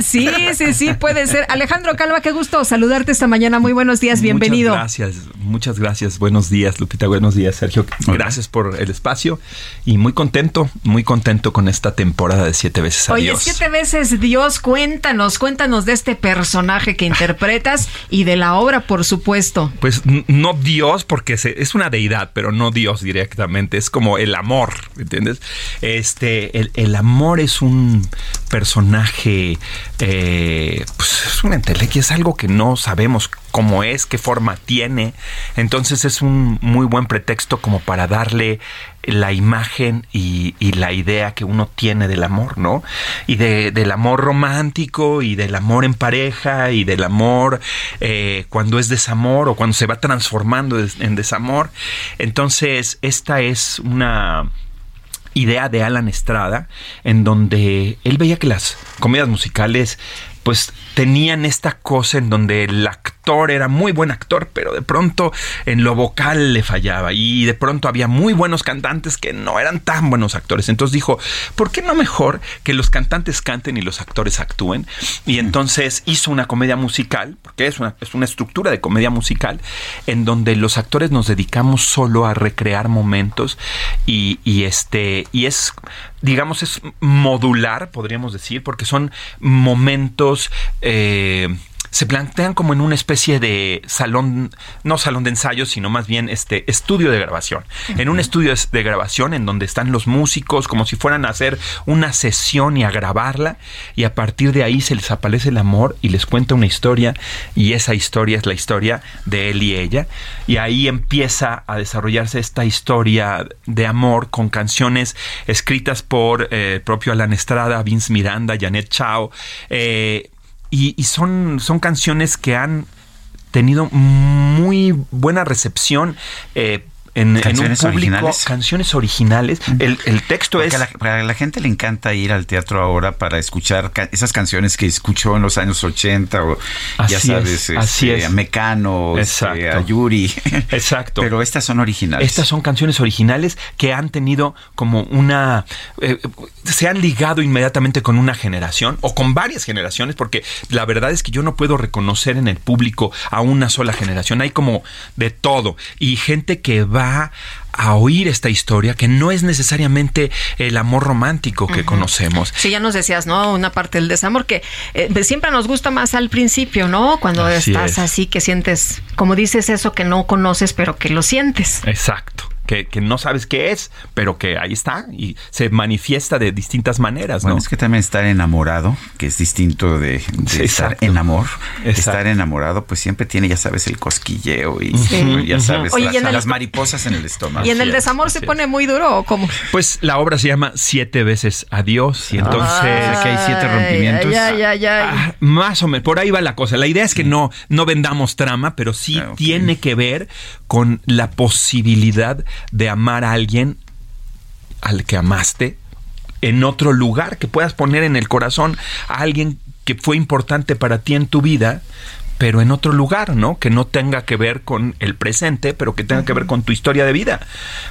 Sí, sí, sí, puede ser. Alejandro Calva, qué gusto saludarte esta mañana. Muy buenos días, bienvenido.
Muchas gracias, muchas gracias. Buenos días, Lupita. Buenos días, Sergio. Gracias por el espacio y muy contento, muy contento con esta temporada de Siete veces a
Oye,
Dios.
Siete veces Dios, cuéntanos, cuéntanos de este personaje que interpretas y de la obra, por supuesto.
Pues no Dios, porque es una deidad, pero no Dios directamente. Es como el amor, ¿entiendes? Este, el, el amor es un personaje, eh, pues es una entelequia, es algo que no sabemos cómo es, qué forma tiene. Entonces es un muy buen pretexto como para darle la imagen y, y la idea que uno tiene del amor, ¿no? Y de, del amor romántico y del amor en pareja y del amor eh, cuando es desamor o cuando se va transformando en desamor. Entonces esta es una idea de Alan Estrada, en donde él veía que las comedias musicales pues tenían esta cosa en donde el actor era muy buen actor, pero de pronto en lo vocal le fallaba y de pronto había muy buenos cantantes que no eran tan buenos actores. Entonces dijo, ¿por qué no mejor que los cantantes canten y los actores actúen? Y entonces hizo una comedia musical, porque es una, es una estructura de comedia musical, en donde los actores nos dedicamos solo a recrear momentos y, y este, y es digamos, es modular, podríamos decir, porque son momentos eh, se plantean como en una especie de salón, no salón de ensayo, sino más bien este estudio de grabación. En un estudio de grabación en donde están los músicos como si fueran a hacer una sesión y a grabarla y a partir de ahí se les aparece el amor y les cuenta una historia y esa historia es la historia de él y ella y ahí empieza a desarrollarse esta historia de amor con canciones escritas por eh, propio Alan Estrada, Vince Miranda, Janet Chao, eh, y, y, son, son canciones que han tenido muy buena recepción. Eh, en, en, un público
originales.
canciones originales. El, el texto
Porque
es.
A la, a la, gente le encanta ir al teatro ahora para escuchar ca esas canciones que escuchó en los años 80 o
así
ya sabes,
es,
este,
así es.
a Mecano, este, a Yuri.
Exacto.
Pero estas son originales.
Estas son canciones originales que han tenido como una. Eh, se han ligado inmediatamente con una generación o con varias generaciones, porque la verdad es que yo no puedo reconocer en el público a una sola generación. Hay como de todo. Y gente que va a oír esta historia que no es necesariamente el amor romántico que uh -huh. conocemos.
Sí, ya nos decías, ¿no? Una parte del desamor que eh, siempre nos gusta más al principio, ¿no? Cuando así estás es. así que sientes, como dices, eso que no conoces, pero que lo sientes.
Exacto. Que, que, no sabes qué es, pero que ahí está y se manifiesta de distintas maneras,
bueno,
¿no?
Es que también estar enamorado, que es distinto de, de sí, estar en amor. Exacto. Estar enamorado, pues siempre tiene, ya sabes, el cosquilleo y sí. ya sabes, Oye, las, mariposas en el estómago.
¿Y en el desamor se pone muy duro o cómo?
Pues la obra se llama Siete veces Adiós. Y entonces.
Ay, que hay siete rompimientos.
Ay, ay,
ah, más o menos, por ahí va la cosa. La idea es que no, no vendamos trama, pero sí ah, okay. tiene que ver con la posibilidad de amar a alguien al que amaste en otro lugar, que puedas poner en el corazón a alguien que fue importante para ti en tu vida, pero en otro lugar, ¿no? Que no tenga que ver con el presente, pero que tenga que ver con tu historia de vida,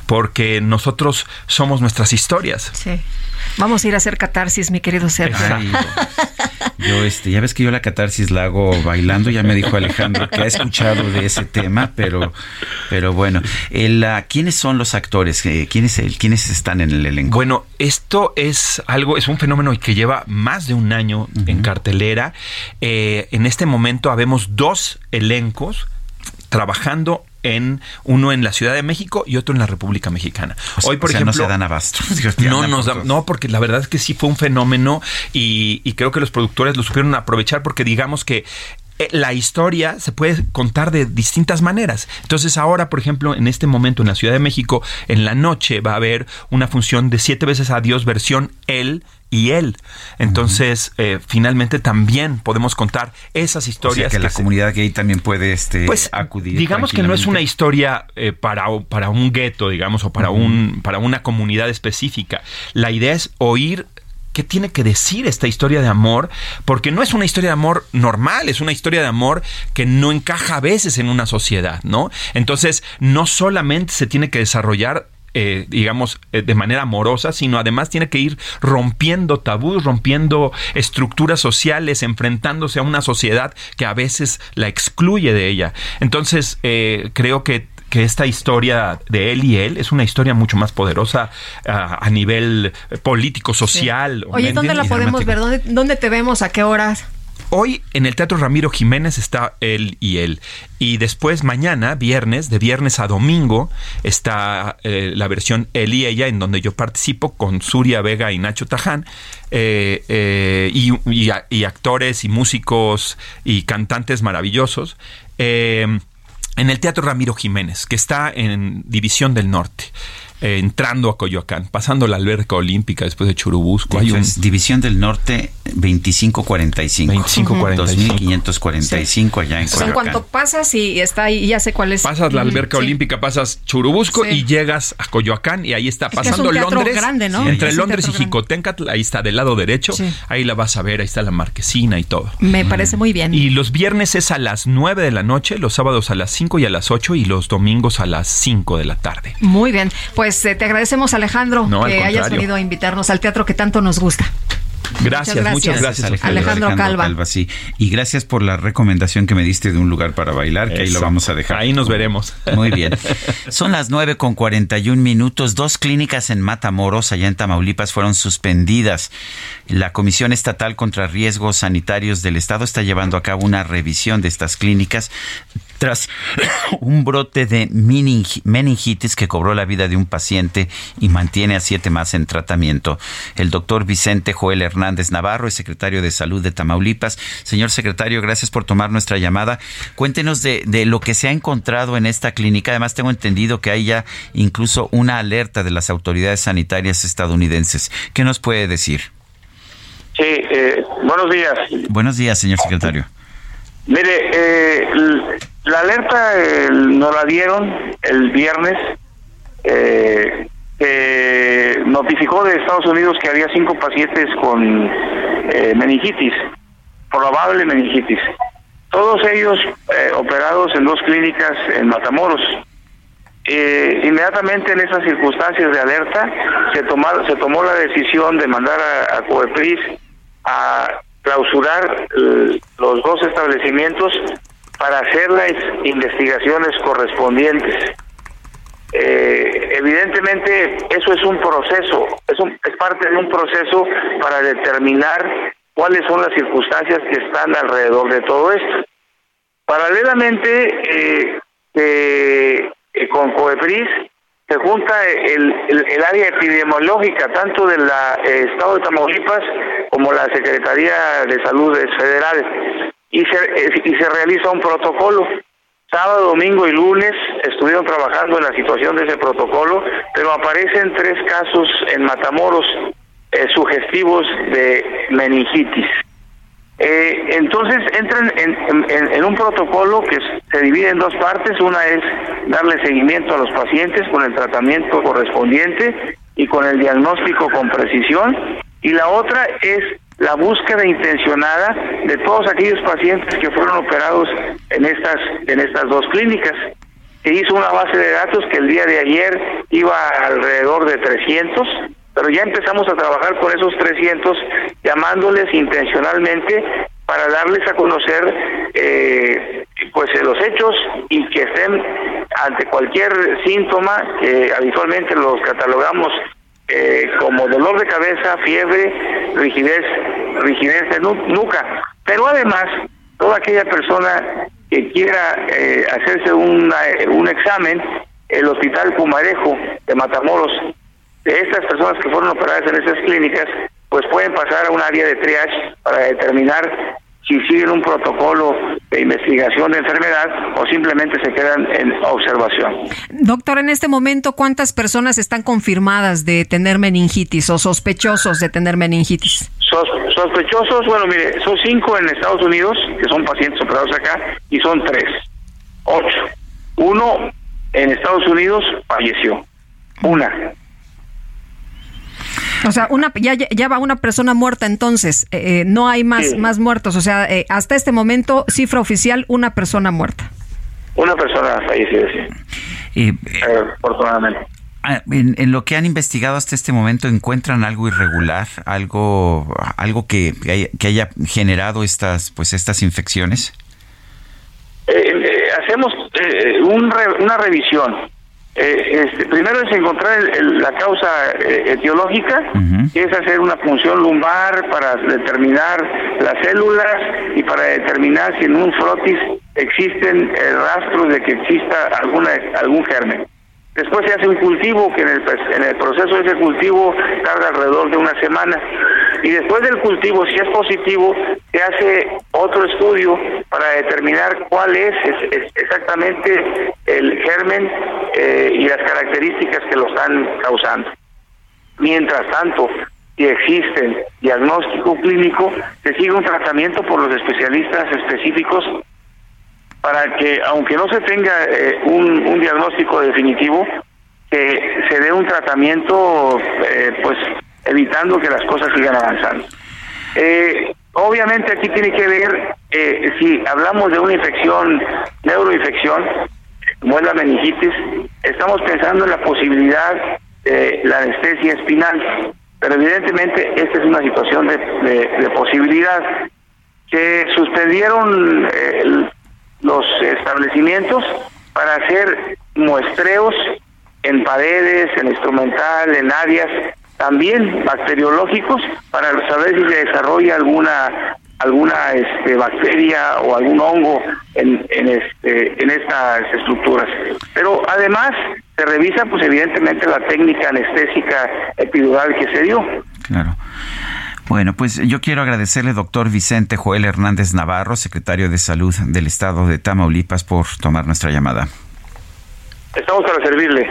porque nosotros somos nuestras historias.
Sí. Vamos a ir a hacer catarsis, mi querido Sergio.
yo, este, ya ves que yo la catarsis la hago bailando, ya me dijo Alejandro que ha escuchado de ese tema, pero, pero bueno, el, ¿quiénes son los actores? Eh, ¿Quiénes, ¿Quiénes están en el elenco?
Bueno, esto es algo, es un fenómeno que lleva más de un año en cartelera. Eh, en este momento habemos dos elencos trabajando en uno en la Ciudad de México y otro en la República Mexicana.
Hoy, por ejemplo, no se dan abasto.
no nos no, porque la verdad es que sí fue un fenómeno y, y creo que los productores lo supieron aprovechar porque digamos que la historia se puede contar de distintas maneras. Entonces ahora, por ejemplo, en este momento en la Ciudad de México, en la noche va a haber una función de siete veces a Dios versión él y él. Entonces, eh, finalmente también podemos contar esas historias.
que, la comunidad gay también puede este, pues, acudir.
Digamos que no es una historia eh, para, para un gueto, digamos, o para, un, para una comunidad específica. La idea es oír qué tiene que decir esta historia de amor, porque no es una historia de amor normal, es una historia de amor que no encaja a veces en una sociedad, ¿no? Entonces, no solamente se tiene que desarrollar eh, digamos, eh, de manera amorosa, sino además tiene que ir rompiendo tabús, rompiendo estructuras sociales, enfrentándose a una sociedad que a veces la excluye de ella. Entonces, eh, creo que que esta historia de él y él es una historia mucho más poderosa ah, a nivel político, social.
Oye, ¿dónde la podemos ver? ¿Dónde, ¿Dónde te vemos? ¿A qué horas?
Hoy en el Teatro Ramiro Jiménez está él y él. Y después mañana, viernes, de viernes a domingo, está eh, la versión él y ella, en donde yo participo con Suria Vega y Nacho Taján, eh, eh, y, actores y músicos y cantantes maravillosos. En el Teatro Ramiro Jiménez, que está en División del Norte. Eh, entrando a Coyoacán, pasando la alberca olímpica después de Churubusco.
Hay un... División del Norte 2545. 2545. allá en Coyoacán.
en cuanto pasas y está ahí, ya sé cuál es.
Pasas la alberca olímpica, pasas Churubusco y llegas a Coyoacán y ahí está pasando Londres.
Grande, ¿no?
Entre Londres y Jicotencatl, ahí está del lado derecho, ahí la vas a ver, ahí está la marquesina y todo.
Me parece muy bien.
Y los viernes es a las 9 de la noche, los sábados a las 5 y a las 8 y los domingos a las 5 de la tarde.
Muy bien. Pues pues eh, te agradecemos, Alejandro, que hayas venido a invitarnos al teatro que tanto nos gusta.
Gracias, muchas gracias,
Alejandro, Calva.
sí. Y gracias por la recomendación que me diste de un lugar para bailar, que ahí lo vamos a dejar.
Ahí nos veremos.
Muy bien. Son las 9 con 41 minutos. Dos clínicas en Matamoros, allá en Tamaulipas, fueron suspendidas. La Comisión Estatal contra Riesgos Sanitarios del Estado está llevando a cabo una revisión de estas clínicas tras un brote de meningitis que cobró la vida de un paciente y mantiene a siete más en tratamiento. El doctor Vicente Joel Hernández Navarro es secretario de Salud de Tamaulipas. Señor secretario, gracias por tomar nuestra llamada. Cuéntenos de, de lo que se ha encontrado en esta clínica. Además, tengo entendido que hay ya incluso una alerta de las autoridades sanitarias estadounidenses. ¿Qué nos puede decir?
Sí, eh, buenos días.
Buenos días, señor secretario.
Mire, eh, la alerta nos la dieron el viernes. Eh, notificó de Estados Unidos que había cinco pacientes con eh, meningitis, probable meningitis. Todos ellos eh, operados en dos clínicas en Matamoros. Eh, inmediatamente en esas circunstancias de alerta se, tomó, se tomó la decisión de mandar a, a Coepris a clausurar los dos establecimientos para hacer las investigaciones correspondientes. Eh, evidentemente eso es un proceso, es, es parte de un proceso para determinar cuáles son las circunstancias que están alrededor de todo esto. Paralelamente, eh, eh, con COEPRIS se junta el, el, área epidemiológica tanto del Estado de Tamaulipas como la Secretaría de Salud Federal y se, y se realiza un protocolo. Sábado, domingo y lunes estuvieron trabajando en la situación de ese protocolo, pero aparecen tres casos en Matamoros eh, sugestivos de meningitis. Eh, entonces entran en, en, un protocolo que se divide en dos partes. Una es darle seguimiento a los pacientes con el tratamiento correspondiente y con el diagnóstico con precisión. Y la otra es la búsqueda intencionada de todos aquellos pacientes que fueron operados en estas en estas dos clínicas. Se hizo una base de datos que el día de ayer iba alrededor de 300, pero ya empezamos a trabajar con esos 300 llamándoles intencionalmente para darles a conocer eh, pues los hechos y que estén ante cualquier síntoma que habitualmente los catalogamos eh, como dolor de cabeza, fiebre, rigidez, rigidez de nuca. Pero además, toda aquella persona que quiera eh, hacerse un examen, el Hospital Pumarejo de Matamoros, de estas personas que fueron operadas en esas clínicas, pues pueden pasar a un área de triage para determinar si siguen un protocolo de investigación de enfermedad o simplemente se quedan en observación.
Doctor, en este momento, ¿cuántas personas están confirmadas de tener meningitis o sospechosos de tener meningitis?
sospechosos, bueno, mire, son cinco en Estados Unidos, que son pacientes operados acá, y son tres, ocho. Uno en Estados Unidos falleció, una.
O sea, una ya, ya va una persona muerta entonces, eh, eh, no hay más, más muertos. O sea, eh, hasta este momento, cifra oficial, una persona muerta.
Una persona fallecida, sí. afortunadamente.
Ah, en, lo que han investigado hasta este momento, ¿encuentran algo irregular? ¿Algo, algo que, que haya generado estas, pues, estas infecciones?
hacemos una revisión eh, este, primero es encontrar la causa eh, etiológica, que es hacer una punción lumbar para determinar las células y para determinar si en un frotis existen eh, rastros de que exista alguna algún germen. Después se hace un cultivo que en el, en el proceso de ese cultivo tarda alrededor de una semana. Y después del cultivo, si es positivo, se hace otro estudio para determinar cuál es, exactamente el germen eh, y las características que lo están causando. Mientras tanto, si existe diagnóstico clínico, se sigue un tratamiento por los especialistas específicos para que, aunque no se tenga eh, un, diagnóstico definitivo, que se dé un tratamiento, eh, pues evitando que las cosas sigan avanzando. Eh, obviamente aquí tiene que ver, si hablamos de una infección, neuroinfección, como es la meningitis, estamos pensando en la posibilidad de la anestesia espinal, pero evidentemente esta es una situación de, de posibilidad. Se suspendieron los establecimientos para hacer muestreos en paredes, en instrumental, en áreas, también bacteriológicos, para saber si se desarrolla alguna alguna este, bacteria o algún hongo en, en, este, en estas estructuras. Pero además se revisa, pues evidentemente, la técnica anestésica epidural que se dio.
Claro. Bueno, pues yo quiero agradecerle, doctor Vicente Joel Hernández Navarro, secretario de Salud del Estado de Tamaulipas, por tomar nuestra llamada.
Estamos para servirle.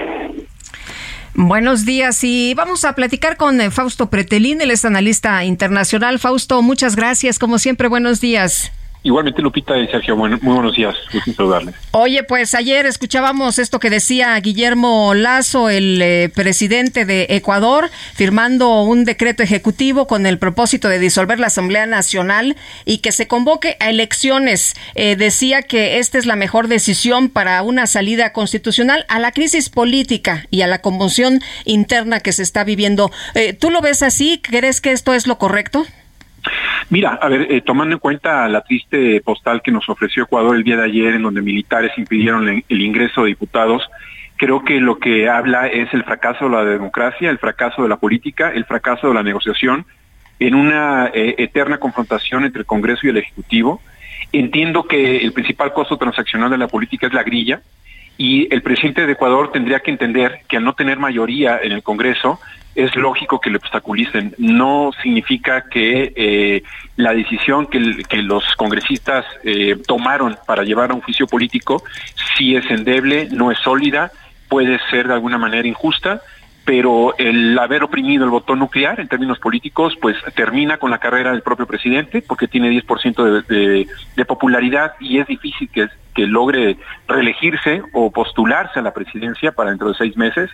Buenos días y vamos a platicar con eh, Fausto Pretelín, él es analista internacional. Fausto, muchas gracias, como siempre, buenos días.
Igualmente, Lupita y Sergio, muy buenos días.
Oye, pues ayer escuchábamos esto que decía Guillermo Lazo, el eh, presidente de Ecuador, firmando un decreto ejecutivo con el propósito de disolver la Asamblea Nacional y que se convoque a elecciones. Eh, decía que esta es la mejor decisión para una salida constitucional a la crisis política y a la conmoción interna que se está viviendo. Eh, ¿Tú lo ves así? ¿Crees que esto es lo correcto?
Mira, a ver, eh, tomando en cuenta la triste postal que nos ofreció Ecuador el día de ayer, en donde militares impidieron el ingreso de diputados, creo que lo que habla es el fracaso de la democracia, el fracaso de la política, el fracaso de la negociación, en una eh, eterna confrontación entre el Congreso y el Ejecutivo. Entiendo que el principal costo transaccional de la política es la grilla, y el presidente de Ecuador tendría que entender que al no tener mayoría en el Congreso, es lógico que le obstaculicen. No significa que eh, la decisión que, los congresistas eh, tomaron para llevar a un juicio político sí es endeble, no es sólida, puede ser de alguna manera injusta, pero el haber oprimido el botón nuclear en términos políticos, pues termina con la carrera del propio presidente, porque tiene 10% de, de, popularidad y es difícil que, que logre reelegirse o postularse a la presidencia para dentro de seis meses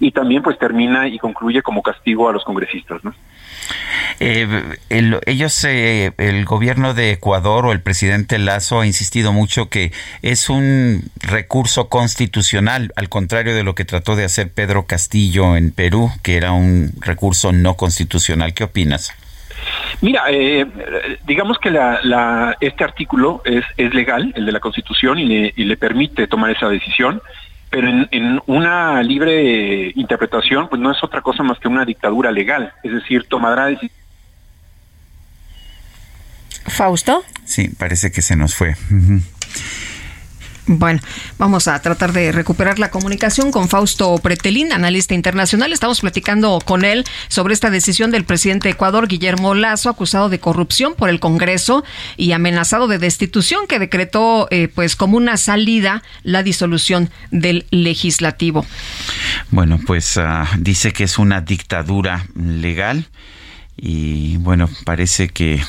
y también pues termina y concluye como castigo a los congresistas, ¿no?
Eh, ellos, eh, el gobierno de Ecuador o el presidente Lazo ha insistido mucho que es un recurso constitucional, al contrario de lo que trató de hacer Pedro Castillo en Perú, que era un recurso no constitucional. ¿Qué opinas?
Mira, eh, digamos que la, este artículo es, es legal, el de la Constitución, y le, y le permite tomar esa decisión pero en, una libre interpretación, pues no es otra cosa más que una dictadura legal, es decir, tomará
Fausto.
Sí, parece que se nos fue.
Bueno, vamos a tratar de recuperar la comunicación con Fausto Pretelín, analista internacional. Estamos platicando con él sobre esta decisión del presidente de Ecuador, Guillermo Lazo, acusado de corrupción por el Congreso y amenazado de destitución, que decretó eh, pues como una salida la disolución del legislativo.
Bueno, pues ah, dice que es una dictadura legal y bueno, parece que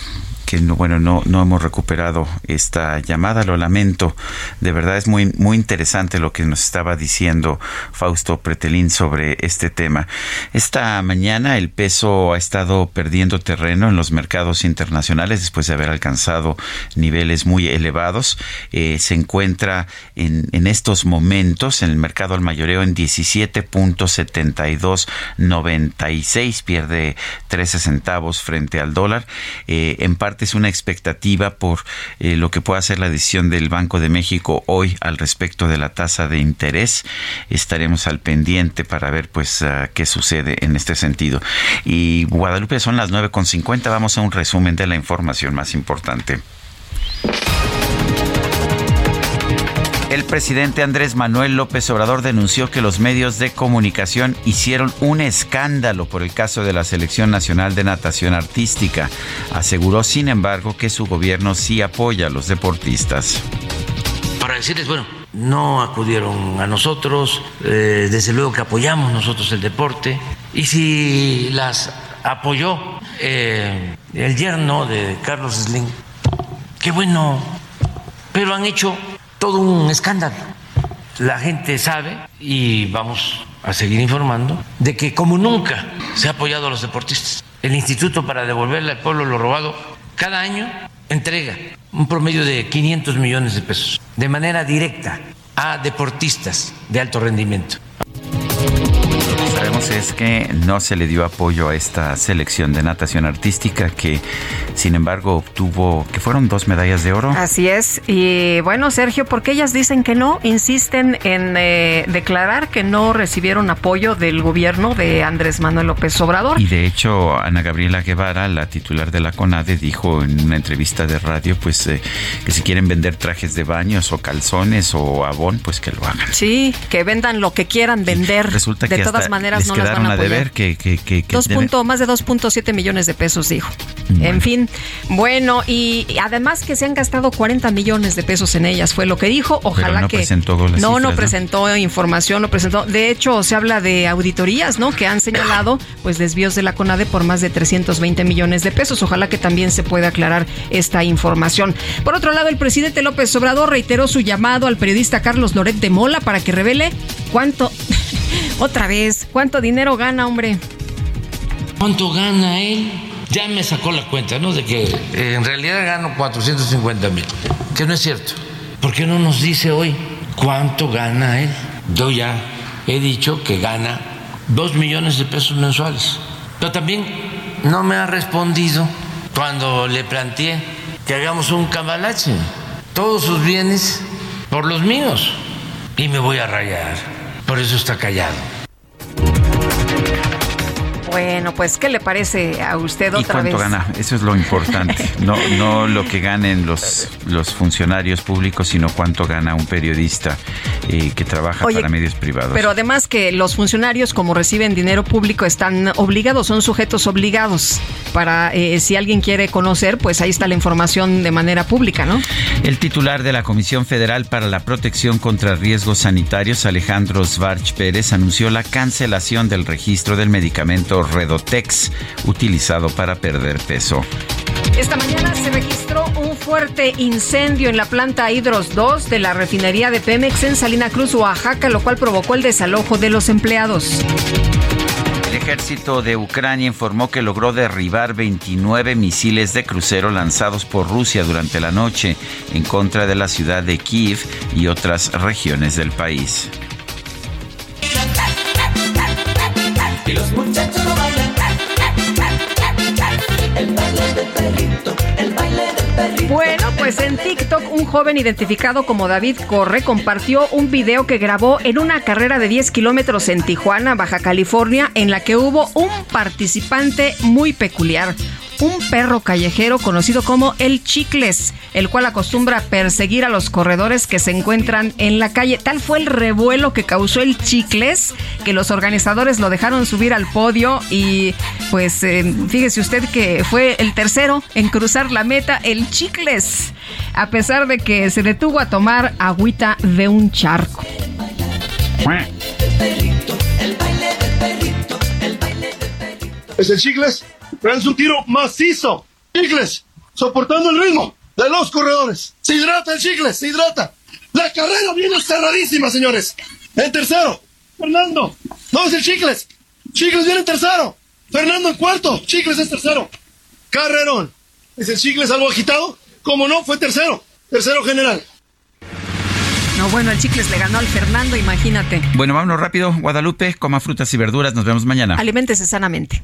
que no, bueno, no, no hemos recuperado esta llamada, lo lamento. De verdad es muy, muy interesante lo que nos estaba diciendo Fausto Pretelín sobre este tema. Esta mañana el peso ha estado perdiendo terreno en los mercados internacionales después de haber alcanzado niveles muy elevados. Eh, se encuentra en, en estos momentos en el mercado al mayoreo en 17.7296, pierde 13 centavos frente al dólar. Eh, en parte es una expectativa por eh, lo que pueda ser la decisión del Banco de México hoy al respecto de la tasa de interés. Estaremos al pendiente para ver pues ah, qué sucede en este sentido. Y Guadalupe son las 9.50. Vamos a un resumen de la información más importante. El presidente Andrés Manuel López Obrador denunció que los medios de comunicación hicieron un escándalo por el caso de la Selección Nacional de Natación Artística. Aseguró, sin embargo, que su gobierno sí apoya a los deportistas.
Para decirles, bueno, no acudieron a nosotros, eh, desde luego que apoyamos nosotros el deporte, y si las apoyó eh, el yerno de Carlos Slim, qué bueno, pero han hecho todo un escándalo. La gente sabe, y vamos a seguir informando, de que como nunca se ha apoyado a los deportistas, el Instituto para devolverle al pueblo lo robado cada año entrega un promedio de 500 millones de pesos de manera directa a deportistas de alto rendimiento
sabemos es que no se le dio apoyo a esta selección de natación artística que, sin embargo, obtuvo, que fueron dos medallas de oro.
Así es. Y bueno, Sergio, porque ellas dicen que no, insisten en eh, declarar que no recibieron apoyo del gobierno de Andrés Manuel López Obrador.
Y de hecho, Ana Gabriela Guevara, la titular de la CONADE, dijo en una entrevista de radio, pues eh, que si quieren vender trajes de baños o calzones o abón, pues que lo hagan.
Sí, que vendan lo que quieran vender. Resulta que de todas maneras no las van a,
deber que,
más de 2.7 millones de pesos, dijo. En fin, bueno, y además que se han gastado 40 millones de pesos en ellas, fue lo que dijo. Ojalá
no
que
presentó
no, no presentó información, no presentó. De hecho, se habla de auditorías, ¿no? Que han señalado pues desvíos de la CONADE por más de 320 millones de pesos. Ojalá que también se pueda aclarar esta información. Por otro lado, el presidente López Obrador reiteró su llamado al periodista Carlos Loret de Mola para que revele cuánto otra vez, ¿cuánto dinero gana, hombre?
¿Cuánto gana él? Ya me sacó la cuenta, ¿no? De que eh, en realidad gano 450 mil, que no es cierto. ¿Por qué no nos dice hoy cuánto gana él? Yo ya he dicho que gana 2 millones de pesos mensuales. Pero también no me ha respondido cuando le planteé que hagamos un cambalache. Todos sus bienes por los míos. Y me voy a rayar por eso está callado.
Bueno, pues, ¿qué le parece a usted otra
¿Y cuánto gana? Eso es lo importante. No, no lo que ganen los, los funcionarios públicos, sino cuánto gana un periodista eh, que trabaja para medios privados.
Pero además que los funcionarios, como reciben dinero público, están obligados, son sujetos obligados para, eh, si alguien quiere conocer, pues ahí está la información de manera pública, ¿no?
El titular de la Comisión Federal para la Protección contra Riesgos Sanitarios, Alejandro Svarch Pérez, anunció la cancelación del registro del medicamento Redotex, utilizado para perder peso.
Esta mañana se registró un fuerte incendio en la planta Hidros 2 de la refinería de Pemex en Salina Cruz, Oaxaca, lo cual provocó el desalojo de los empleados.
El ejército de Ucrania informó que logró derribar 29 misiles de crucero lanzados por Rusia durante la noche en contra de la ciudad de Kiev y otras regiones del país.
Bueno, pues en TikTok un joven identificado como David Corre compartió un video que grabó en una carrera de 10 kilómetros en Tijuana, Baja California, en la que hubo un participante muy peculiar un perro callejero conocido como el Chicles, el cual acostumbra perseguir a los corredores que se encuentran en la calle. Tal fue el revuelo que causó el Chicles que los organizadores lo dejaron subir al podio y pues eh, fíjese usted que fue el tercero en cruzar la meta, el Chicles, a pesar de que se detuvo a tomar agüita de un charco.
Es el Chicles pero es un tiro macizo. Chicles, soportando el ritmo de los corredores. Se hidrata el Chicles, se hidrata. La carrera viene cerradísima, señores. En tercero, Fernando. No es el Chicles. Chicles viene en tercero. Fernando en cuarto. Chicles es tercero. Carrerón. ¿Es el Chicles algo agitado? Como no, fue tercero. Tercero general.
No, bueno, el Chicles le ganó al Fernando, imagínate.
Bueno, vámonos rápido. Guadalupe, coma frutas y verduras. Nos vemos mañana.
Aliméntese sanamente.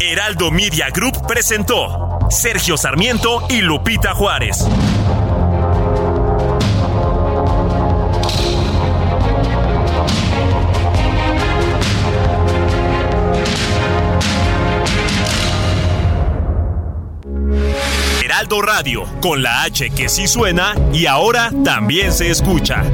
Heraldo Media Group presentó Sergio Sarmiento y Lupita Juárez. Heraldo Radio, con la H que sí suena y ahora también se escucha.